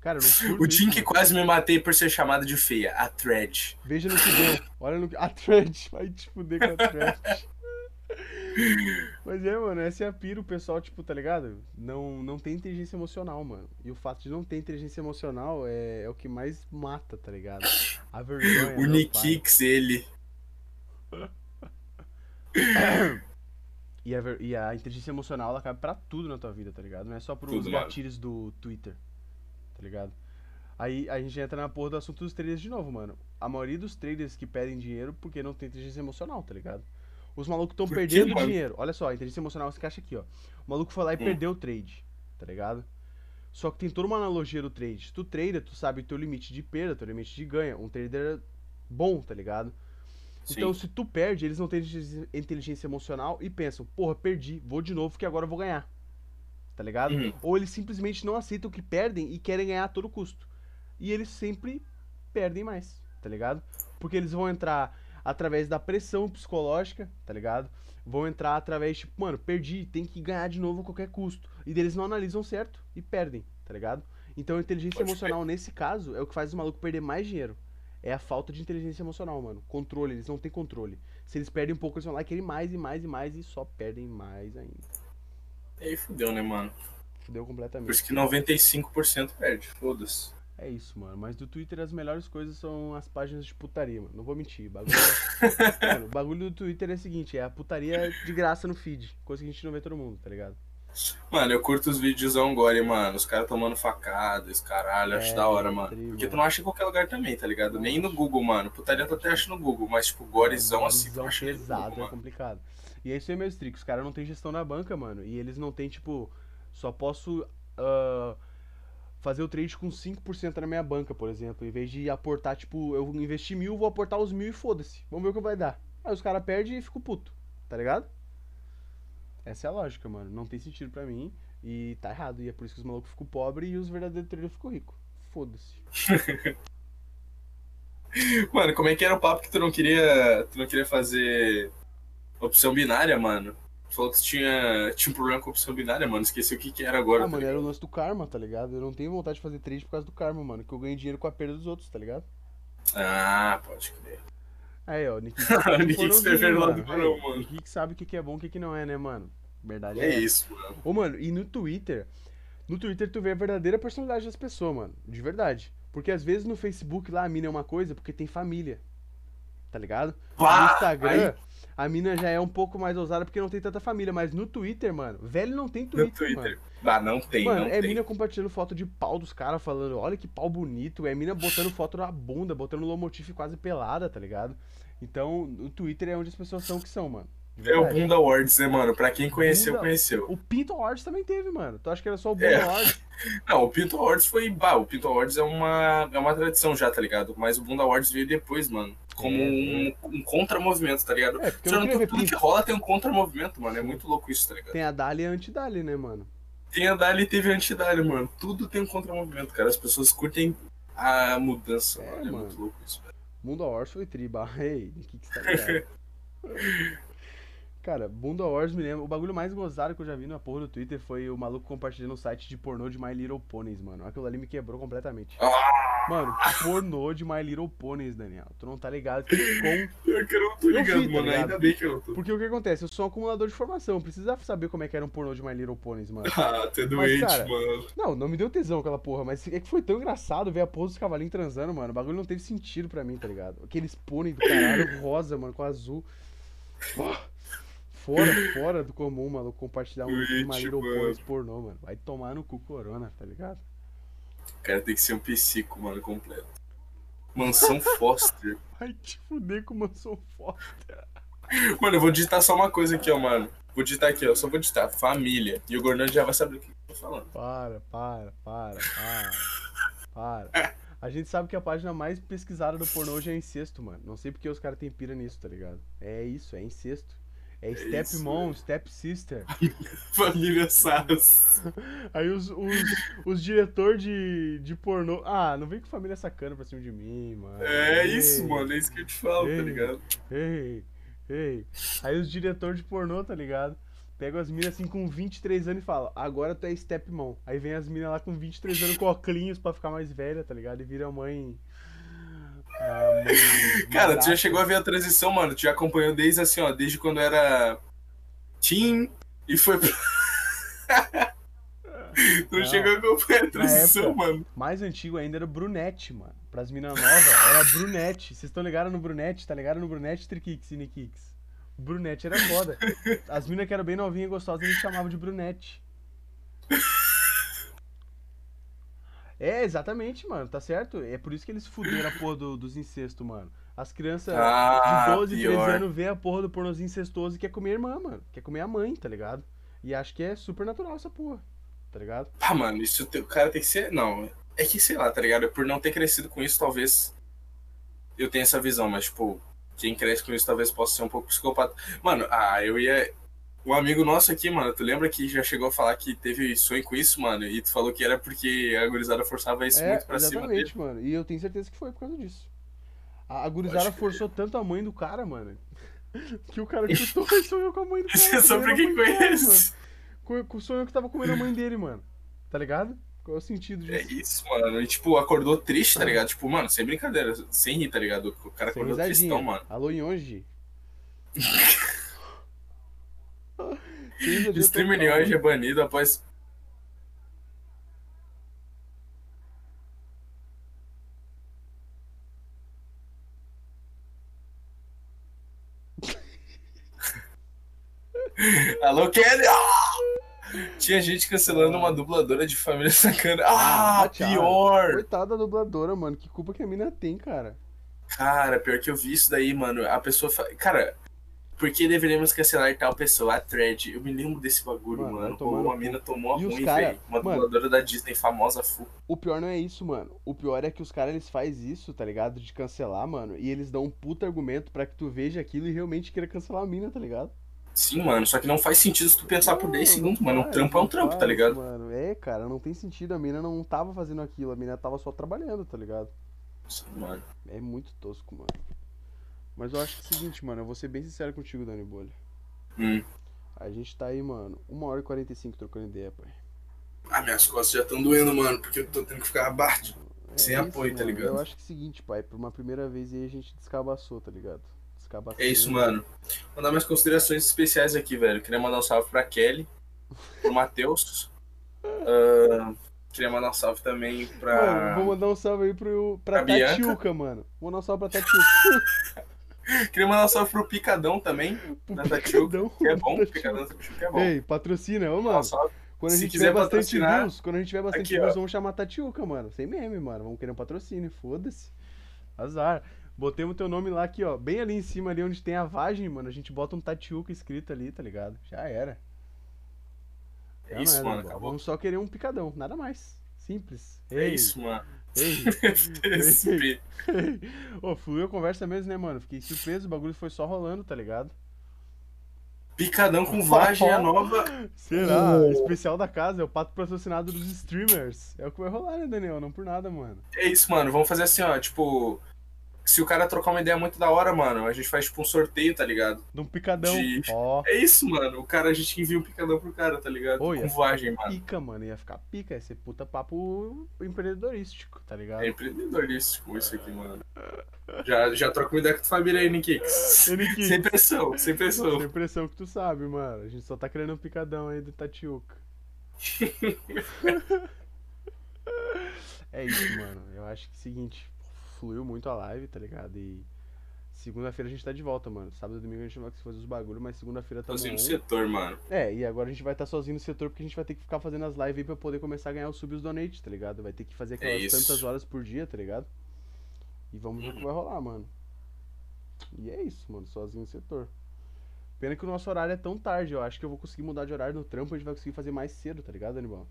Cara, O isso, que mano. quase me matei por ser chamado de feia, a thread. Veja no que deu. Olha no que. A thread. [LAUGHS] Vai te fuder com a thread. [LAUGHS] Mas é, mano, essa é a pira, o pessoal, tipo, tá ligado? Não, não tem inteligência emocional, mano. E o fato de não ter inteligência emocional é, é o que mais mata, tá ligado? A vergonha. O meu Nikix, ele. E a, e a inteligência emocional, ela cabe pra tudo na tua vida, tá ligado? Não é só pros Tudo, mano. gatilhos do Twitter, tá ligado? Aí a gente entra na porra do assunto dos traders de novo, mano. A maioria dos traders que pedem dinheiro porque não tem inteligência emocional, tá ligado? Os malucos estão perdendo mano? dinheiro. Olha só, a inteligência emocional se encaixa aqui, ó. O maluco foi lá e Hum. perdeu o trade, tá ligado? Só que tem toda uma analogia do trade. Se tu trader, tu sabe o teu limite de perda, teu limite de ganha. Um trader bom, tá ligado? Então, Sim. se tu perde, eles não têm inteligência- inteligência emocional e pensam, porra, perdi, vou de novo que agora eu vou ganhar. Tá ligado? Uhum. Ou eles simplesmente não aceitam que perdem e querem ganhar a todo custo. E eles sempre perdem mais, tá ligado? Porque eles vão entrar através da pressão psicológica, tá ligado? Vão entrar através, tipo, mano, perdi, tem que ganhar de novo a qualquer custo. E eles não analisam certo e perdem, tá ligado? Então a inteligência Pode emocional, nesse caso, é o que faz o maluco perder mais dinheiro. É a falta de inteligência emocional, mano. Controle, eles não têm controle. Se eles perdem um pouco, eles vão lá querer mais e mais e mais e só perdem mais ainda. E aí fudeu, né, mano? Fudeu Por completamente. isso que 95% perde, foda-se. É isso, mano. Mas do Twitter as melhores coisas são as páginas de putaria, mano. Não vou mentir. O bagulho, [LAUGHS] é... mano, o bagulho do Twitter é o seguinte, é a putaria de graça no feed. Coisa que a gente não vê todo mundo, tá ligado? Mano, eu curto os vídeos gore, mano. Os caras tomando facada, esse caralho, acho É, da hora, mano. tri, Porque tu mano. não acha em qualquer lugar também, tá ligado? Nem no Google, mano. Putaria tu até acha no Google, mas tipo, gorezão assim, tu acha nem no pesado Google, é mano. complicado. E é isso aí, meus tricos. Os caras não tem gestão na banca, mano. E eles não tem, tipo, só posso ah, fazer o trade com 5% na minha banca, por exemplo. Em vez de aportar, tipo, eu investi mil, vou aportar os mil e foda-se. Vamos ver o que vai dar. Aí os caras perdem e ficam puto, tá ligado? Essa é a lógica, mano. Não tem sentido pra mim. E tá errado. E é por isso que os malucos ficam pobres e os verdadeiros traders ficam ricos. Foda-se. [LAUGHS] Mano, como é que era o papo que tu não queria. Tu não queria fazer opção binária, mano? Tu falou que tinha, tinha um problema com opção binária, mano. Esqueci o que, que era agora. Ah, tá mano, era o lance do karma, tá ligado? Eu não tenho vontade de fazer trade por causa do karma, mano. Que eu ganho dinheiro com a perda dos outros, tá ligado? Ah, pode crer. Aí, ó, Nick [LAUGHS] Nick lá do mano. Nick sabe o que que é bom e o que que não é, né, mano? Verdade É essa. isso, mano. Ô, mano, e no Twitter, no Twitter tu vê a verdadeira personalidade das pessoas, mano. De verdade. Porque às vezes no Facebook lá a mina é uma coisa porque tem família. Tá ligado? no Pá, Instagram, a mina já é um pouco mais ousada porque não tem tanta família. Mas no Twitter, mano, velho não tem No Twitter, mano. Twitter. Ah, não tem, Mano, não é tem. mina compartilhando foto de pau dos caras, falando, olha que pau bonito. É mina botando foto na bunda, botando lomotif quase pelada, tá ligado? Então, o Twitter é onde as pessoas são o que são, mano. É o. Bunda Awards, né, mano? Pra quem conheceu, Bunda- conheceu. O Pinto Awards também teve, mano. Tu acha que era só o Bunda É. Awards? [LAUGHS] Não, o Pinto Awards foi. Bah, o Pinto Awards é uma, é uma tradição já, tá ligado? Mas o Bunda Awards veio depois, mano. Como É, um, um contramovimento, tá ligado? É, queria ver tudo que rola tem um contramovimento, mano. É muito louco isso, tá ligado? Tem a Dali e a Anti-Dali, né, mano? Tem a Dali e teve a Antidali, mano. Tudo tem um contramovimento, cara. As pessoas curtem a mudança, É, mano. É mano. muito louco isso, velho. Bunda Awards foi triba. [LAUGHS] Ei, o que que você tá ligado? [LAUGHS] Cara, Bunda Wars me lembra. O bagulho mais gozado que eu já vi na porra do Twitter foi o maluco compartilhando um site de pornô de My Little Ponies, mano. Aquilo ali me quebrou completamente. Mano, pornô de My Little Ponies, Daniel. Tu não tá ligado que com. [LAUGHS] que eu não tô Eu ligado, vi, tá mano. ligado? Ainda bem que eu não tô. Porque o que acontece? Eu sou um acumulador de informação. Eu precisava saber como é que era um pornô de My Little Ponies, mano. Ah, tu é doente, cara, mano. Não, não me deu tesão aquela porra, mas é que foi tão engraçado ver a porra dos cavalinhos transando, mano. O bagulho não teve sentido pra mim, tá ligado? Aqueles pônei do caralho [LAUGHS] rosa, mano, com azul. Pô, Fora, fora do comum, maluco, compartilhar um link My Little. Ponies pornô, mano. Vai tomar no cu corona, tá ligado? O cara tem que ser um psico, mano, completo. Mansão [LAUGHS] Foster. Vai te fuder com mansão foda. Mano, eu vou digitar só uma coisa aqui, ó, mano. Vou digitar aqui, ó. Só vou digitar família. E o Gordão já vai saber o que eu tô falando. Para, para, para, para. Para. A gente sabe que a página mais pesquisada do pornô hoje é incesto, mano. Não sei porque os caras têm pira nisso, tá ligado? É isso, é incesto. É stepmom, stepsister. [LAUGHS] Família Sass. Aí os, os, os diretor de, de pornô. Ah, não vem com família sacana pra cima de mim, mano. É Ei, isso, mano. É isso que eu te falo, Ei. tá ligado? Ei, ei. Aí os diretor de pornô, tá ligado? Pega as minas assim com 23 anos e fala, agora tu é stepmom. Aí vem as minas lá com 23 anos com óculos pra ficar mais velha, tá ligado? E vira mãe. A mãe [LAUGHS] Cara, tu já chegou a ver a transição, mano. Tu já acompanhou desde assim, ó, desde quando era teen e foi pra. [LAUGHS] tu Não. chegou a acompanhar a transição, época- mano. Mais antigo ainda era brunete, mano. Pras minas novas, era brunete. Vocês estão ligados no brunete? Tá ligado no brunete, Trikix e Nikix? Brunete era foda. As minas que eram bem novinhas e gostosas, a gente chamava de brunete. É, exatamente, mano, tá certo? É por isso que eles fuderam a porra do- dos incestos, mano. As crianças Ah, de 12, 13 pior. anos vê a porra do pornozinho incestuoso e quer comer a irmã, mano. Quer comer a mãe, tá ligado? E acho que é super natural essa porra, tá ligado? Ah, mano, isso o cara tem que ser. Não, é que sei lá, tá ligado? Por não ter crescido com isso, talvez eu tenha essa visão, mas, tipo, quem cresce com isso talvez possa ser um pouco psicopata. Mano, ah, eu ia. Um amigo nosso aqui, mano, tu lembra que já chegou a falar que teve sonho com isso, mano? E tu falou que era porque a gurizada forçava isso É, muito pra cima dele. exatamente, mano. E eu tenho certeza que foi por causa disso. A, a gurizada forçou tanto a mãe do cara, mano. [LAUGHS] Que o cara [LAUGHS] chutou e sonhou com a mãe do cara. A mãe do cara, conhece. Com- Com sonhou que tava comendo a mãe dele, mano. Tá ligado? Qual é o sentido É disso? isso, mano. E, tipo, acordou triste, tá ligado? Tipo, mano, sem brincadeira, sem rir, tá ligado? O cara Sem acordou risadinha. tristão, mano. Alô, Yonji. [LAUGHS] Streamer hoje é banido após. [LAUGHS] Alô, Kelly! Ah! Tinha gente cancelando uma dubladora de família sacana. Ah, Ah, tchau. pior! Coitada da dubladora, mano. Que culpa que a mina tem, cara. Cara, pior que eu vi isso daí, mano. A pessoa fala. Cara, por que deveríamos cancelar tal pessoa? A thread. Eu me lembro desse bagulho, Mano, mano. no uma mina tomou a E ruim, cara- velho. Uma mano. dubladora da Disney famosa, full. O pior não é isso, mano. O pior é que os caras eles fazem isso, tá ligado? De cancelar, mano. E eles dão um puta argumento pra que tu veja aquilo e realmente queira cancelar a mina, tá ligado? Sim, mano. Só que não faz sentido se tu pensar por 10 Não, segundos, não mano. Um faz, trampo é um não trampo, tá faz, ligado? Mano, é, cara, não tem sentido. A mina não tava fazendo aquilo, a mina tava só trabalhando, tá ligado? Sim, mano. É muito tosco, mano. Mas eu acho que é o seguinte, mano, eu vou ser bem sincero contigo, Dani Bolha. Hum. A gente tá aí, mano, 1 hora e 45 trocando ideia, pai. Ah, minhas costas já estão doendo, mano. Porque eu tô tendo que ficar abaixo. Sem apoio, tá É mano. ligado? Eu acho que é o seguinte, pai, por uma primeira vez aí a gente descabaçou, tá ligado? Descabaçou. É isso, mano. Vou dar minhas considerações especiais aqui, velho. Queria mandar um salve pra Kelly, pro Matheus. [LAUGHS] Ah, queria mandar um salve também pra. Mano, vou mandar um salve aí pro, pra Pra. Tatiuca, mano. Vou mandar um salve pra Tatiuca. [LAUGHS] Queria mandar um salve pro Picadão também. Da Que é bom, Picadão da Tatiuca é bom. Ei, patrocina, ô, mano. salve. Quando a gente tiver bastante views, quando a gente tiver bastante aqui, views, ó. vamos chamar Tatiuca, mano. Sem meme, mano. Vamos querer um patrocínio, foda-se. Azar. Botei o teu nome lá aqui, ó. Bem ali em cima, ali onde tem a vagem, mano. A gente bota um Tatiuca escrito ali, tá ligado? Já era. Já É não isso, era, mano. Acabou. Vamos só querer um picadão, nada mais. Simples. É Ei, isso, mano. Ei, [LAUGHS] Respeito. Ô, fluiu a conversa mesmo, né, mano? Fiquei surpreso, o bagulho foi só rolando, tá ligado? Picadão com vagem é a [LAUGHS] nova. Será? Oh. Especial da casa, é o pato patrocinado dos streamers. É o que vai rolar, né, Daniel? Não por nada, mano. É isso, mano. Vamos fazer assim, ó. Tipo, se o cara trocar uma ideia muito da hora, mano, a gente faz tipo um sorteio, tá ligado? De um picadão. De- Ó, É isso, mano. O cara, a gente envia um picadão pro cara, tá ligado? Com vagem, mano. pica, mano. Ia ficar pica, ia ser puta papo empreendedorístico, tá ligado? É empreendedorístico isso aqui, mano. Já, já troca uma ideia com tua família aí, Nikix. Sem pressão, sem pressão. Tem impressão que tu sabe, mano. A gente só tá querendo um picadão aí do Tatiuca. [LAUGHS] é isso, mano. Eu acho que é o seguinte, fluiu muito a live, tá ligado? E segunda-feira a gente tá de volta, mano. Sábado e domingo a gente vai fazer os bagulho, mas segunda-feira tá Sozinho no setor, mano. É, e agora a gente vai estar sozinho no setor porque a gente vai ter que ficar fazendo as lives aí pra poder começar a ganhar os sub e os donate, tá ligado? Vai ter que fazer aquelas isso. tantas horas por dia, tá ligado? E vamos ver o que Uhum. vai rolar, mano. E é isso, mano, sozinho no setor. Pena que o nosso horário é tão tarde, eu acho que eu vou conseguir mudar de horário no trampo, a gente vai conseguir fazer mais cedo, tá ligado, Anibal?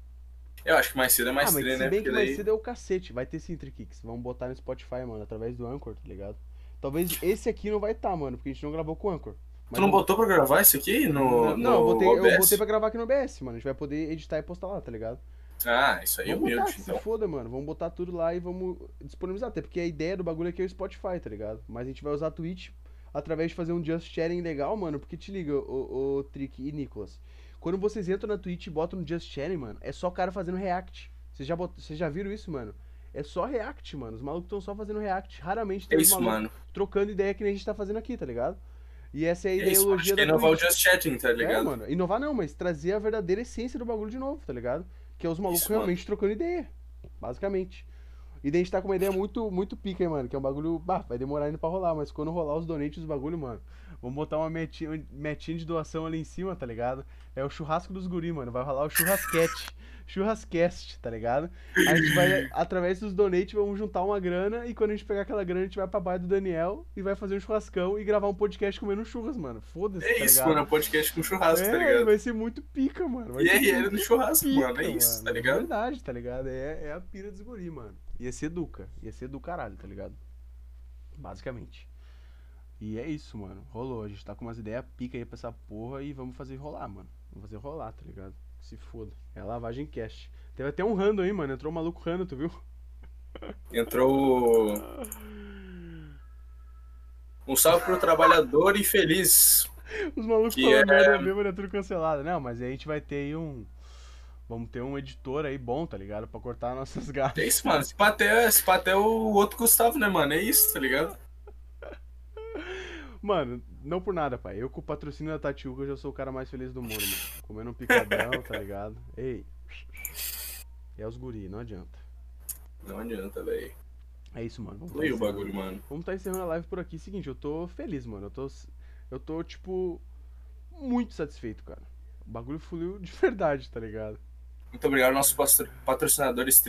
Eu acho que mais cedo é mais ah, mas treino, se né? bem que mais daí. cedo é o cacete, vai ter sim Kicks. Vamos botar no Spotify, mano, através do Anchor, tá ligado? Talvez esse aqui não vai estar, mano, porque a gente não gravou com o Anchor. Tu não eu- botou pra gravar isso aqui no. Não, não, eu no botei, eu OBS? botei pra gravar aqui no OBS, mano. A gente vai poder editar e postar lá, tá ligado? Ah, isso aí é Vamos botar, humilde, que então. se foda, mano. Vamos botar tudo lá e vamos disponibilizar. Até porque a ideia do bagulho aqui é o Spotify, tá ligado? Mas a gente vai usar a Twitch. através de fazer um just sharing legal, mano. Porque te liga, o, o Trick e Nicolas. Quando vocês entram na Twitch e botam no just sharing, mano, é só o cara fazendo react. Vocês já, bot... vocês já viram isso, mano? É só react, mano. Os malucos estão só fazendo react. Raramente tem É os isso, mano. trocando ideia que nem a gente tá fazendo aqui, tá ligado? E essa é a É mano. ideologia que é da inovar o Twitch. Just Chatting, tá É, ligado? mano. Inovar não, mas trazer a verdadeira essência do bagulho de novo, tá ligado? Que é os malucos Isso, mano. realmente trocando ideia. Basicamente. E daí a gente tá com uma ideia muito, muito pica, hein, mano. Que é um bagulho. Bah, vai demorar ainda pra rolar, mas quando rolar os donates dos bagulho, mano. Vamos botar uma metinha, metinha de doação ali em cima, tá ligado? É o churrasco dos guri, mano. Vai rolar o churrasquete. Churrascast, tá ligado? A gente vai, através dos donates, vamos juntar uma grana e quando a gente pegar aquela grana, a gente vai pra baia do Daniel e vai fazer um churrascão e gravar um podcast comendo churras, mano. Foda-se, É tá isso, ligado? mano. É um podcast com churrasco, tá É, ligado? vai ser muito pica, mano. Vai E aí, era muito do churrasco, pica, mano. É isso, tá É ligado? verdade, tá ligado? É, é a pira dos guri, mano. Ia ser Duca. Ia ser do caralho, tá ligado? Basicamente. E é isso, mano. Rolou. A gente tá com umas ideias pica aí pra essa porra e vamos fazer rolar, mano. Vamos fazer rolar, tá ligado? Se foda. É lavagem cash. Teve até um rando aí, mano. Entrou um maluco rando, tu viu? Entrou. Um salve pro trabalhador infeliz. Os malucos Que falando é- merda mesmo, é tudo cancelado. Não, mas aí a gente vai ter aí um. Vamos ter um editor aí bom, tá ligado? Pra cortar nossas [LAUGHS] gafas. É isso, mano. Esse paté, esse paté é o outro Gustavo, né, mano? É isso, tá ligado? Mano, não por nada, pai. Eu com o patrocínio da Tatiuca já sou o cara mais feliz do mundo, mano. Comendo um picadão, tá ligado? Ei. É os guri, não adianta. Não adianta, velho. É isso, mano. Vamos tá o bagulho, mano. Vamos tá encerrando a live por aqui. Seguinte, eu tô feliz, mano. Eu tô. Eu tô, tipo. Muito satisfeito, cara. O bagulho fluiu de [LAUGHS] verdade, tá ligado? Muito obrigado, nossos patro- patrocinadores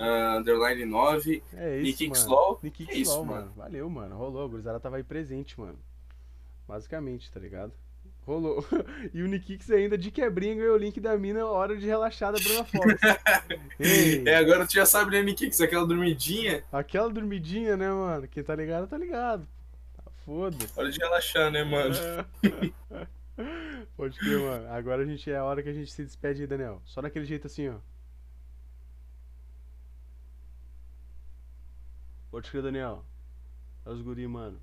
Ah, Underline 9. É isso, Nick. Xlol. Nick Que isso, mano. mano. Valeu, mano. Rolou. A gurizada tava aí presente, mano. Basicamente, tá ligado? Rolou. [LAUGHS] E o Nikix ainda de quebrinha ganhou o link da mina hora de relaxar da Bruna Fox. [LAUGHS] É, agora tu já sabe, né, Nikix? Aquela dormidinha. aquela dormidinha, né, mano? Quem tá ligado, tá ligado. Tá Foda-se. Hora de relaxar, né, mano? [LAUGHS] Pode crer, mano. Agora a gente é a hora que a gente se despede aí, Daniel. Só daquele jeito assim, ó. Pode crer, Daniel. É os guri, mano.